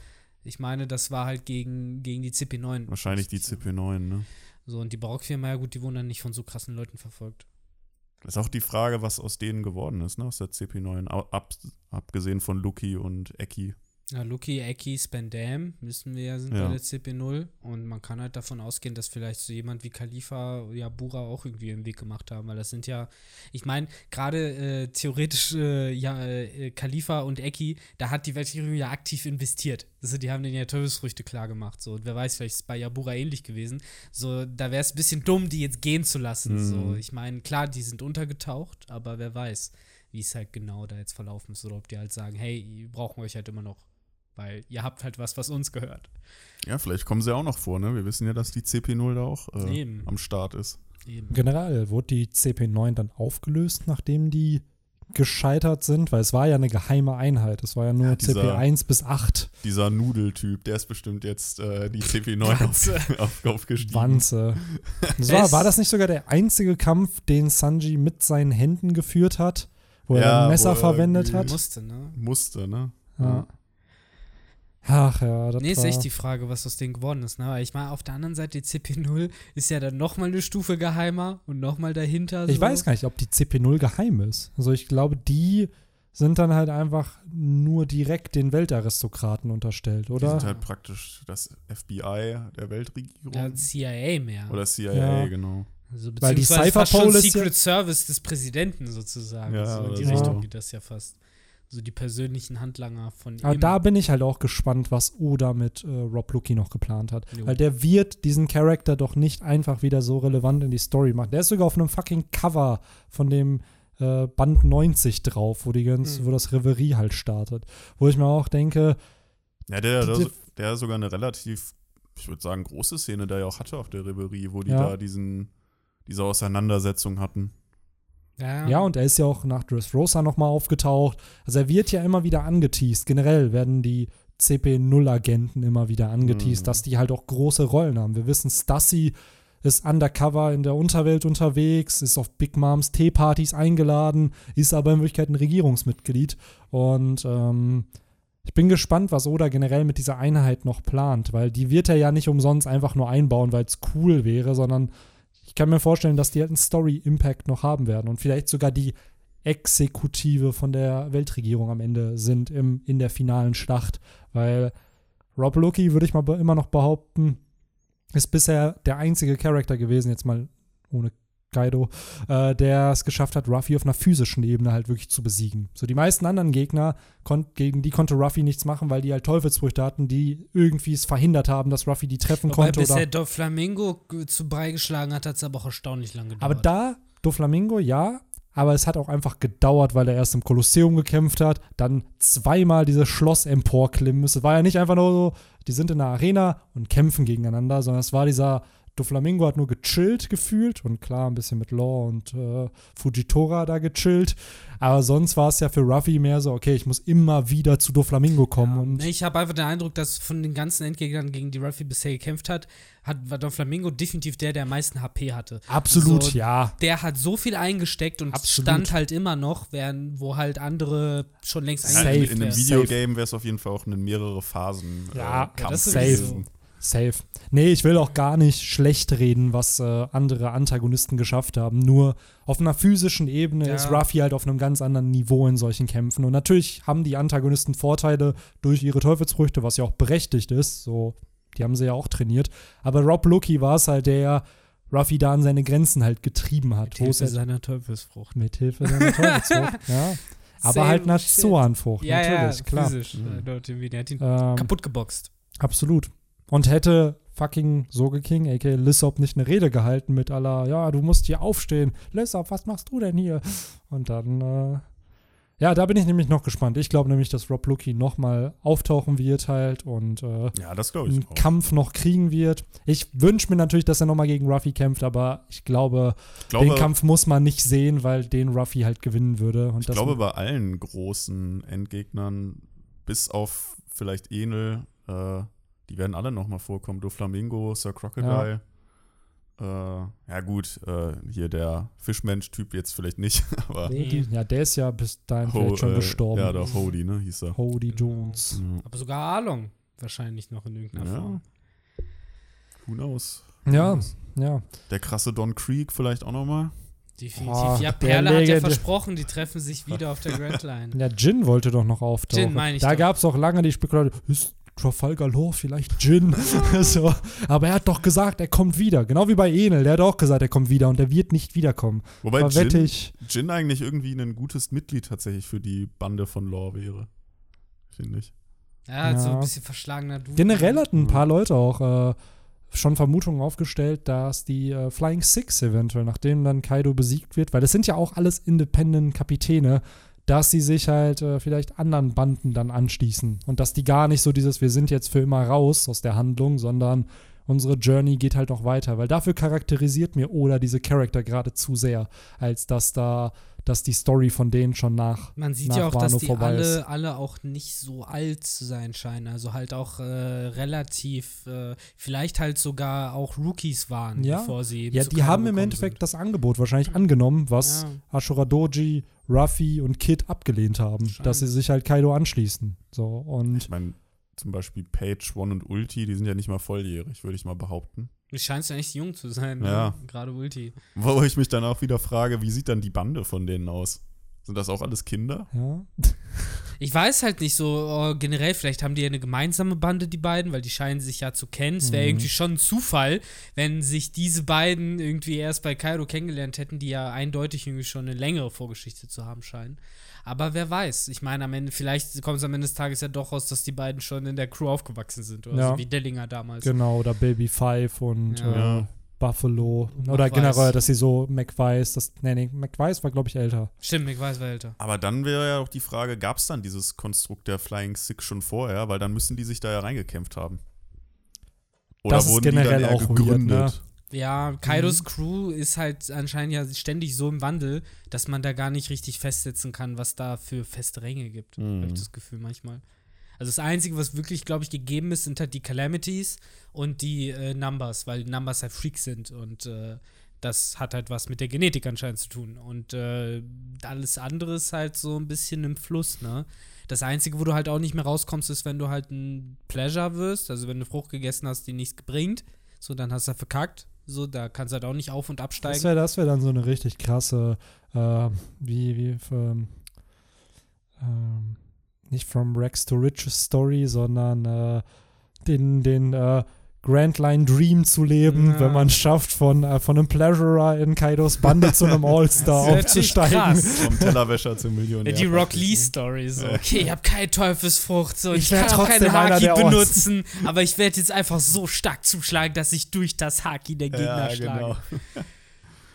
Ich meine, das war halt gegen, gegen die CP9. wahrscheinlich die CP9, ne? So, und die Barockfirma, ja gut, die wurden dann nicht von so krassen Leuten verfolgt. Das ist auch die Frage, was aus denen geworden ist, ne? Aus der CP9. Au- Ab, abgesehen von Lucky und Eki. Ja, Lucky, Eki, Spandam, wissen wir ja, sind Ja. bei der CP0. Und man kann halt davon ausgehen, dass vielleicht so jemand wie Khalifa, ja, Bura auch irgendwie im Weg gemacht haben, weil das sind ja, ich meine, gerade äh, theoretisch, äh, ja, äh, Khalifa und Eki, da hat die Weltregierung ja aktiv investiert. Also die haben denen ja Teufelsfrüchte klar gemacht. So, und wer weiß, vielleicht ist es bei Yabura ähnlich gewesen. So, da wäre es ein bisschen dumm, die jetzt gehen zu lassen. Mhm. So, ich meine, klar, die sind untergetaucht, aber wer weiß, wie es halt genau da jetzt verlaufen ist. Oder ob die halt sagen, hey, wir brauchen euch halt immer noch. Weil ihr habt halt was, was uns gehört. Ja, vielleicht kommen sie auch noch vor, ne? Wir wissen ja, dass die CP0 da auch äh, am Start ist. Eben. Generell wurde die CP9 dann aufgelöst, nachdem die gescheitert sind, weil es war ja eine geheime Einheit. Es war ja nur Ja, dieser- CP1 bis 8. Dieser Nudeltyp, der ist bestimmt jetzt äh, die CP9 auf, auf, aufgestiegen. Wanze. Das war, das nicht sogar der einzige Kampf, den Sanji mit seinen Händen geführt hat, wo er Ja, ein Messer wo er verwendet irgendwie- hat? Musste, ne? Musste, ne? Ja. Ach ja, das Nee, ist echt die Frage, was aus denen geworden ist. Ne? Aber ich meine, auf der anderen Seite, die CP0 ist ja dann nochmal eine Stufe geheimer und nochmal dahinter. Ich so. weiß gar nicht, ob die CP0 geheim ist. Also ich glaube, die sind dann halt einfach nur direkt den Weltaristokraten unterstellt, Die oder? sind halt praktisch das FBI der Weltregierung. Ja, CIA mehr. Oder CIA, Ja. genau. also, Weil die beziehungsweise fast schon Cypher-Pole ist Secret ja- Service des Präsidenten sozusagen. Ja, so in die. Richtung geht das ja fast. So die persönlichen Handlanger von Aber ihm. da bin ich halt auch gespannt, was Oda mit äh, Rob Lucky noch geplant hat. Jo. Weil der wird diesen Charakter doch nicht einfach wieder so relevant in die Story machen. Der ist sogar auf einem fucking Cover von dem äh, Band 90 drauf, wo die ganz, Hm. wo das Reverie halt startet. Wo ich mir auch denke, Ja, der, der, Die- der sogar eine relativ, ich würde sagen, große Szene da ja auch hatte auf der Reverie, wo die Ja. da diesen, diese Auseinandersetzung hatten. Ja, ja, und er ist ja auch nach Dressrosa nochmal aufgetaucht. Also er wird ja immer wieder angeteased. Generell werden die CP0-Agenten immer wieder angeteased, Mhm. dass die halt auch große Rollen haben. Wir wissen, Stassi ist undercover in der Unterwelt unterwegs, ist auf Big Moms Teepartys eingeladen, ist aber in Wirklichkeit ein Regierungsmitglied. Und ähm, ich bin gespannt, was Oda generell mit dieser Einheit noch plant, weil die wird er ja nicht umsonst einfach nur einbauen, weil es cool wäre, sondern ich kann mir vorstellen, dass die halt einen Story-Impact noch haben werden und vielleicht sogar die Exekutive von der Weltregierung am Ende sind im, in der finalen Schlacht, weil Rob Loki, würde ich mal immer noch behaupten, ist bisher der einzige Charakter gewesen, jetzt mal ohne Kaido, äh, der es geschafft hat, Ruffy auf einer physischen Ebene halt wirklich zu besiegen. So die meisten anderen Gegner, gegen die konnte Ruffy nichts machen, weil die halt Teufelsfrüchte hatten, die irgendwie es verhindert haben, dass Ruffy die treffen Wobei, konnte. bis er Doflamingo zu Brei geschlagen hat, hat es aber auch erstaunlich lange gedauert. aber da, Doflamingo, ja, aber es hat auch einfach gedauert, weil er erst im Kolosseum gekämpft hat, dann zweimal dieses Schloss emporklimmen müsste. War ja nicht einfach nur so, die sind in der Arena und kämpfen gegeneinander, sondern es war dieser Doflamingo hat nur gechillt gefühlt und klar ein bisschen mit Law und äh, Fujitora da gechillt. Aber sonst war es ja für Ruffy mehr so, okay, ich muss immer wieder zu Doflamingo kommen. Ja, und ich habe einfach den Eindruck, dass von den ganzen Endgegnern, gegen die Ruffy bisher gekämpft hat, hat war Doflamingo definitiv der, der am meisten HP hatte. absolut, so, ja. Der hat so viel eingesteckt und Absolut. stand halt immer noch, während wo halt andere schon längst Ja, Safe. in, einem Videogame wäre es auf jeden Fall auch in mehrere Phasen Ja, äh, ja, Kampf das safe. gewesen. Safe. Nee, ich will auch gar nicht schlecht reden, was äh, andere Antagonisten geschafft haben. Nur auf einer physischen Ebene Ja. ist Ruffy halt auf einem ganz anderen Niveau in solchen Kämpfen. Und natürlich haben die Antagonisten Vorteile durch ihre Teufelsfrüchte, was ja auch berechtigt ist. So, die haben sie ja auch trainiert. Aber Rob Loki war es halt, der Ruffy da an seine Grenzen halt getrieben hat. Mit Hilfe seiner Teufelsfrucht. mit Hilfe seiner Teufelsfrucht, ja. Aber Same halt shit. Zoanfrucht, Ja, natürlich, ja, klar. physisch. Mhm. äh, dort irgendwie, Der hat ihn Ähm, kaputt geboxt. Absolut. Und hätte fucking Soge King, aka Lissop, nicht eine Rede gehalten mit aller, ja, du musst hier aufstehen. Lissop, was machst du denn hier? Und dann, äh, ja, da bin ich nämlich noch gespannt. Ich glaube nämlich, dass Rob Lucky nochmal auftauchen wird halt und äh, Ja, das glaube ich einen auch. Kampf noch kriegen wird. Ich wünsche mir natürlich, dass er nochmal gegen Ruffy kämpft, aber ich glaube, Ich glaube, den Kampf muss man nicht sehen, weil den Ruffy halt gewinnen würde. Und ich glaube bei allen großen Endgegnern, bis auf vielleicht Enel, äh, die werden alle nochmal vorkommen. Doflamingo, Sir Crocodile. Äh, ja gut, äh, hier der Fischmensch-Typ jetzt vielleicht nicht, aber Nee. die, ja, der ist ja bis dahin Ho, vielleicht schon äh, gestorben. Ja, der Hody, ne, hieß er. Hody Jones. Ja. Aber sogar Arlong wahrscheinlich noch in irgendeiner Ja. Form. Who knows? Ja, ja. Der krasse Don Creek vielleicht auch nochmal. Definitiv. Boah, ja, Perle hat ja versprochen, die treffen sich wieder auf der Grand Line. Ja, Jin wollte doch noch auftauchen. Jin meine ich Da gab es auch lange die Spekulation, ist Trafalgar Law vielleicht Jin? so. Aber er hat doch gesagt, er kommt wieder. Genau wie bei Enel, der hat auch gesagt, er kommt wieder und er wird nicht wiederkommen. Wobei Aber ich, Jin eigentlich irgendwie ein gutes Mitglied tatsächlich für die Bande von Law wäre. Finde ich. Ja, halt so Ja. ein bisschen verschlagener Dude. generell hatten ein Mhm. paar Leute auch äh, schon Vermutungen aufgestellt, dass die äh, Flying Six eventuell, nachdem dann Kaido besiegt wird, weil das sind ja auch alles Independent-Kapitäne, dass sie sich halt äh, vielleicht anderen Banden dann anschließen. Und dass die gar nicht so dieses, wir sind jetzt für immer raus aus der Handlung, sondern unsere Journey geht halt noch weiter, weil dafür charakterisiert mir Oda diese Charakter gerade zu sehr, als dass da, dass die Story von denen schon nach Man sieht nach ja auch, dass Wano die vorbei ist. alle, alle auch nicht so alt zu sein scheinen. Also halt auch äh, relativ, äh, vielleicht halt sogar auch Rookies waren, Ja. bevor sie Ja, zu die haben im Endeffekt das Angebot wahrscheinlich angenommen, was Ja. Ashura Doji, Ruffy und Kid abgelehnt haben, dass sie sich halt Kaido anschließen. So und Ich meine, zum Beispiel Page, One und Ulti, die sind ja nicht mal volljährig, würde ich mal behaupten. Du scheinst ja echt jung zu sein. Ja. Ne? Gerade Ulti. Wo ich mich dann auch wieder frage, wie sieht dann die Bande von denen aus? Sind das auch alles Kinder? ja, Ich weiß halt nicht so äh, generell, vielleicht haben die ja eine gemeinsame Bande, die beiden, weil die scheinen sich ja zu kennen. Es wäre Mhm. irgendwie schon ein Zufall, wenn sich diese beiden irgendwie erst bei Kaido kennengelernt hätten, die ja eindeutig irgendwie schon eine längere Vorgeschichte zu haben scheinen. Aber wer weiß, ich meine, am Ende, vielleicht kommt es am Ende des Tages ja doch raus, dass die beiden schon in der Crew aufgewachsen sind, oder Ja. so wie Dellinger damals. genau, oder Baby Five und Ja. äh, Buffalo. Und Oder generell, dass sie so McWise, das, nee, nee, McWise war, glaube ich, älter. Stimmt, weiß, wer älter. Aber dann wäre ja auch die Frage, gab es dann dieses Konstrukt der Flying Six schon vorher? Weil dann müssen die sich da ja reingekämpft haben. Oder Das ist wurden die generell dann eher auch weird, gegründet? ne? Ja, Mhm. Kaidos Crew ist halt anscheinend ja ständig so im Wandel, dass man da gar nicht richtig festsetzen kann, was da für feste Ränge gibt. Mhm. Habe ich das Gefühl manchmal. Also das Einzige, was wirklich, glaube ich, gegeben ist, sind halt die Calamities und die äh, Numbers, weil die Numbers halt Freaks sind und äh, das hat halt was mit der Genetik anscheinend zu tun. Und äh, alles andere ist halt so ein bisschen im Fluss, ne? Das Einzige, wo du halt auch nicht mehr rauskommst, ist, wenn du halt ein Pleasure wirst, also wenn du Frucht gegessen hast, die nichts bringt, so, dann hast du verkackt. So, da kannst du halt auch nicht auf- und absteigen. wäre das wär dann so eine richtig krasse, äh, wie, wie, ähm, ähm, nicht From Rex to Riches Story, sondern äh, den, den äh, Grand Line Dream zu leben, Ja. wenn man schafft, von, äh, von einem Pleasurer in Kaidos Bande zu einem All-Star aufzusteigen. krass. Vom Tellerwäscher zum Millionär. Die Rock Lee-Story so. Okay, ich habe keine Teufelsfrucht, so. Ich Ich, kann auch trotzdem keine Haki benutzen, aber ich werde jetzt einfach so stark zuschlagen, dass ich durch das Haki der Gegner Ja, schlage. genau.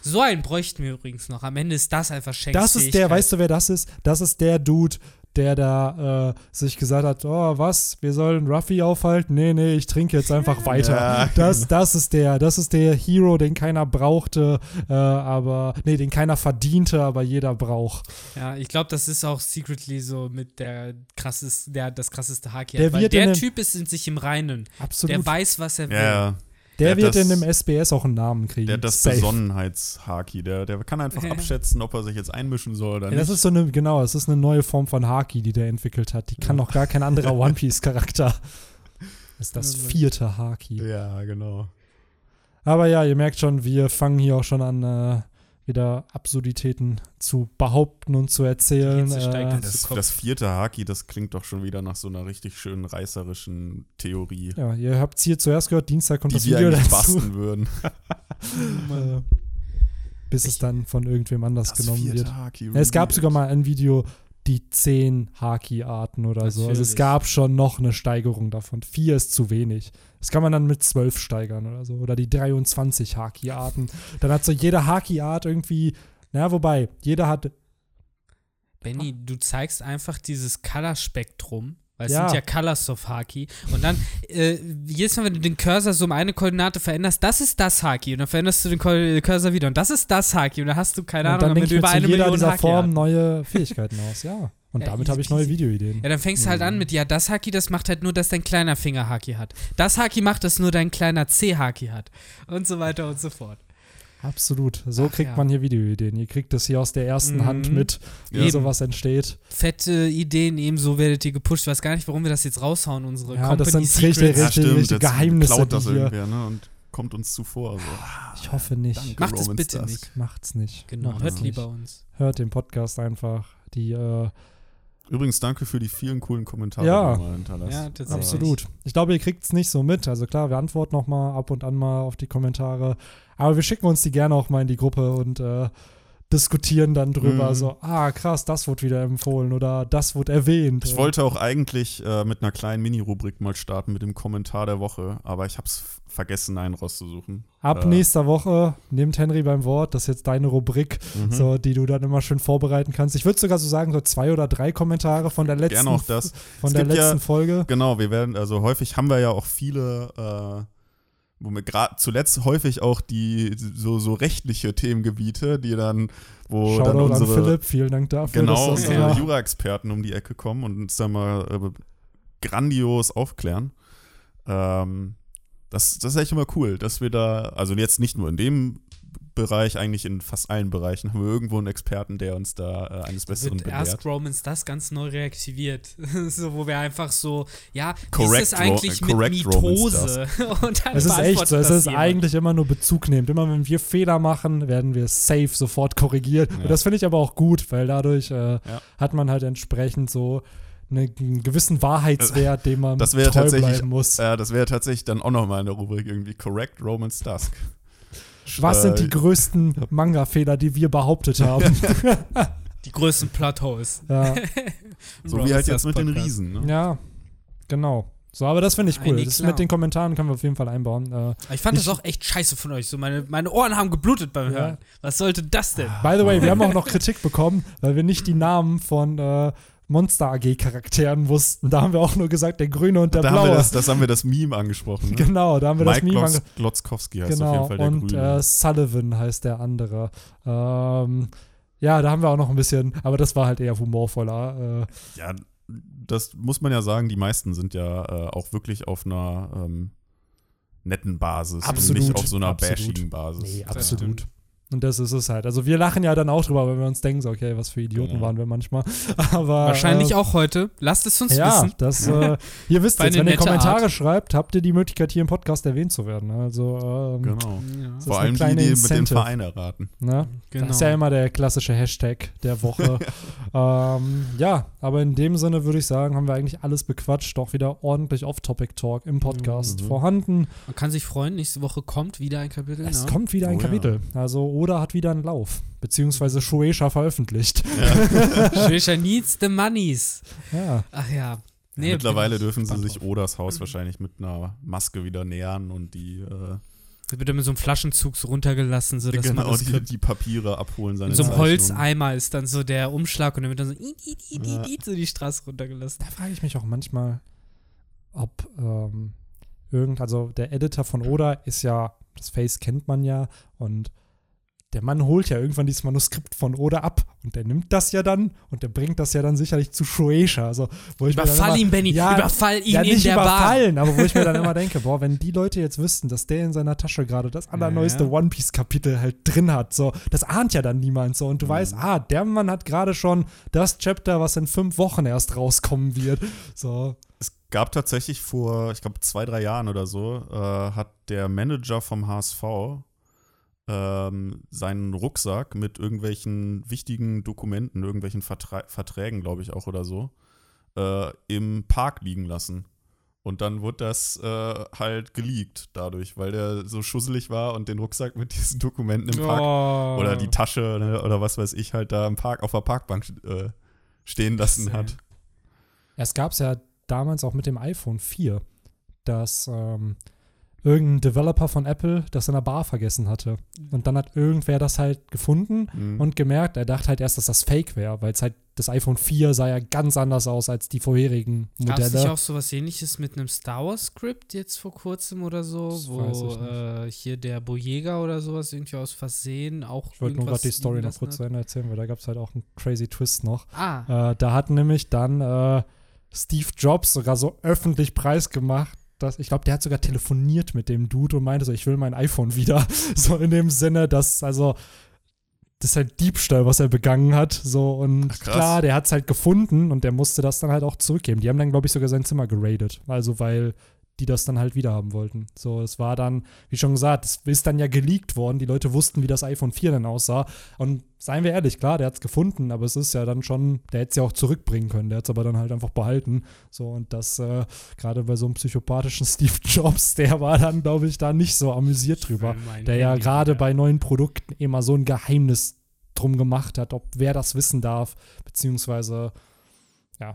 So einen bräuchten wir übrigens noch. Am Ende ist das einfach Shanks Das ist der, weißt du, wer das ist? Das ist der Dude, der da äh, sich gesagt hat, oh, was, wir sollen Ruffy aufhalten? Nee, nee, ich trinke jetzt einfach weiter. Ja, Das, das ist der, das ist der Hero, den keiner brauchte, äh, aber, nee, den keiner verdiente, aber jeder braucht. Ja, ich glaube, das ist auch secretly so mit der krasseste, der das krasseste Haki. Der hat, weil wird in der Typ ist in sich im Reinen. Absolut. Der weiß, was er will. Ja, ja. Der Der wird hat in das- dem SBS auch einen Namen kriegen. Der hat das. Besonnenheitshaki. Der, der kann einfach Ja. abschätzen, ob er sich jetzt einmischen soll oder Ja, nicht. das ist so eine, genau, es ist eine neue Form von Haki, die der entwickelt hat. Die kann noch gar kein anderer One Piece-Charakter. Das ist das vierte Haki. ja, genau. Aber ja, ihr merkt schon, wir fangen hier auch schon an, äh, wieder Absurditäten zu behaupten und zu erzählen. Äh. Das, das vierte Haki, das klingt doch schon wieder nach so einer richtig schönen reißerischen Theorie, ja, ihr habt es hier zuerst gehört, Dienstag kommt die das wir Video eigentlich dazu. basteln würden. Äh, bis es dann von irgendwem anders genommen wird. Haki. Ja, es gab sogar mal ein Video, die zehn Haki-Arten oder so. Also es Natürlich. gab schon noch eine Steigerung davon. Vier ist zu wenig. Das kann man dann mit zwölf steigern oder so. Oder die 23 Haki-Arten. Dann hat so jede Haki-Art irgendwie, na, wobei, jeder hat, Benny, du zeigst einfach dieses Color-Spektrum, weil es Ja. sind ja Colors of Haki. Und dann, äh, jedes Mal, wenn du den Cursor so um eine Koordinate veränderst, das ist das Haki. Und dann veränderst du den Cursor wieder und das ist das Haki. Und dann hast du, keine und Ahnung, ich mir über eine jeder Million dieser Haki Formen hast. neue Fähigkeiten aus, ja. Und Ja, damit habe ich neue. Videoideen. Ja, dann fängst du halt Mhm. an mit, ja, das Haki, das macht halt nur, dass dein kleiner Finger Haki hat. Das Haki macht, dass nur dein kleiner C-Haki hat. Und so weiter und so fort. Absolut. So Ach, kriegt ja. man hier Videoideen. Ihr kriegt das hier aus der ersten Mhm. Hand mit, wie Eben. sowas entsteht. Fette Ideen, ebenso werdet ihr gepusht. Ich weiß gar nicht, warum wir das jetzt raushauen, unsere Ja, Company das sind richtig- Secrets. ja, richtig- stimmt, richtig Geheimnisse, klaut das irgendwer, ne? Und kommt uns zuvor. So. Ich hoffe nicht. Danke, Macht es Roman bitte Dusk. nicht. Macht's nicht. Genau, Macht's hört nicht. lieber uns. Hört den Podcast einfach. Die, äh, Übrigens, danke für die vielen coolen Kommentare, Ja. die du mal hinterlässt. Ja, tatsächlich. absolut. Ich glaube, ihr kriegt es nicht so mit. Also klar, wir antworten noch mal ab und an mal auf die Kommentare. Aber wir schicken uns die gerne auch mal in die Gruppe und äh, diskutieren dann drüber. Mhm. So, ah, krass, das wurde wieder empfohlen oder das wurde erwähnt. Ich wollte auch eigentlich äh, mit einer kleinen Mini-Rubrik mal starten mit dem Kommentar der Woche, aber ich habe es vergessen, einen rauszusuchen. Ab äh, nächster Woche nimmt Henry beim Wort. Das ist jetzt deine Rubrik, Mhm. so, die du dann immer schön vorbereiten kannst. Ich würde sogar so sagen, so zwei oder drei Kommentare von der letzten, Gerne auch das. Von Es der gibt ja- letzten Folge. Genau, wir werden, also häufig haben wir ja auch viele, äh, wo wir gerade zuletzt häufig auch die so, so rechtliche Themengebiete, die dann, wo dann Shoutout an unsere Philipp, vielen Dank dafür. genau unsere immer- Jura-Experten um die Ecke kommen und uns dann mal äh, grandios aufklären. Ähm, das, das ist echt immer cool, dass wir da, also jetzt nicht nur in dem Bereich, eigentlich in fast allen Bereichen haben wir irgendwo einen Experten, der uns da äh, eines Besseren Wird Ask belehrt. Romans das ganz neu reaktiviert. so, wo wir einfach so, ja, wie Correct ist es eigentlich Ro- mit correct Romans Mitose? Und dann Es ist echt so, es das ist jemand. eigentlich immer nur Bezug nehmend. Immer wenn wir Fehler machen, werden wir safe sofort korrigiert. Ja. Und das finde ich aber auch gut, weil dadurch äh, hat man halt entsprechend so eine, einen gewissen Wahrheitswert, dem man Das wäre treu tatsächlich, bleiben muss. äh, das wäre tatsächlich dann auch nochmal in der Rubrik irgendwie Correct Romans Dusk. Was sind die äh, größten Manga-Fehler, die wir behauptet haben? Die größten Plotholes. ja. So wie halt jetzt mit den. Riesen. Ne? ja, genau. So, aber das finde ich cool. Einig, Das mit den Kommentaren können wir auf jeden Fall einbauen. Äh, Ich fand Ich- das auch echt scheiße von euch. So meine, meine Ohren haben geblutet beim Ja. Hören. Was sollte das denn? by the way, wir haben auch noch Kritik bekommen, weil wir nicht die Namen von äh, Monster AG-Charakteren wussten. Da haben wir auch nur gesagt, der Grüne und der Da haben wir Blaue. das, das haben wir das Meme angesprochen. Ne? Genau, da haben wir das Mike Meme Glotz, ange Glotzkowski heißt auf Genau, jeden Fall der und Grüne. äh, Sullivan heißt der andere. Ähm, ja, da haben wir auch noch ein bisschen, aber das war halt eher humorvoller. Äh, ja, das muss man ja sagen, die meisten sind ja äh, auch wirklich auf einer ähm, netten Basis Absolut, und nicht auf so einer absolut. bashigen Basis. nee, Ja. absolut. Und das ist es halt. Also wir lachen ja dann auch drüber, wenn wir uns denken, so, okay, was für Idioten Genau. waren wir manchmal. Aber Wahrscheinlich äh, auch heute. Lasst es uns Ja, wissen. das, äh, ihr wisst jetzt, wenn ihr Kommentare Art. schreibt, habt ihr die Möglichkeit, hier im Podcast erwähnt zu werden. Also, ähm, Genau. Ja, Vor allem die, die mit dem. Verein erraten. ne? genau. Das ist ja immer der klassische Hashtag der Woche. ähm, ja, aber in dem Sinne würde ich sagen, haben wir eigentlich alles bequatscht. Auch wieder ordentlich Off-Topic-Talk im Podcast Mhm. vorhanden. Man kann sich freuen, nächste Woche kommt wieder ein Kapitel. Es ne? kommt wieder ein Oh ja. Kapitel. Also Oda hat wieder einen Lauf. Beziehungsweise Shueisha veröffentlicht. Shueisha needs the monies. Ja. Ach ja. Nee, Mittlerweile bin ich dürfen sie sich. Oders Haus wahrscheinlich mit einer Maske wieder nähern und die, äh, Da wird er mit so einem Flaschenzug so runtergelassen, so dass man genau, das die, die Papiere abholen. Seine in so einem. Holzeimer ist dann so der Umschlag und dann wird dann so, Ja. iit, iit, so die Straße runtergelassen. Da frage ich mich auch manchmal, ob ähm, irgend, also der Editor von Oda ist ja, das Face kennt man ja und der Mann holt ja irgendwann dieses Manuskript von Oda ab und der nimmt das ja dann und der bringt das ja dann sicherlich zu Shueisha. Also, wo ich mir dann Überfall immer, ihn, Benny. Ja, Überfall ihn ja, in nicht der Bar. überfallen, aber wo ich mir dann immer denke, boah, wenn die Leute jetzt wüssten, dass der in seiner Tasche gerade das allerneueste Ja. One Piece Kapitel halt drin hat, so, das ahnt ja dann niemand so und du Mhm. weißt, ah, der Mann hat gerade schon das Chapter, was in fünf Wochen erst rauskommen wird, so. Es gab tatsächlich vor, ich glaube, zwei, drei Jahren oder so, äh, hat der Manager vom HSV ähm, seinen Rucksack mit irgendwelchen wichtigen Dokumenten, irgendwelchen Vertra Verträgen, glaube ich auch oder so, äh, im Park liegen lassen. Und dann wurde das äh, halt geleakt dadurch, weil der so schusselig war und den Rucksack mit diesen Dokumenten im Park Oh. oder die Tasche ne, oder was weiß ich halt da im Park auf der Parkbank äh, stehen lassen hat. Es gab es ja damals auch mit dem iPhone 4, dass ähm, irgendein Developer von Apple das in der Bar vergessen hatte. Und dann hat irgendwer das halt gefunden Mhm. und gemerkt, er dachte halt erst, dass das Fake wäre, weil es halt das iPhone 4 sah ja ganz anders aus als die vorherigen Gab es nicht Modelle. auch sowas ähnliches mit einem Star Wars Script jetzt vor kurzem oder so, Das wo äh, hier der Boyega oder sowas irgendwie aus Versehen auch Ich wollte nur gerade die Story noch kurz hat? zu Ende erzählen, weil da gab es halt auch einen crazy Twist noch. Ah, Äh, da hat nämlich dann äh, Steve Jobs sogar so öffentlich preisgemacht, dass ich glaube, der hat sogar telefoniert mit dem Dude und meinte so, ich will mein iPhone wieder. So in dem Sinne, dass also das ist halt Diebstahl, was er begangen hat. So und Ach, klar, der hat es halt gefunden und der musste das dann halt auch zurückgeben. Die haben dann, glaube ich, sogar sein Zimmer geradet. Also weil die das dann halt wieder haben wollten. So, es war dann, wie schon gesagt, es ist dann ja geleakt worden. Die Leute wussten, wie das iPhone 4 dann aussah. Und seien wir ehrlich, klar, der hat es gefunden, aber es ist ja dann schon, der hätte es ja auch zurückbringen können. Der hat es aber dann halt einfach behalten. So, und das, äh, gerade bei so einem psychopathischen Steve Jobs, der war dann, glaube ich, da nicht so amüsiert drüber. Der ja gerade bei neuen Produkten immer so ein Geheimnis drum gemacht hat, ob wer das wissen darf, beziehungsweise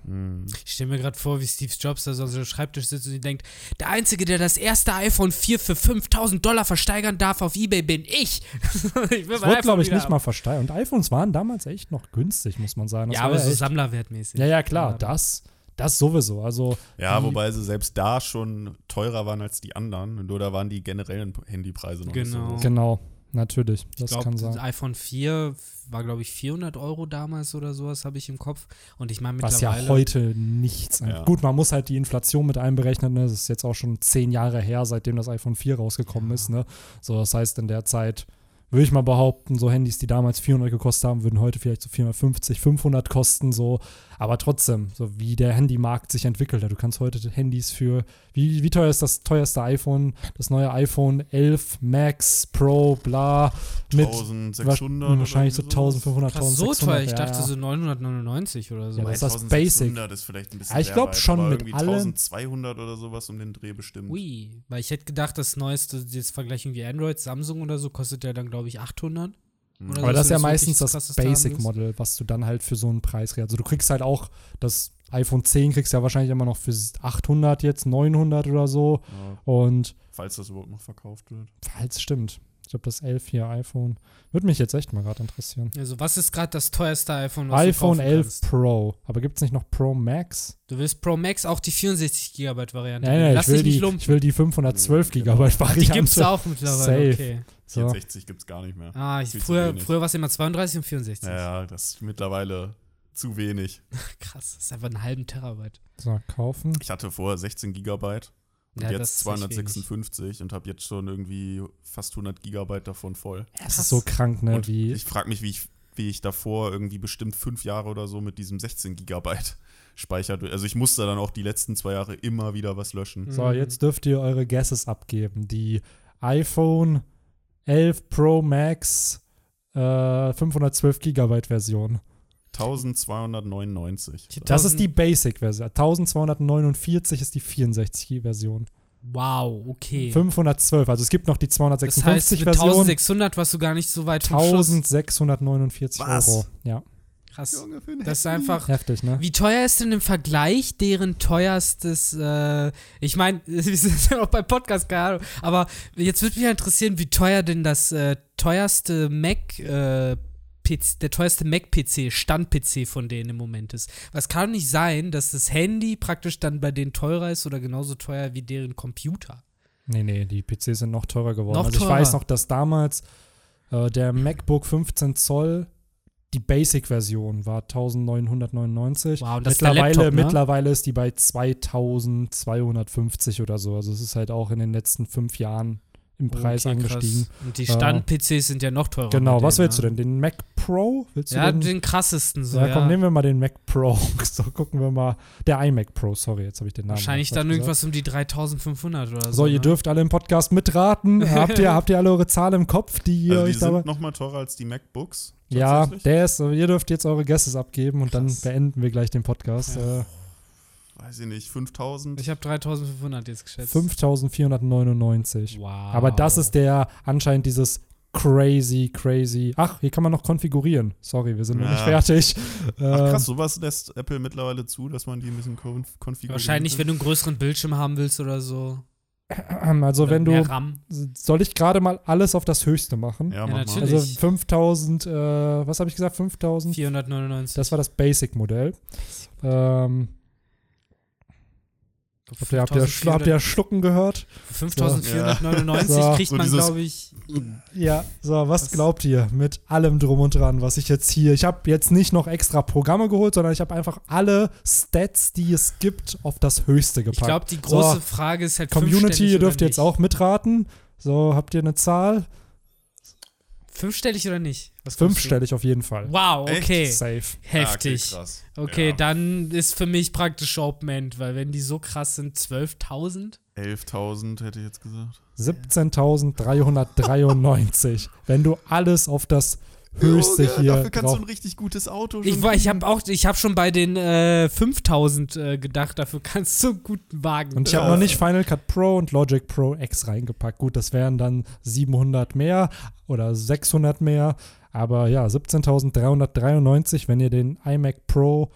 Mhm. Ich stelle mir gerade vor, wie Steve Jobs da so an so einem Schreibtisch sitzt und die denkt, der Einzige, der das erste iPhone 4 für 5000 Dollar versteigern darf auf Ebay, bin ich. ich will wurde, iPhone glaube ich, nicht haben. mal versteigert. Und iPhones waren damals echt noch günstig, muss man sagen. Das Ja, aber so echt- sammlerwertmäßig. Ja, ja, klar, Ja. das, das sowieso. Also, Ja, Die- wobei sie selbst da schon teurer waren als die anderen. Nur da waren die generellen Handypreise noch Genau. nicht so hoch. genau, natürlich, das ich kann glaube, das sein. iPhone 4 war, glaube ich, 400 Euro damals oder sowas, habe ich im Kopf. Und ich meine Was ja mittlerweile. heute nichts. Ja. Gut, man muss halt die Inflation mit einberechnen. Ne? Das ist jetzt auch schon zehn Jahre her, seitdem das iPhone 4 rausgekommen Ja. ist. Ne? So, das heißt, in der Zeit würde ich mal behaupten, so Handys, die damals 400 gekostet haben, würden heute vielleicht so 450, 500 kosten. So, aber trotzdem, so wie der Handymarkt sich entwickelt hat. Du kannst heute Handys für wie, wie teuer ist das teuerste iPhone? Das neue iPhone 11 Max Pro, bla, mit 1600 oder wahrscheinlich so irgendwie sowas. 1500, Krass, so 1600. teuer. Ich ja, dachte ja. so 999 oder so. Ja, das ist das 1600 ist vielleicht ein bisschen Ja, ich sehr glaub weit, schon mit irgendwie allem- 1200 oder sowas um den Dreh bestimmt. Ui, weil ich hätte gedacht, das neueste, jetzt Vergleichung wie Android, Samsung oder so, kostet ja dann, glaube ich, 800. Oder Aber das ist ja meistens das willst. Basic-Model, was du dann halt für so einen Preis kriegst. Also du kriegst halt auch das iPhone 10 kriegst du ja wahrscheinlich immer noch für 800 jetzt, 900 oder so. Ja, Und falls das überhaupt noch verkauft wird. falls stimmt. Ich glaube, das 11 hier iPhone würde mich jetzt echt mal gerade interessieren. Also, was ist gerade das teuerste iPhone, was iPhone du kaufen 11 kannst? Pro. Aber gibt es nicht noch Pro Max? Du willst Pro Max auch die 64 GB Variante. Nein, nein, Lass ich will, dich nicht die, ich will die 512 Nee, genau. Die Variante. gibt's auch mittlerweile. Safe. Okay. So. 64 gibt es gar nicht mehr. Ah, ich, früher, früher war es immer 32 und 64. Ja, ja, das ist mittlerweile zu wenig. Krass, das ist einfach einen halben Terabyte. so, kaufen. Ich hatte vorher 16 Gigabyte Und Ja, das jetzt ist echt 256 und habe jetzt schon irgendwie fast 100 Gigabyte davon voll. Es ist so krank, ne? und Wie, ich frage mich, wie ich, wie ich davor irgendwie bestimmt fünf Jahre oder so mit diesem 16 Gigabyte Speicher. Also ich musste dann auch die letzten zwei Jahre immer wieder was löschen. So, jetzt dürft ihr eure Guesses abgeben. Die iPhone 11 Pro Max äh, 512 Gigabyte Version. 1299. Die Das 1000 ist die Basic-Version. 1249 ist die 64-Version. Wow, okay. 512, also es gibt noch die das heißt, mit 256-Version. 1600 warst du gar nicht so weit vom Schuss. 1649 Was? Euro. Ja, Krass. Junge, für ein Das ist einfach. heftig, ne? Wie teuer ist denn im Vergleich deren teuerstes, äh, ich meine, wir sind ja auch beim Podcast, keine Ahnung, aber jetzt würde mich ja interessieren, wie teuer denn das äh, teuerste Mac, äh, PC, der teuerste Mac-PC, Stand-PC von denen im Moment ist. Es kann nicht sein, dass das Handy praktisch dann bei denen teurer ist oder genauso teuer wie deren Computer. Nee, nee, die PCs sind noch teurer geworden. Noch also ich teurer. weiß noch, dass damals äh, der MacBook 15 Zoll die Basic-Version war 1999. Wow, das ist der mittlerweile, Laptop, ne? mittlerweile ist die bei 2250 oder so. Also es ist halt auch in den letzten fünf Jahren im Preis Okay, krass. angestiegen. Und die Ja. Stand-PCs sind ja noch teurer. Genau, was denen, willst du ne? denn? Den Mac Pro? Willst du Ja, den? den krassesten so. ja, Ja, komm, nehmen wir mal den Mac Pro. so, gucken wir mal. Der iMac Pro, sorry, jetzt habe ich den Namen. Wahrscheinlich dann gesagt. irgendwas um die 3500 oder so. So, ihr ne? dürft alle im Podcast mitraten. habt, ihr, habt ihr alle eure Zahl im Kopf, die ihr Also die euch dabei. sind nochmal teurer als die MacBooks. Ja, der ist, ihr dürft jetzt eure Guesses abgeben und Krass. dann beenden wir gleich den Podcast. Ja. Äh, Weiß ich nicht, 5000? Ich habe 3500 jetzt geschätzt. 5499. Wow. Aber das ist der anscheinend dieses crazy, crazy. Ach, hier kann man noch konfigurieren. Sorry, wir sind noch nicht Ja. fertig. Ach krass, sowas lässt Apple mittlerweile zu, dass man die ein bisschen konf konfigurieren Wahrscheinlich, kann. wenn du einen größeren Bildschirm haben willst oder so. Also, oder wenn du. Soll ich gerade mal alles auf das Höchste machen? Ja, Ja, mach mal. natürlich. Also 5000, äh, was habe ich gesagt? 5000? 499. Das war das Basic-Modell. Ähm, habt, ihr, habt, ihr, habt ihr Schlucken gehört? 5499 So. kriegt So man, glaube ich. Ja, so, was, Was- glaubt ihr mit allem drum und dran, was ich jetzt hier, ich habe jetzt nicht noch extra Programme geholt, sondern ich habe einfach alle Stats, die es gibt, auf das Höchste Ich gepackt. glaube, die große So, Frage ist halt Community, ihr dürft jetzt auch mitraten. So, habt ihr eine Zahl? Fünfstellig oder nicht? Du? Fünfstellig auf jeden Fall. Wow, Echt? okay. Safe. Heftig. Ah, okay, krass. Okay, ja. dann ist für mich praktisch Open End, weil wenn die so krass sind, 12.000? 11.000 hätte ich jetzt gesagt. 17.393. Wenn du alles auf das Höchste Junge, hier Dafür kannst drauf du ein richtig gutes Auto Ich, war- ich habe auch, ich habe schon bei den äh, 5000 äh, gedacht, dafür kannst du einen guten Wagen. Und ich habe Ja. noch nicht Final Cut Pro und Logic Pro X reingepackt. Gut, das wären dann 700 mehr oder 600 mehr. Aber ja, 17.393, wenn ihr den iMac Pro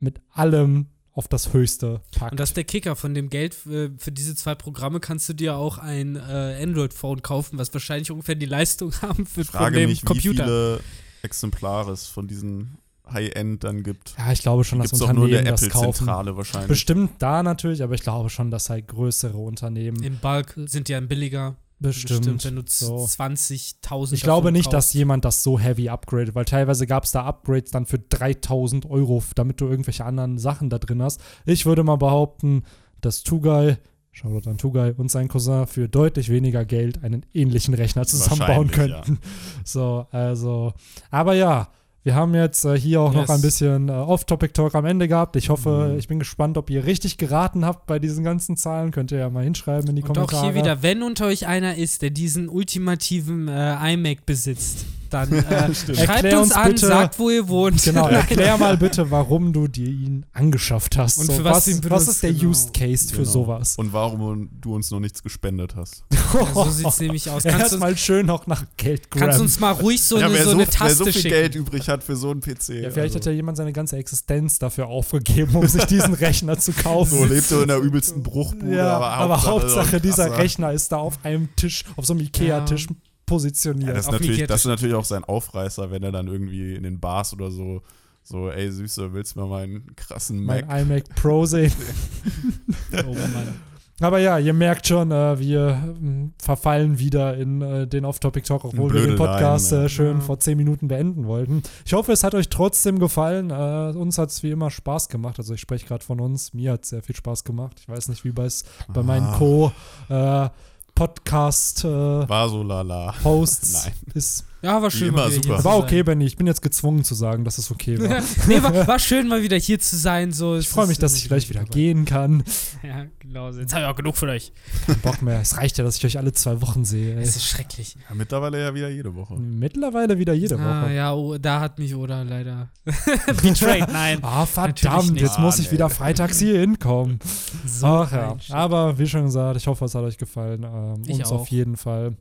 mit allem auf das Höchste packt. Und das ist der Kicker. Von dem Geld äh, für diese zwei Programme kannst du dir auch ein äh, Android-Phone kaufen, was wahrscheinlich ungefähr die Leistung haben für von frage dem mich, wie Computer. viele Exemplare es von diesen High-End dann gibt. ja, ich glaube schon, dass Gibt es auch nur in Unternehmen der das kaufen. Wahrscheinlich. Bestimmt da natürlich, aber ich glaube schon, dass halt größere Unternehmen Im Bulk sind die ja billiger. Bestimmt. wenn du so. 20.000 Ich glaube nicht, dass kaufst. jemand das so heavy upgradet, weil teilweise gab es da Upgrades dann für 3000 Euro, damit du irgendwelche anderen Sachen da drin hast. Ich würde mal behaupten, dass Tugai, Shoutout an Tugai und sein Cousin für deutlich weniger Geld einen ähnlichen Rechner zusammenbauen könnten. So, also, aber ja. Wir haben jetzt äh, hier auch noch Yes. ein bisschen äh, Off-Topic-Talk am Ende gehabt. Ich hoffe, Mhm. ich bin gespannt, ob ihr richtig geraten habt bei diesen ganzen Zahlen. Könnt ihr ja mal hinschreiben in die Und Kommentare. auch hier wieder, wenn unter euch einer ist, der diesen ultimativen äh, iMac besitzt, dann äh, schreibt uns uns an, bitte- sagt, wo ihr wohnt. Genau, erklär mal bitte, warum du dir ihn angeschafft hast. Und so, für was was, was ist der genau. Use Case für Genau. sowas? Und warum du uns noch nichts gespendet hast. Ja, so sieht es nämlich aus. Kannst du, Erstmal schön noch nach Geld kannst du grabben. uns mal ruhig so, ja, eine, wer, so so, eine wer Taste so viel schicken? Geld übrig hat für so einen PC. Ja, vielleicht hat also. ja jemand seine ganze Existenz dafür aufgegeben, um sich diesen Rechner zu kaufen. so lebt er in der übelsten Bruchbude, ja, aber, aber Hauptsache, dieser. Rechner ist da auf einem Tisch, auf so einem Ikea-Tisch positioniert. Ja, das, ist natürlich, das ist natürlich auch sein Aufreißer, wenn er dann irgendwie in den Bars oder so, so, ey Süße, willst du mal meinen krassen mein Mac? iMac Pro sehen. Oh Mann. Aber ja, ihr merkt schon, äh, wir ähm, verfallen wieder in äh, den Off-Topic-Talk, obwohl wir den Podcast ja. äh, schön Ja. vor zehn Minuten beenden wollten. Ich hoffe, es hat euch trotzdem gefallen. Äh, uns hat es wie immer Spaß gemacht. Also ich spreche gerade von uns. Mir hat es sehr viel Spaß gemacht. Ich weiß nicht, wie bei, bei meinen Ah. Co-Podcast-Hosts äh, War so lala. Hosts Nein. ist. Ja, war schön. immer mal wieder super. hier zu War sein. okay, Benny. Ich bin jetzt gezwungen zu sagen, dass es okay war. nee, war, war schön, mal wieder hier zu sein. So, Ich freue mich, dass ich gleich wieder gehen kann. Ja, genau. Jetzt habe ich auch genug von euch. Kein Bock mehr. Es reicht ja, dass ich euch alle zwei Wochen sehe. Ey. Es ist schrecklich. Ja, mittlerweile ja wieder jede Woche. Mittlerweile wieder jede Woche. Ah, ja, oh, da hat mich Oda leider betrayed. Nein. Ah, Natürlich verdammt, jetzt muss Ah, ich nee. wieder freitags hier hinkommen. So Ach ja, aber wie schon gesagt, ich hoffe, es hat euch gefallen. Ähm, Ich uns auch. auf jeden Fall.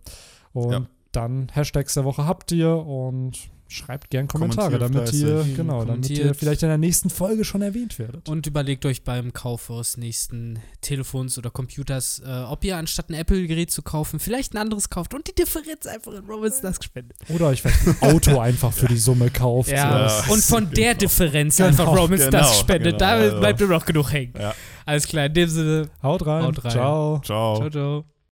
Und Ja. Dann Hashtags der Woche habt ihr und schreibt gern Kommentare, damit ihr, genau, damit ihr vielleicht in der nächsten Folge schon erwähnt werdet. Und überlegt euch beim Kauf eures nächsten Telefons oder Computers, äh, ob ihr anstatt ein Apple-Gerät zu kaufen, vielleicht ein anderes kauft und die Differenz einfach in Robins Dusk spendet. Oder euch vielleicht ein Auto einfach für die Summe kauft. Ja, So. und von der Genau. Differenz Genau, einfach Romans genau, Dusk spendet. genau, da bleibt nur noch genug hängen. Ja. Alles klar, in dem Sinne, Haut rein. Haut rein. Ciao. Ciao. ciao, ciao.